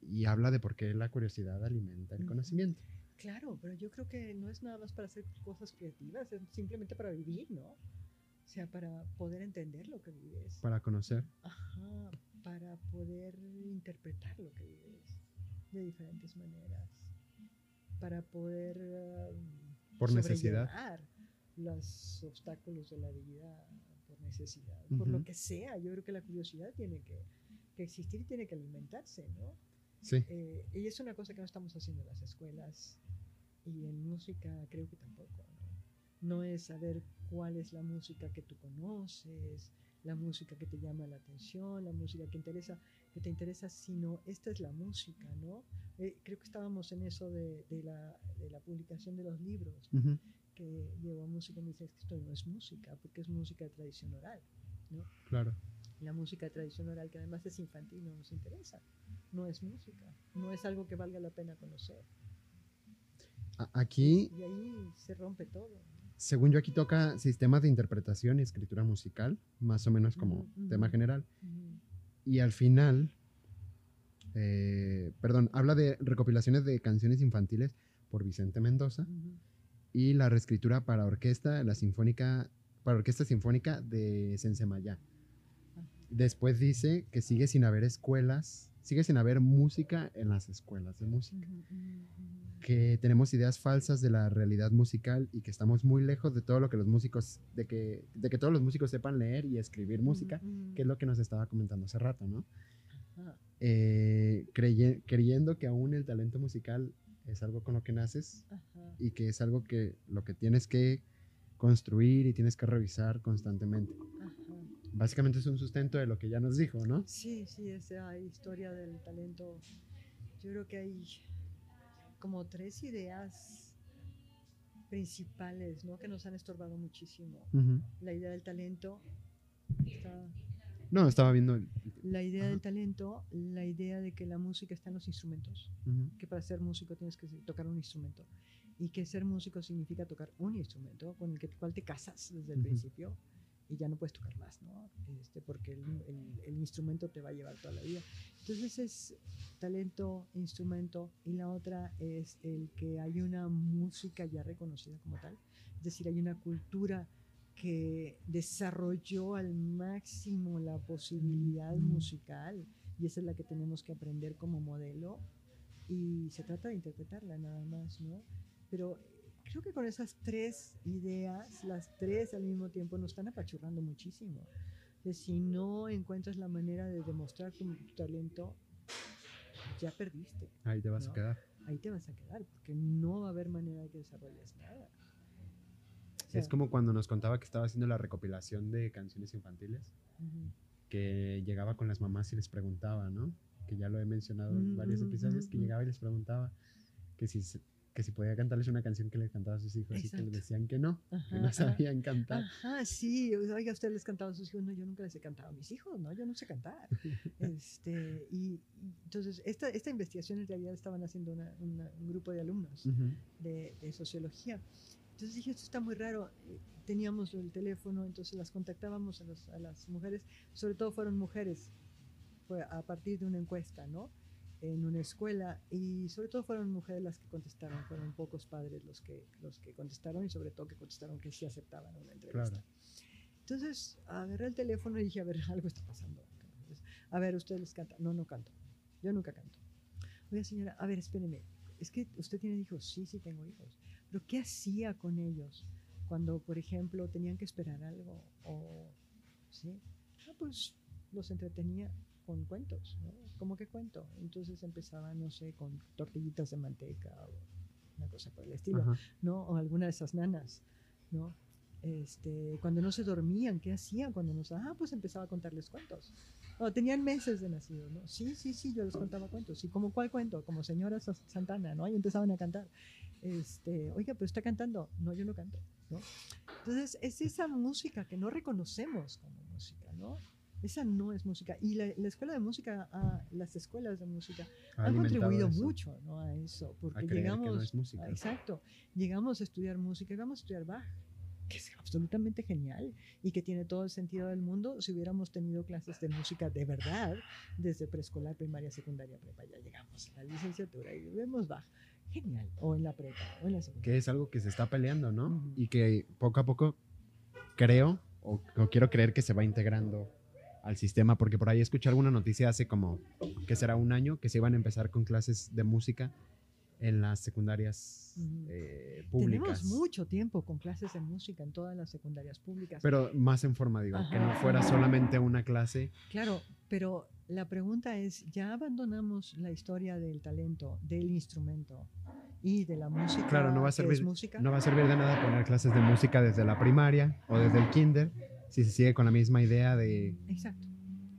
y habla de por qué la curiosidad alimenta el conocimiento. Claro, pero yo creo que no es nada más para hacer cosas creativas, es simplemente para vivir, ¿no? O sea, para poder entender lo que vives. Para conocer. Ajá, para poder interpretar lo que vives de diferentes maneras. Para poder um, Por necesidad. los obstáculos de la vida por necesidad, por lo que sea. Yo creo que la curiosidad tiene que, que existir y tiene que alimentarse, ¿no? Sí, Eh, y es una cosa que no estamos haciendo en las escuelas y en música creo que tampoco. ¿no? No es saber cuál es la música que tú conoces, la música que te llama la atención, la música que, interesa, que te interesa, sino esta es la música, ¿no? Eh, creo que estábamos en eso de, de la, de la publicación de los libros, ujú, que llevó música y me dice, "Es que esto no es música, porque es música de tradición oral. claro. La música tradición oral, que además es infantil, no nos interesa. No es música, no es algo que valga la pena conocer. Aquí, Y ahí se rompe todo. según yo, aquí toca sistemas de interpretación y escritura musical, más o menos como tema general. Y al final, eh, perdón, habla de recopilaciones de canciones infantiles por Vicente Mendoza y la reescritura para orquesta, la sinfónica, para orquesta sinfónica de Sensemayá. Después dice que sigue sin haber escuelas, sigue sin haber música en las escuelas de música. Que tenemos ideas falsas de la realidad musical y que estamos muy lejos de todo lo que los músicos, de que, de que todos los músicos sepan leer y escribir música, que es lo que nos estaba comentando hace rato, ¿no? Eh, creye- creyendo que aún el talento musical es algo con lo que naces Ajá. y que es algo que lo que tienes que construir y tienes que revisar constantemente. Básicamente es un sustento de lo que ya nos dijo, ¿no? Sí, sí, esa historia del talento. Yo creo que hay como tres ideas principales, ¿no? Que nos han estorbado muchísimo. La idea del talento, está- No, estaba viendo... el- la idea Ajá. del talento, la idea de que la música está en los instrumentos, que para ser músico tienes que tocar un instrumento y que ser músico significa tocar un instrumento con el que, cual te casas desde el principio y ya no puedes tocar más, ¿no? Este, porque el, el- el instrumento te va a llevar toda la vida. Entonces es talento, instrumento y la otra es el que hay una música ya reconocida como tal, es decir, hay una cultura que desarrolló al máximo la posibilidad musical y esa es la que tenemos que aprender como modelo y se trata de interpretarla nada más, ¿no? Pero creo que con esas tres ideas, las tres al mismo tiempo nos están apachurrando muchísimo. Que si no encuentras la manera de demostrar tu, tu talento, ya perdiste. Ahí te vas a No. quedar. Ahí te vas a quedar, porque no va a haber manera de que desarrolles nada. O sea, Es como cuando nos contaba que estaba haciendo la recopilación de canciones infantiles, ujú, que llegaba con las mamás y les preguntaba, ¿no? Que ya lo he mencionado en varios mm, episodios, mm, que mm. llegaba y les preguntaba que si, que si podía cantarles una canción que les cantaba a sus hijos y que Exacto. les decían que no, que Ajá, no ajá. sabían cantar. Ajá, sí, oiga, usted les cantaba a sus hijos, no, yo nunca les he cantado a mis hijos, no, yo no sé cantar. este, y, y entonces, esta, esta investigación en realidad estaban haciendo una- una- un grupo de alumnos de, de sociología. Entonces dije, esto está muy raro. Eh, Teníamos el teléfono, entonces las contactábamos a, los- a las mujeres, sobre todo fueron mujeres, fue a partir de una encuesta, ¿no? En una escuela, y sobre todo fueron mujeres las que contestaron, fueron pocos padres los que, los que contestaron, y sobre todo que contestaron que sí aceptaban una entrevista. Claro. Entonces agarré el teléfono y dije, a ver, algo está pasando. Entonces, a ver, ¿ustedes les cantan? No, no canto. Yo nunca canto. Oiga, señora, a ver, espéreme. Es que usted tiene hijos. Sí, sí, tengo hijos. Pero ¿qué hacía con ellos cuando, por ejemplo, tenían que esperar algo? O, ¿sí? Ah, pues los entretenía con cuentos, ¿no? ¿Cómo que cuento? Entonces empezaba, no sé, con tortillitas de manteca o una cosa por el estilo. Ajá. ¿no? O alguna de esas nanas, ¿no? Este, cuando no se dormían, ¿qué hacían cuando no se... Ah, pues empezaba a contarles cuentos. No, tenían meses de nacido, ¿no? Sí, sí, sí, yo les contaba cuentos. ¿Y como cuál cuento? Como señora Sa- Santana, ¿no? Y empezaban a cantar. Este, oiga, pero está cantando. No, yo no canto, ¿no? Entonces, es esa música que no reconocemos como música, ¿no? Esa no es música. Y la, la escuela de música, ah, las escuelas de música Ha han contribuido eso. mucho ¿no? a eso, porque que llegamos, no es música. ah, exacto, llegamos a estudiar música vamos a estudiar Bach, que es absolutamente genial y que tiene todo el sentido del mundo si hubiéramos tenido clases de música de verdad desde preescolar, primaria, secundaria, prepa, ya llegamos a la licenciatura y vemos Bach, genial, o en la prepa, o en la secundaria. Que es algo que se está peleando, ¿no? Ujú. Y que poco a poco creo, o, o quiero creer que se va integrando al sistema, porque por ahí escuché alguna noticia hace como, que será un año, que se iban a empezar con clases de música en las secundarias eh, públicas. Tenemos mucho tiempo con clases de música en todas las secundarias públicas. Pero más en forma, digo, que no fuera solamente una clase. Claro, pero la pregunta es, ¿ya abandonamos la historia del talento, del instrumento y de la música? Claro, no va a servir, no va a servir de nada poner clases de música desde la primaria o desde el kinder si se sigue con la misma idea de Exacto,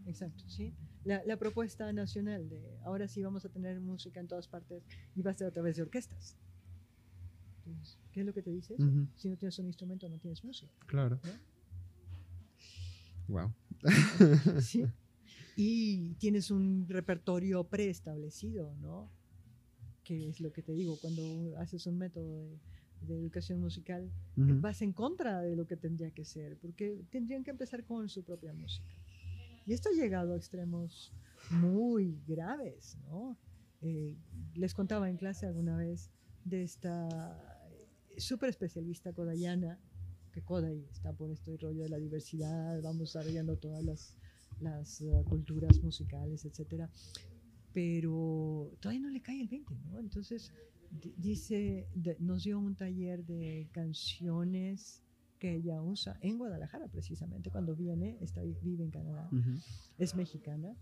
exacto, sí. La, la propuesta nacional de ahora sí vamos a tener música en todas partes y va a ser a través de orquestas. Entonces, ¿Qué es lo que te dice eso? Si no tienes un instrumento, no tienes música. Claro. ¿no? Wow. ¿sí? Y tienes un repertorio preestablecido, ¿no? Que es lo que te digo, cuando haces un método de, de educación musical, Ujú. vas en contra de lo que tendría que ser, porque tendrían que empezar con su propia música. Y esto ha llegado a extremos muy graves, ¿no? Eh, les contaba en clase alguna vez de esta súper especialista kodayana, que Kodai está por este rollo de la diversidad, vamos desarrollando todas las, las eh, culturas musicales, etcétera, pero todavía no le cae el 20, ¿no? Entonces, di- dice, nos dio un taller de canciones que ella usa en Guadalajara precisamente, cuando viene, está, vive en Canadá, Ujú. es mexicana,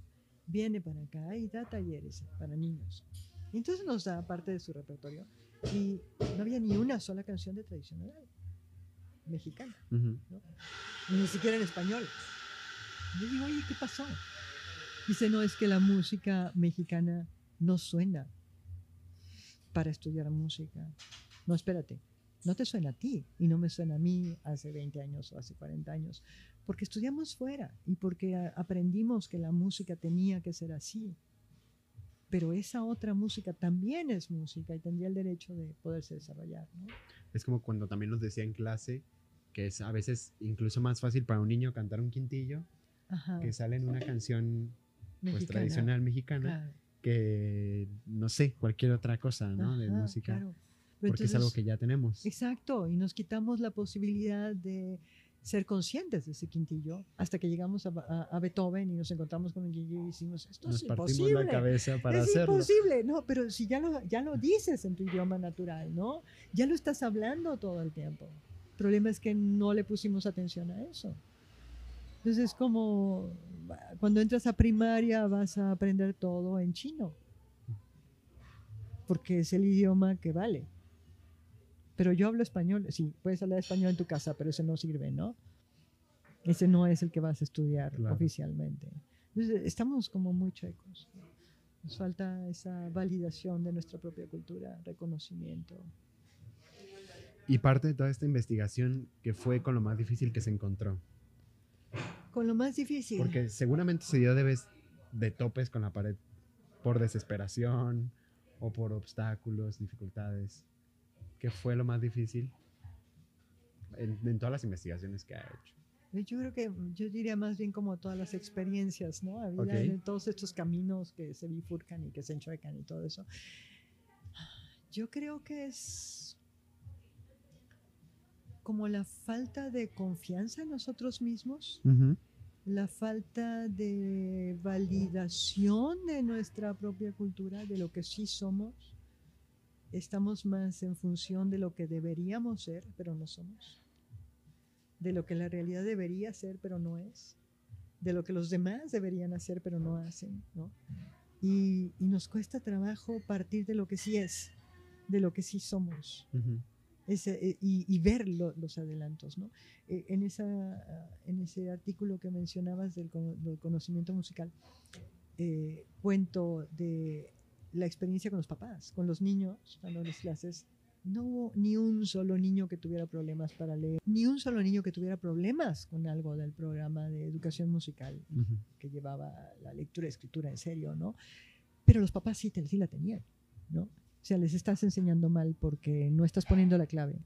viene para acá y da talleres para niños. Entonces nos da parte de su repertorio y no había ni una sola canción de tradición oral mexicana, Ujú. ni siquiera en español. Yo digo, oye, ¿qué pasó? Dice, no, es que la música mexicana no suena para estudiar música. No, espérate, no te suena a ti y no me suena a mí hace 20 años o hace 40 años, porque estudiamos fuera y porque aprendimos que la música tenía que ser así. Pero esa otra música también es música y tendría el derecho de poderse desarrollar. ¿no? Es como cuando también nos decía en clase que es a veces incluso más fácil para un niño cantar un quintillo Ajá, que sale en una canción pues, tradicional mexicana claro. que no sé, cualquier otra cosa, ¿no? de música. claro. Pero Porque es algo que ya tenemos. Exacto, y nos quitamos la posibilidad de ser conscientes de ese quintillo hasta que llegamos a, a- a Beethoven y nos encontramos con un quintillo y decimos, esto Nos es partimos imposible. la cabeza para es hacerlo. imposible, no, pero si ya lo, ya lo dices en tu idioma natural, ¿no? Ya lo estás hablando todo el tiempo. El problema es que no le pusimos atención a eso. Entonces es como cuando entras a primaria vas a aprender todo en chino, porque es el idioma que vale. Pero yo hablo español, sí, puedes hablar español en tu casa, pero ese no sirve, ¿no? Ese no es el que vas a estudiar Claro. oficialmente. Entonces, estamos como muy chuecos. Nos falta esa validación de nuestra propia cultura, reconocimiento. Y parte de toda esta investigación que fue con lo más difícil que se encontró. Con lo más difícil. Porque seguramente se dio de, vez de topes con la pared por desesperación o por obstáculos, dificultades. ¿Qué fue lo más difícil en, en todas las investigaciones que ha hecho? Yo creo que yo diría más bien como todas las experiencias, ¿no? Había Ok. en todos estos caminos que se bifurcan y que se enchuecan y todo eso. Yo creo que es como la falta de confianza en nosotros mismos, la falta de validación de nuestra propia cultura, de lo que sí somos. Estamos más en función de lo que deberíamos ser, pero no somos. De lo que la realidad debería ser, pero no es. De lo que los demás deberían hacer, pero no hacen. ¿no? Y, y nos cuesta trabajo partir de lo que sí es, de lo que sí somos Ujú. Ese, eh, y, y ver lo- los adelantos. ¿no? Eh, en, esa, ah, en ese artículo que mencionabas del, del conocimiento musical, eh, cuento de la experiencia con los papás, con los niños, cuando les clases no hubo ni un solo niño que tuviera problemas para leer, ni un solo niño que tuviera problemas con algo del programa de educación musical Ujú. que llevaba la lectura y escritura en serio, ¿no? Pero los papás sí, sí la tenían, ¿no? O sea, les estás enseñando mal porque no estás poniendo la clave,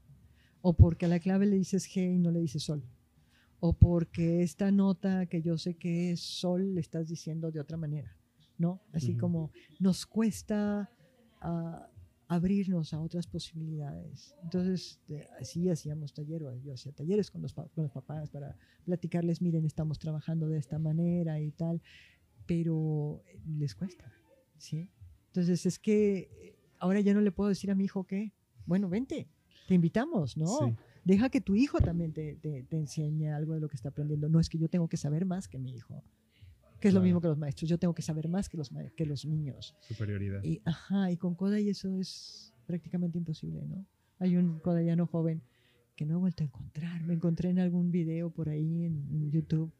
o porque a la clave le dices G y no le dices sol, o porque esta nota que yo sé que es sol le estás diciendo de otra manera, ¿no? Así Ujú. como nos cuesta ah, abrirnos a otras posibilidades. Entonces, de- así hacíamos talleres, yo hacía talleres con los, con los papás para platicarles, miren, estamos trabajando de esta manera y tal, pero eh, les cuesta, ¿sí? Entonces, es que eh, ahora ya no le puedo decir a mi hijo que, bueno, vente, te invitamos, ¿no? Sí. Deja que tu hijo también te, te, te enseñe algo de lo que está aprendiendo. No es que yo tengo que saber más que mi hijo, que es lo mismo que los maestros. Yo tengo que saber más que los, que los niños. Superioridad. Y, ajá, y con Kodai eso es prácticamente imposible, ¿no? Hay un kodayano joven que no he vuelto a encontrar. Me encontré en algún video por ahí en, en YouTube.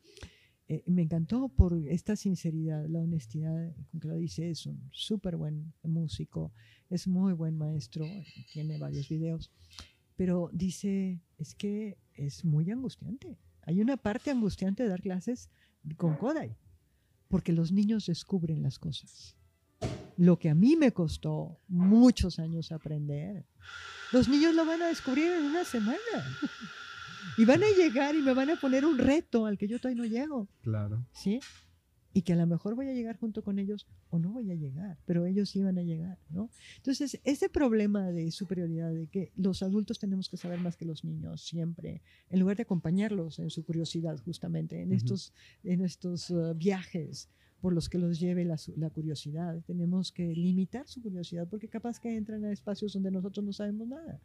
Eh, me encantó por esta sinceridad, la honestidad con que lo dice. Es un súper buen músico, es muy buen maestro, tiene varios videos. Pero dice, es que es muy angustiante. Hay una parte angustiante de dar clases con Kodai, porque los niños descubren las cosas lo que a mí me costó muchos años aprender, los niños lo van a descubrir en una semana. Y van a llegar y me van a poner un reto al que yo todavía no llego, Claro. ¿sí? Y que a lo mejor voy a llegar junto con ellos o no voy a llegar, pero ellos sí van a llegar, ¿no? Entonces, ese problema de superioridad, de que los adultos tenemos que saber más que los niños siempre, en lugar de acompañarlos en su curiosidad, justamente, en Ujú. estos, en estos uh, viajes por los que los lleve la, la curiosidad. Tenemos que limitar su curiosidad porque capaz que entran a espacios donde nosotros no sabemos nada.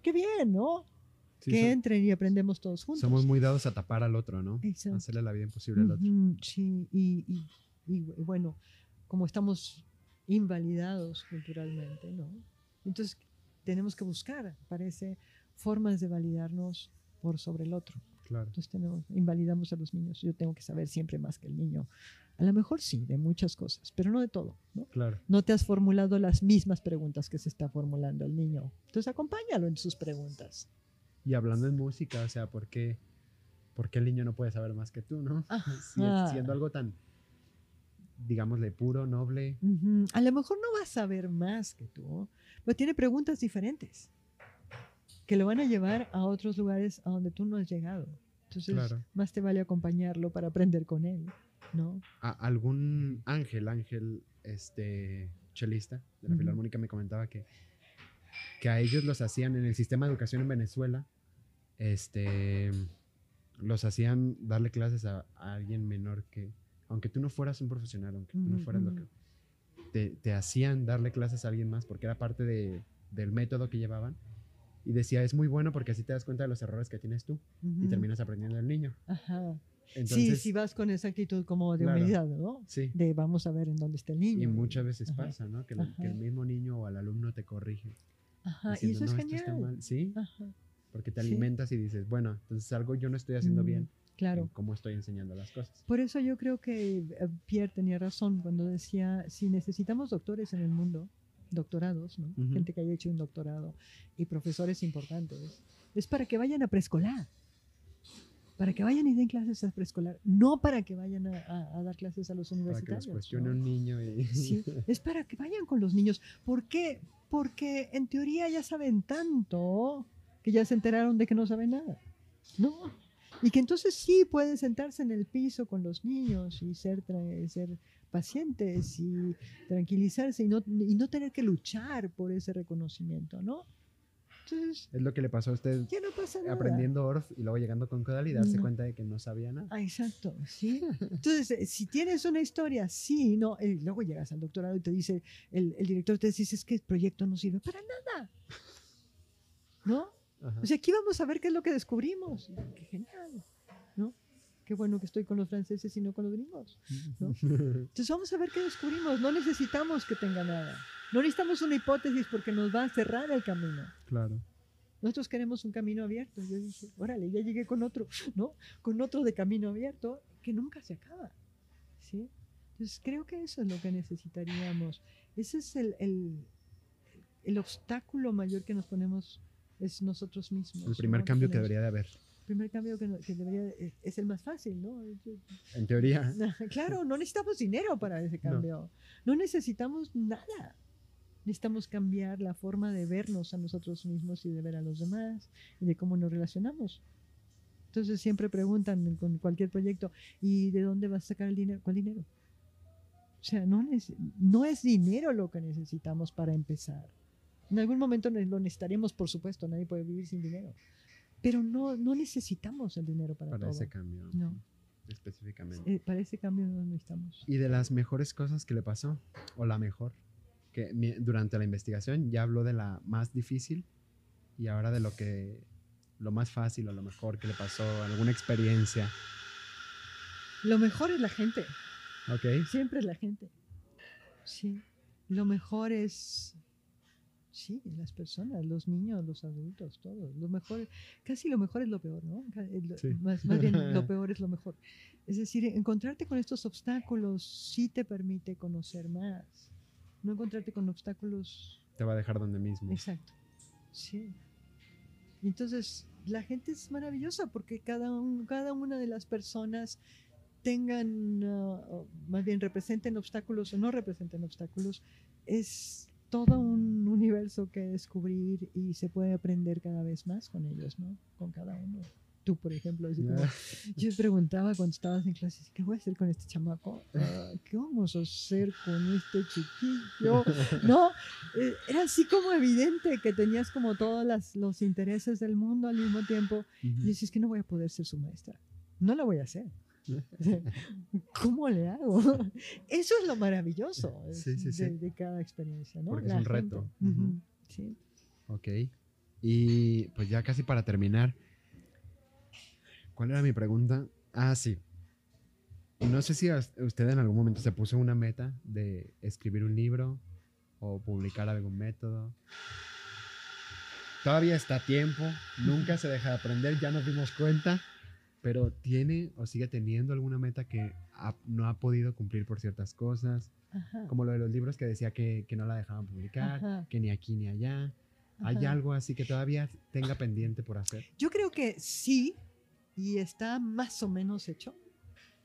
Qué bien, ¿no? Sí, que entren y aprendemos todos juntos. somos muy dados a tapar al otro, ¿no? Exacto. Hacerle la vida imposible al otro. Sí, y, y- y y bueno, como estamos invalidados culturalmente, ¿no? Entonces tenemos que buscar, parece, formas de validarnos por sobre el otro. Claro. Entonces tenemos, invalidamos a los niños. Yo tengo que saber siempre más que el niño. A lo mejor sí, de muchas cosas, pero no de todo, ¿no? Claro. No te has formulado las mismas preguntas que se está formulando el niño. Entonces acompáñalo en sus preguntas. Y hablando en música, o sea, ¿por qué, por qué el niño no puede saber más que tú, no? Si- Ajá. siendo algo tan, digámosle, puro, noble. Ujú. A lo mejor no va a saber más que tú, pero tiene preguntas diferentes que lo van a llevar a otros lugares a donde tú no has llegado. Entonces, Claro. más te vale acompañarlo para aprender con él, ¿no? A- algún ángel, ángel, este, chelista de la Ujú. Filarmónica me comentaba que, que a ellos los hacían en el sistema de educación en Venezuela, este, los hacían darle clases a, a alguien menor que, aunque tú no fueras un profesional, aunque tú no fueras lo que, te, te hacían darle clases a alguien más porque era parte de- del método que llevaban. Y decía, es muy bueno porque así te das cuenta de los errores que tienes tú y Ujú. terminas aprendiendo del niño. Ajá. Entonces, sí, si vas con esa actitud como de Claro. humildad, ¿no? sí. De vamos a ver en dónde está el niño. Y muchas veces Ajá. pasa, ¿no? Que, el- que el mismo niño o al alumno te corrige. Ajá, y diciendo, eso es "No, esto está genial. mal". Sí, Ajá, porque te Sí. alimentas y dices, bueno, entonces algo yo no estoy haciendo Mm, bien. en Claro. cómo estoy enseñando las cosas. Por eso yo creo que eh, Pierre tenía razón cuando decía, si necesitamos doctores en el mundo, doctorados, ¿no? Ujú. gente que haya hecho un doctorado y profesores importantes, es para que vayan a preescolar, para que vayan y den clases a preescolar, no para que vayan a, a- a dar clases a los Para que universitarios. los cuestione ¿no? un niño y... Sí, es para que vayan con los niños. ¿Por qué? Porque en teoría ya saben tanto que ya se enteraron de que no saben nada. ¿No? Y que entonces sí pueden sentarse en el piso con los niños y ser, ser pacientes y tranquilizarse y no, y no tener que luchar por ese reconocimiento, ¿no? Entonces, es lo que le pasó a usted ya no pasa nada. aprendiendo ORF y luego llegando con Codal y darse No. cuenta de que no sabía nada. Ah, exacto, sí. Entonces, eh, si tienes una historia, sí, no, eh, luego llegas al doctorado y te dice, el, el director te dice, es que el proyecto no sirve para nada. ¿No? Ajá. O sea, aquí vamos a ver qué es lo que descubrimos. Qué genial, ¿no? Qué bueno que estoy con los franceses y no con los gringos. ¿no? Entonces vamos a ver qué descubrimos. No necesitamos que tenga nada. No necesitamos una hipótesis porque nos va a cerrar el camino. claro. Nosotros queremos un camino abierto. Yo dije, órale, ya llegué con otro, ¿no? Con otro de camino abierto que nunca se acaba, ¿sí? Entonces creo que eso es lo que necesitaríamos. Ese es el, el- el obstáculo mayor que nos ponemos es nosotros mismos. El primer ¿no? cambio que debería de haber. El primer cambio que, no- que debería, es, es el más fácil, ¿no? En teoría. Claro, no necesitamos dinero para ese cambio. No, necesitamos nada. Necesitamos cambiar la forma de vernos a nosotros mismos y de ver a los demás y de cómo nos relacionamos. Entonces siempre preguntan con cualquier proyecto, ¿y de dónde vas a sacar el dinero? ¿Cuál dinero? O sea, no, no es dinero lo que necesitamos para empezar. En algún momento lo necesitaremos, por supuesto, nadie puede vivir sin dinero. Pero no, no necesitamos el dinero para, Para todo. ese cambio. No. Específicamente. Eh, para ese cambio no necesitamos. Y de las mejores cosas que le pasó, o la mejor, que durante la investigación ya habló de la más difícil y ahora de lo que, lo más fácil o lo mejor que le pasó, alguna experiencia. Lo mejor es la gente, ¿Ok? siempre es la gente. Sí, lo mejor es, sí, las personas, los niños, los adultos, todos. Lo mejor, casi lo mejor es lo peor, ¿no? Eh, Sí. Más, más bien lo peor es lo mejor. Es decir, encontrarte con estos obstáculos sí te permite conocer más. No encontrarte con obstáculos Te va a dejar donde mismo. Exacto. Sí. Y entonces la gente es maravillosa porque cada, un- cada una de las personas tengan, ah, más bien representen obstáculos o no representen obstáculos, es todo un universo que descubrir y se puede aprender cada vez más con ellos, ¿no? Con cada uno. Tú, por ejemplo, así como, yo preguntaba cuando estabas en clase, ¿qué voy a hacer con este chamaco? Ah, ¿Qué vamos a hacer con este chiquillo? No, eh, era así como evidente que tenías como todos las- los intereses del mundo al mismo tiempo. Y dices que no voy a poder ser su maestra. No la voy a hacer. ¿Cómo le hago? Eso es lo maravilloso Sí, de, de cada experiencia, ¿no? Porque es un reto. Sí. Ok. Y pues ya casi para terminar. ¿Cuál era mi pregunta? Ah, sí. No sé si usted en algún momento se puso una meta de escribir un libro o publicar algún método. Todavía está a tiempo, nunca se deja de aprender, ya nos dimos cuenta, pero tiene o sigue teniendo alguna meta que ha- no ha podido cumplir por ciertas cosas, Ajá. como lo de los libros que decía que, que no la dejaban publicar, Ajá. que ni aquí ni allá. ¿Hay algo así que todavía tenga pendiente por hacer? Yo creo que sí, y está más o menos hecho.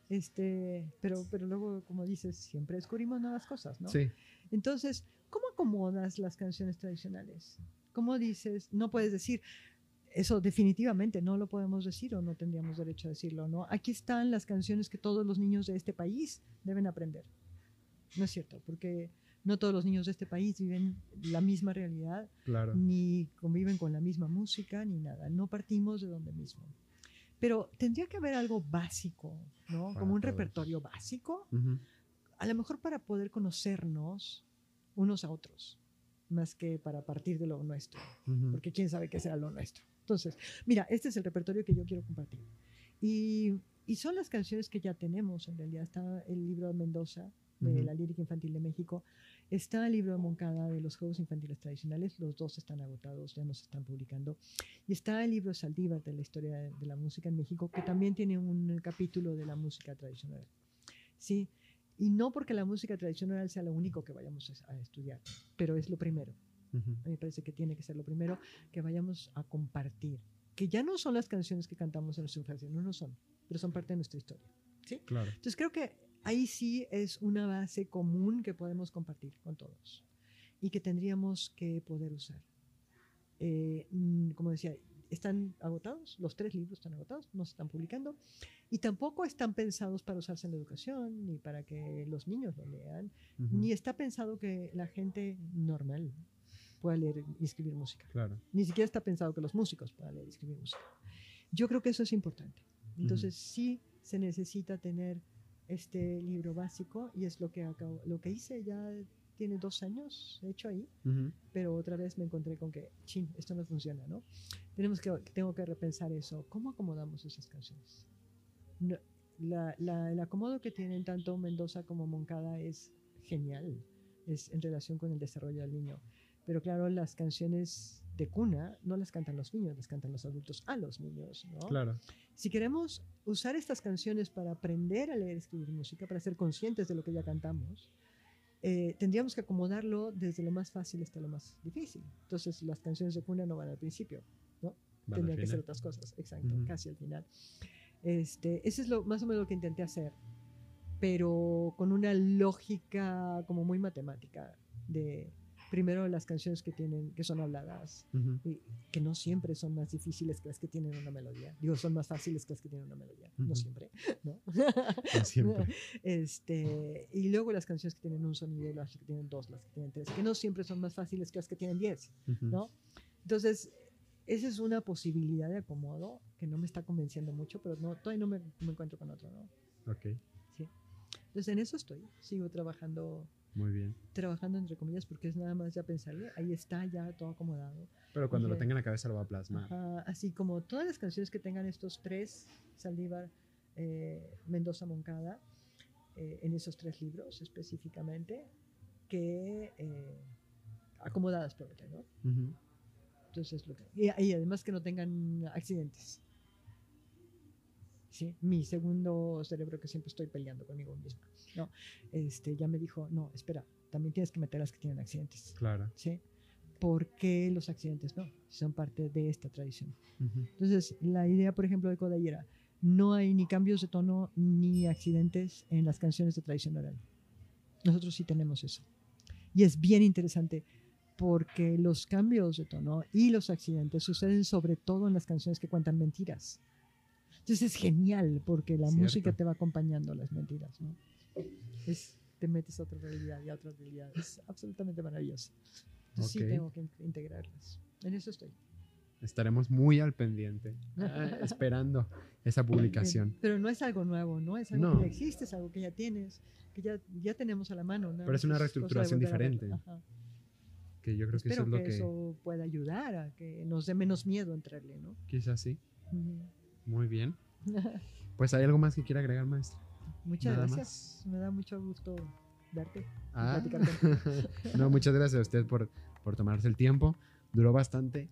Este, pero, pero luego, como dices, siempre descubrimos nuevas cosas, ¿no? Sí, Entonces, ¿cómo acomodas las canciones tradicionales? ¿Cómo dices? No puedes decir, eso definitivamente no lo podemos decir o no tendríamos derecho a decirlo, ¿no? Aquí están las canciones que todos los niños de este país deben aprender. No es cierto, porque no todos los niños de este país viven la misma realidad, claro. ni conviven con la misma música, ni nada. No partimos de donde mismo. Pero tendría que haber algo básico, ¿no? Para Como un todos. repertorio básico a lo mejor para poder conocernos unos a otros, más que para partir de lo nuestro, porque quién sabe qué será lo nuestro. Entonces, mira, este es el repertorio que yo quiero compartir. Y, y son las canciones que ya tenemos, en realidad. Está el libro de Mendoza, de Ujú. la lírica infantil de México. Está el libro de Moncada, de los Juegos Infantiles Tradicionales. Los dos están agotados, ya no se están publicando. Y está el libro Saldívar, de la historia de, la música en México, que también tiene un capítulo de la música tradicional. Sí, y no porque la música tradicional sea lo único que vayamos a estudiar, pero es lo primero. Ujú. A mí me parece que tiene que ser lo primero que vayamos a compartir. Que ya no son las canciones que cantamos en nuestra infancia, no, no son, pero son parte de nuestra historia. ¿sí? Claro. Entonces creo que ahí sí es una base común que podemos compartir con todos y que tendríamos que poder usar. Eh, mm, como decía, están agotados, los tres libros están agotados, no se están publicando y tampoco están pensados para usarse en la educación ni para que los niños lo lean, Ujú. ni está pensado que la gente normal pueda leer y escribir música. Claro. Ni siquiera está pensado que los músicos puedan leer y escribir música. Yo creo que eso es importante. Entonces sí se necesita tener este libro básico y es lo que acabo, lo que hice ya tiene dos años hecho ahí, Ujú. pero otra vez me encontré con que, chin, esto no funciona, ¿no? Tenemos que, tengo que repensar eso. ¿Cómo acomodamos esas canciones? No, la- la- el acomodo que tienen tanto Mendoza como Moncada es genial, es en relación con el desarrollo del niño. Pero claro, las canciones de cuna no las cantan los niños, las cantan los adultos a los niños, ¿no? Claro. Si queremos usar estas canciones para aprender a leer escribir música, para ser conscientes de lo que ya cantamos, eh, tendríamos que acomodarlo desde lo más fácil hasta lo más difícil. Entonces, las canciones de cuna no van al principio, ¿no? Van Tendrían que ser otras cosas, exacto, Ujú. casi al final. Este, ese es lo, más o menos lo que intenté hacer, pero con una lógica como muy matemática de primero las canciones que tienen que son habladas Ujú. y que no siempre son más difíciles que las que tienen una melodía. Digo, son más fáciles que las que tienen una melodía. No Ujú. siempre, ¿no? No siempre. Este, y luego las canciones que tienen un sonido, las que tienen dos, las que tienen tres, que no siempre son más fáciles que las que tienen diez, Ujú. ¿no? Entonces, esa es una posibilidad de acomodo que no me está convenciendo mucho, pero no, todavía no me, me encuentro con otro, ¿no? Ok, Sí. Entonces, en eso estoy. Sigo trabajando, muy bien. trabajando entre comillas, porque es nada más ya pensarle, ahí está ya todo acomodado. Pero cuando lo Dije- tenga en la cabeza lo va a plasmar. Ajá, así como todas las canciones que tengan estos tres, Saldívar, eh, Mendoza, Moncada, eh, en esos tres libros específicamente, que eh, acomodadas por orden, ¿no? Ujú. Entonces, lo que- y, y además que no tengan accidentes. Sí, mi segundo cerebro que siempre estoy peleando conmigo misma, ¿no? Este, ya me dijo, no, espera, también tienes que meter las que tienen accidentes, Claro. ¿sí? ¿Por qué los accidentes no? Son parte de esta tradición. Ujú. Entonces, la idea, por ejemplo, de Kodai era, no hay ni cambios de tono ni accidentes en las canciones de tradición oral. Nosotros sí tenemos eso. Y es bien interesante porque los cambios de tono y los accidentes suceden sobre todo en las canciones que cuentan mentiras. Entonces es genial porque la Cierto. música te va acompañando las mentiras, ¿no? Es, te metes a otra realidad y a otra realidad. Es absolutamente maravilloso. Entonces Ok. sí tengo que in- integrarlas. En eso estoy. Estaremos muy al pendiente, ah, esperando esa publicación. Pero no es algo nuevo, ¿no? Es algo No. que ya existe, es algo que ya tienes, que ya, ya tenemos a la mano. nada Pero es una reestructuración diferente. Ajá. Que yo creo que eso Espero es lo que, que, eso pueda ayudar a que nos dé menos miedo entrarle, ¿no? quizás sí. Ujú. Muy bien. Pues hay algo más que quiera agregar, maestra. Muchas Nada gracias. Me da mucho gusto verte. Ah. no, muchas gracias a usted por, por tomarse el tiempo. Duró bastante.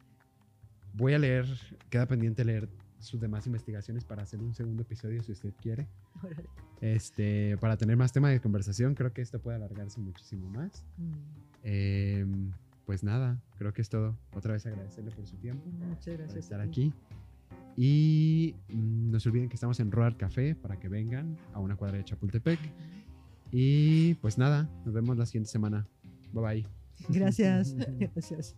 Voy a leer, queda pendiente leer sus demás investigaciones para hacer un segundo episodio si usted quiere. Órale. Este, para tener más tema de conversación, creo que esto puede alargarse muchísimo más. Mm, Em, pues nada, creo que es todo. Otra vez agradecerle por su tiempo, Muchas por estar aquí. Y mm, no se olviden que estamos en Roar Café para que vengan a una cuadra de Chapultepec. Y pues nada, nos vemos la siguiente semana. Bye bye. Gracias. gracias.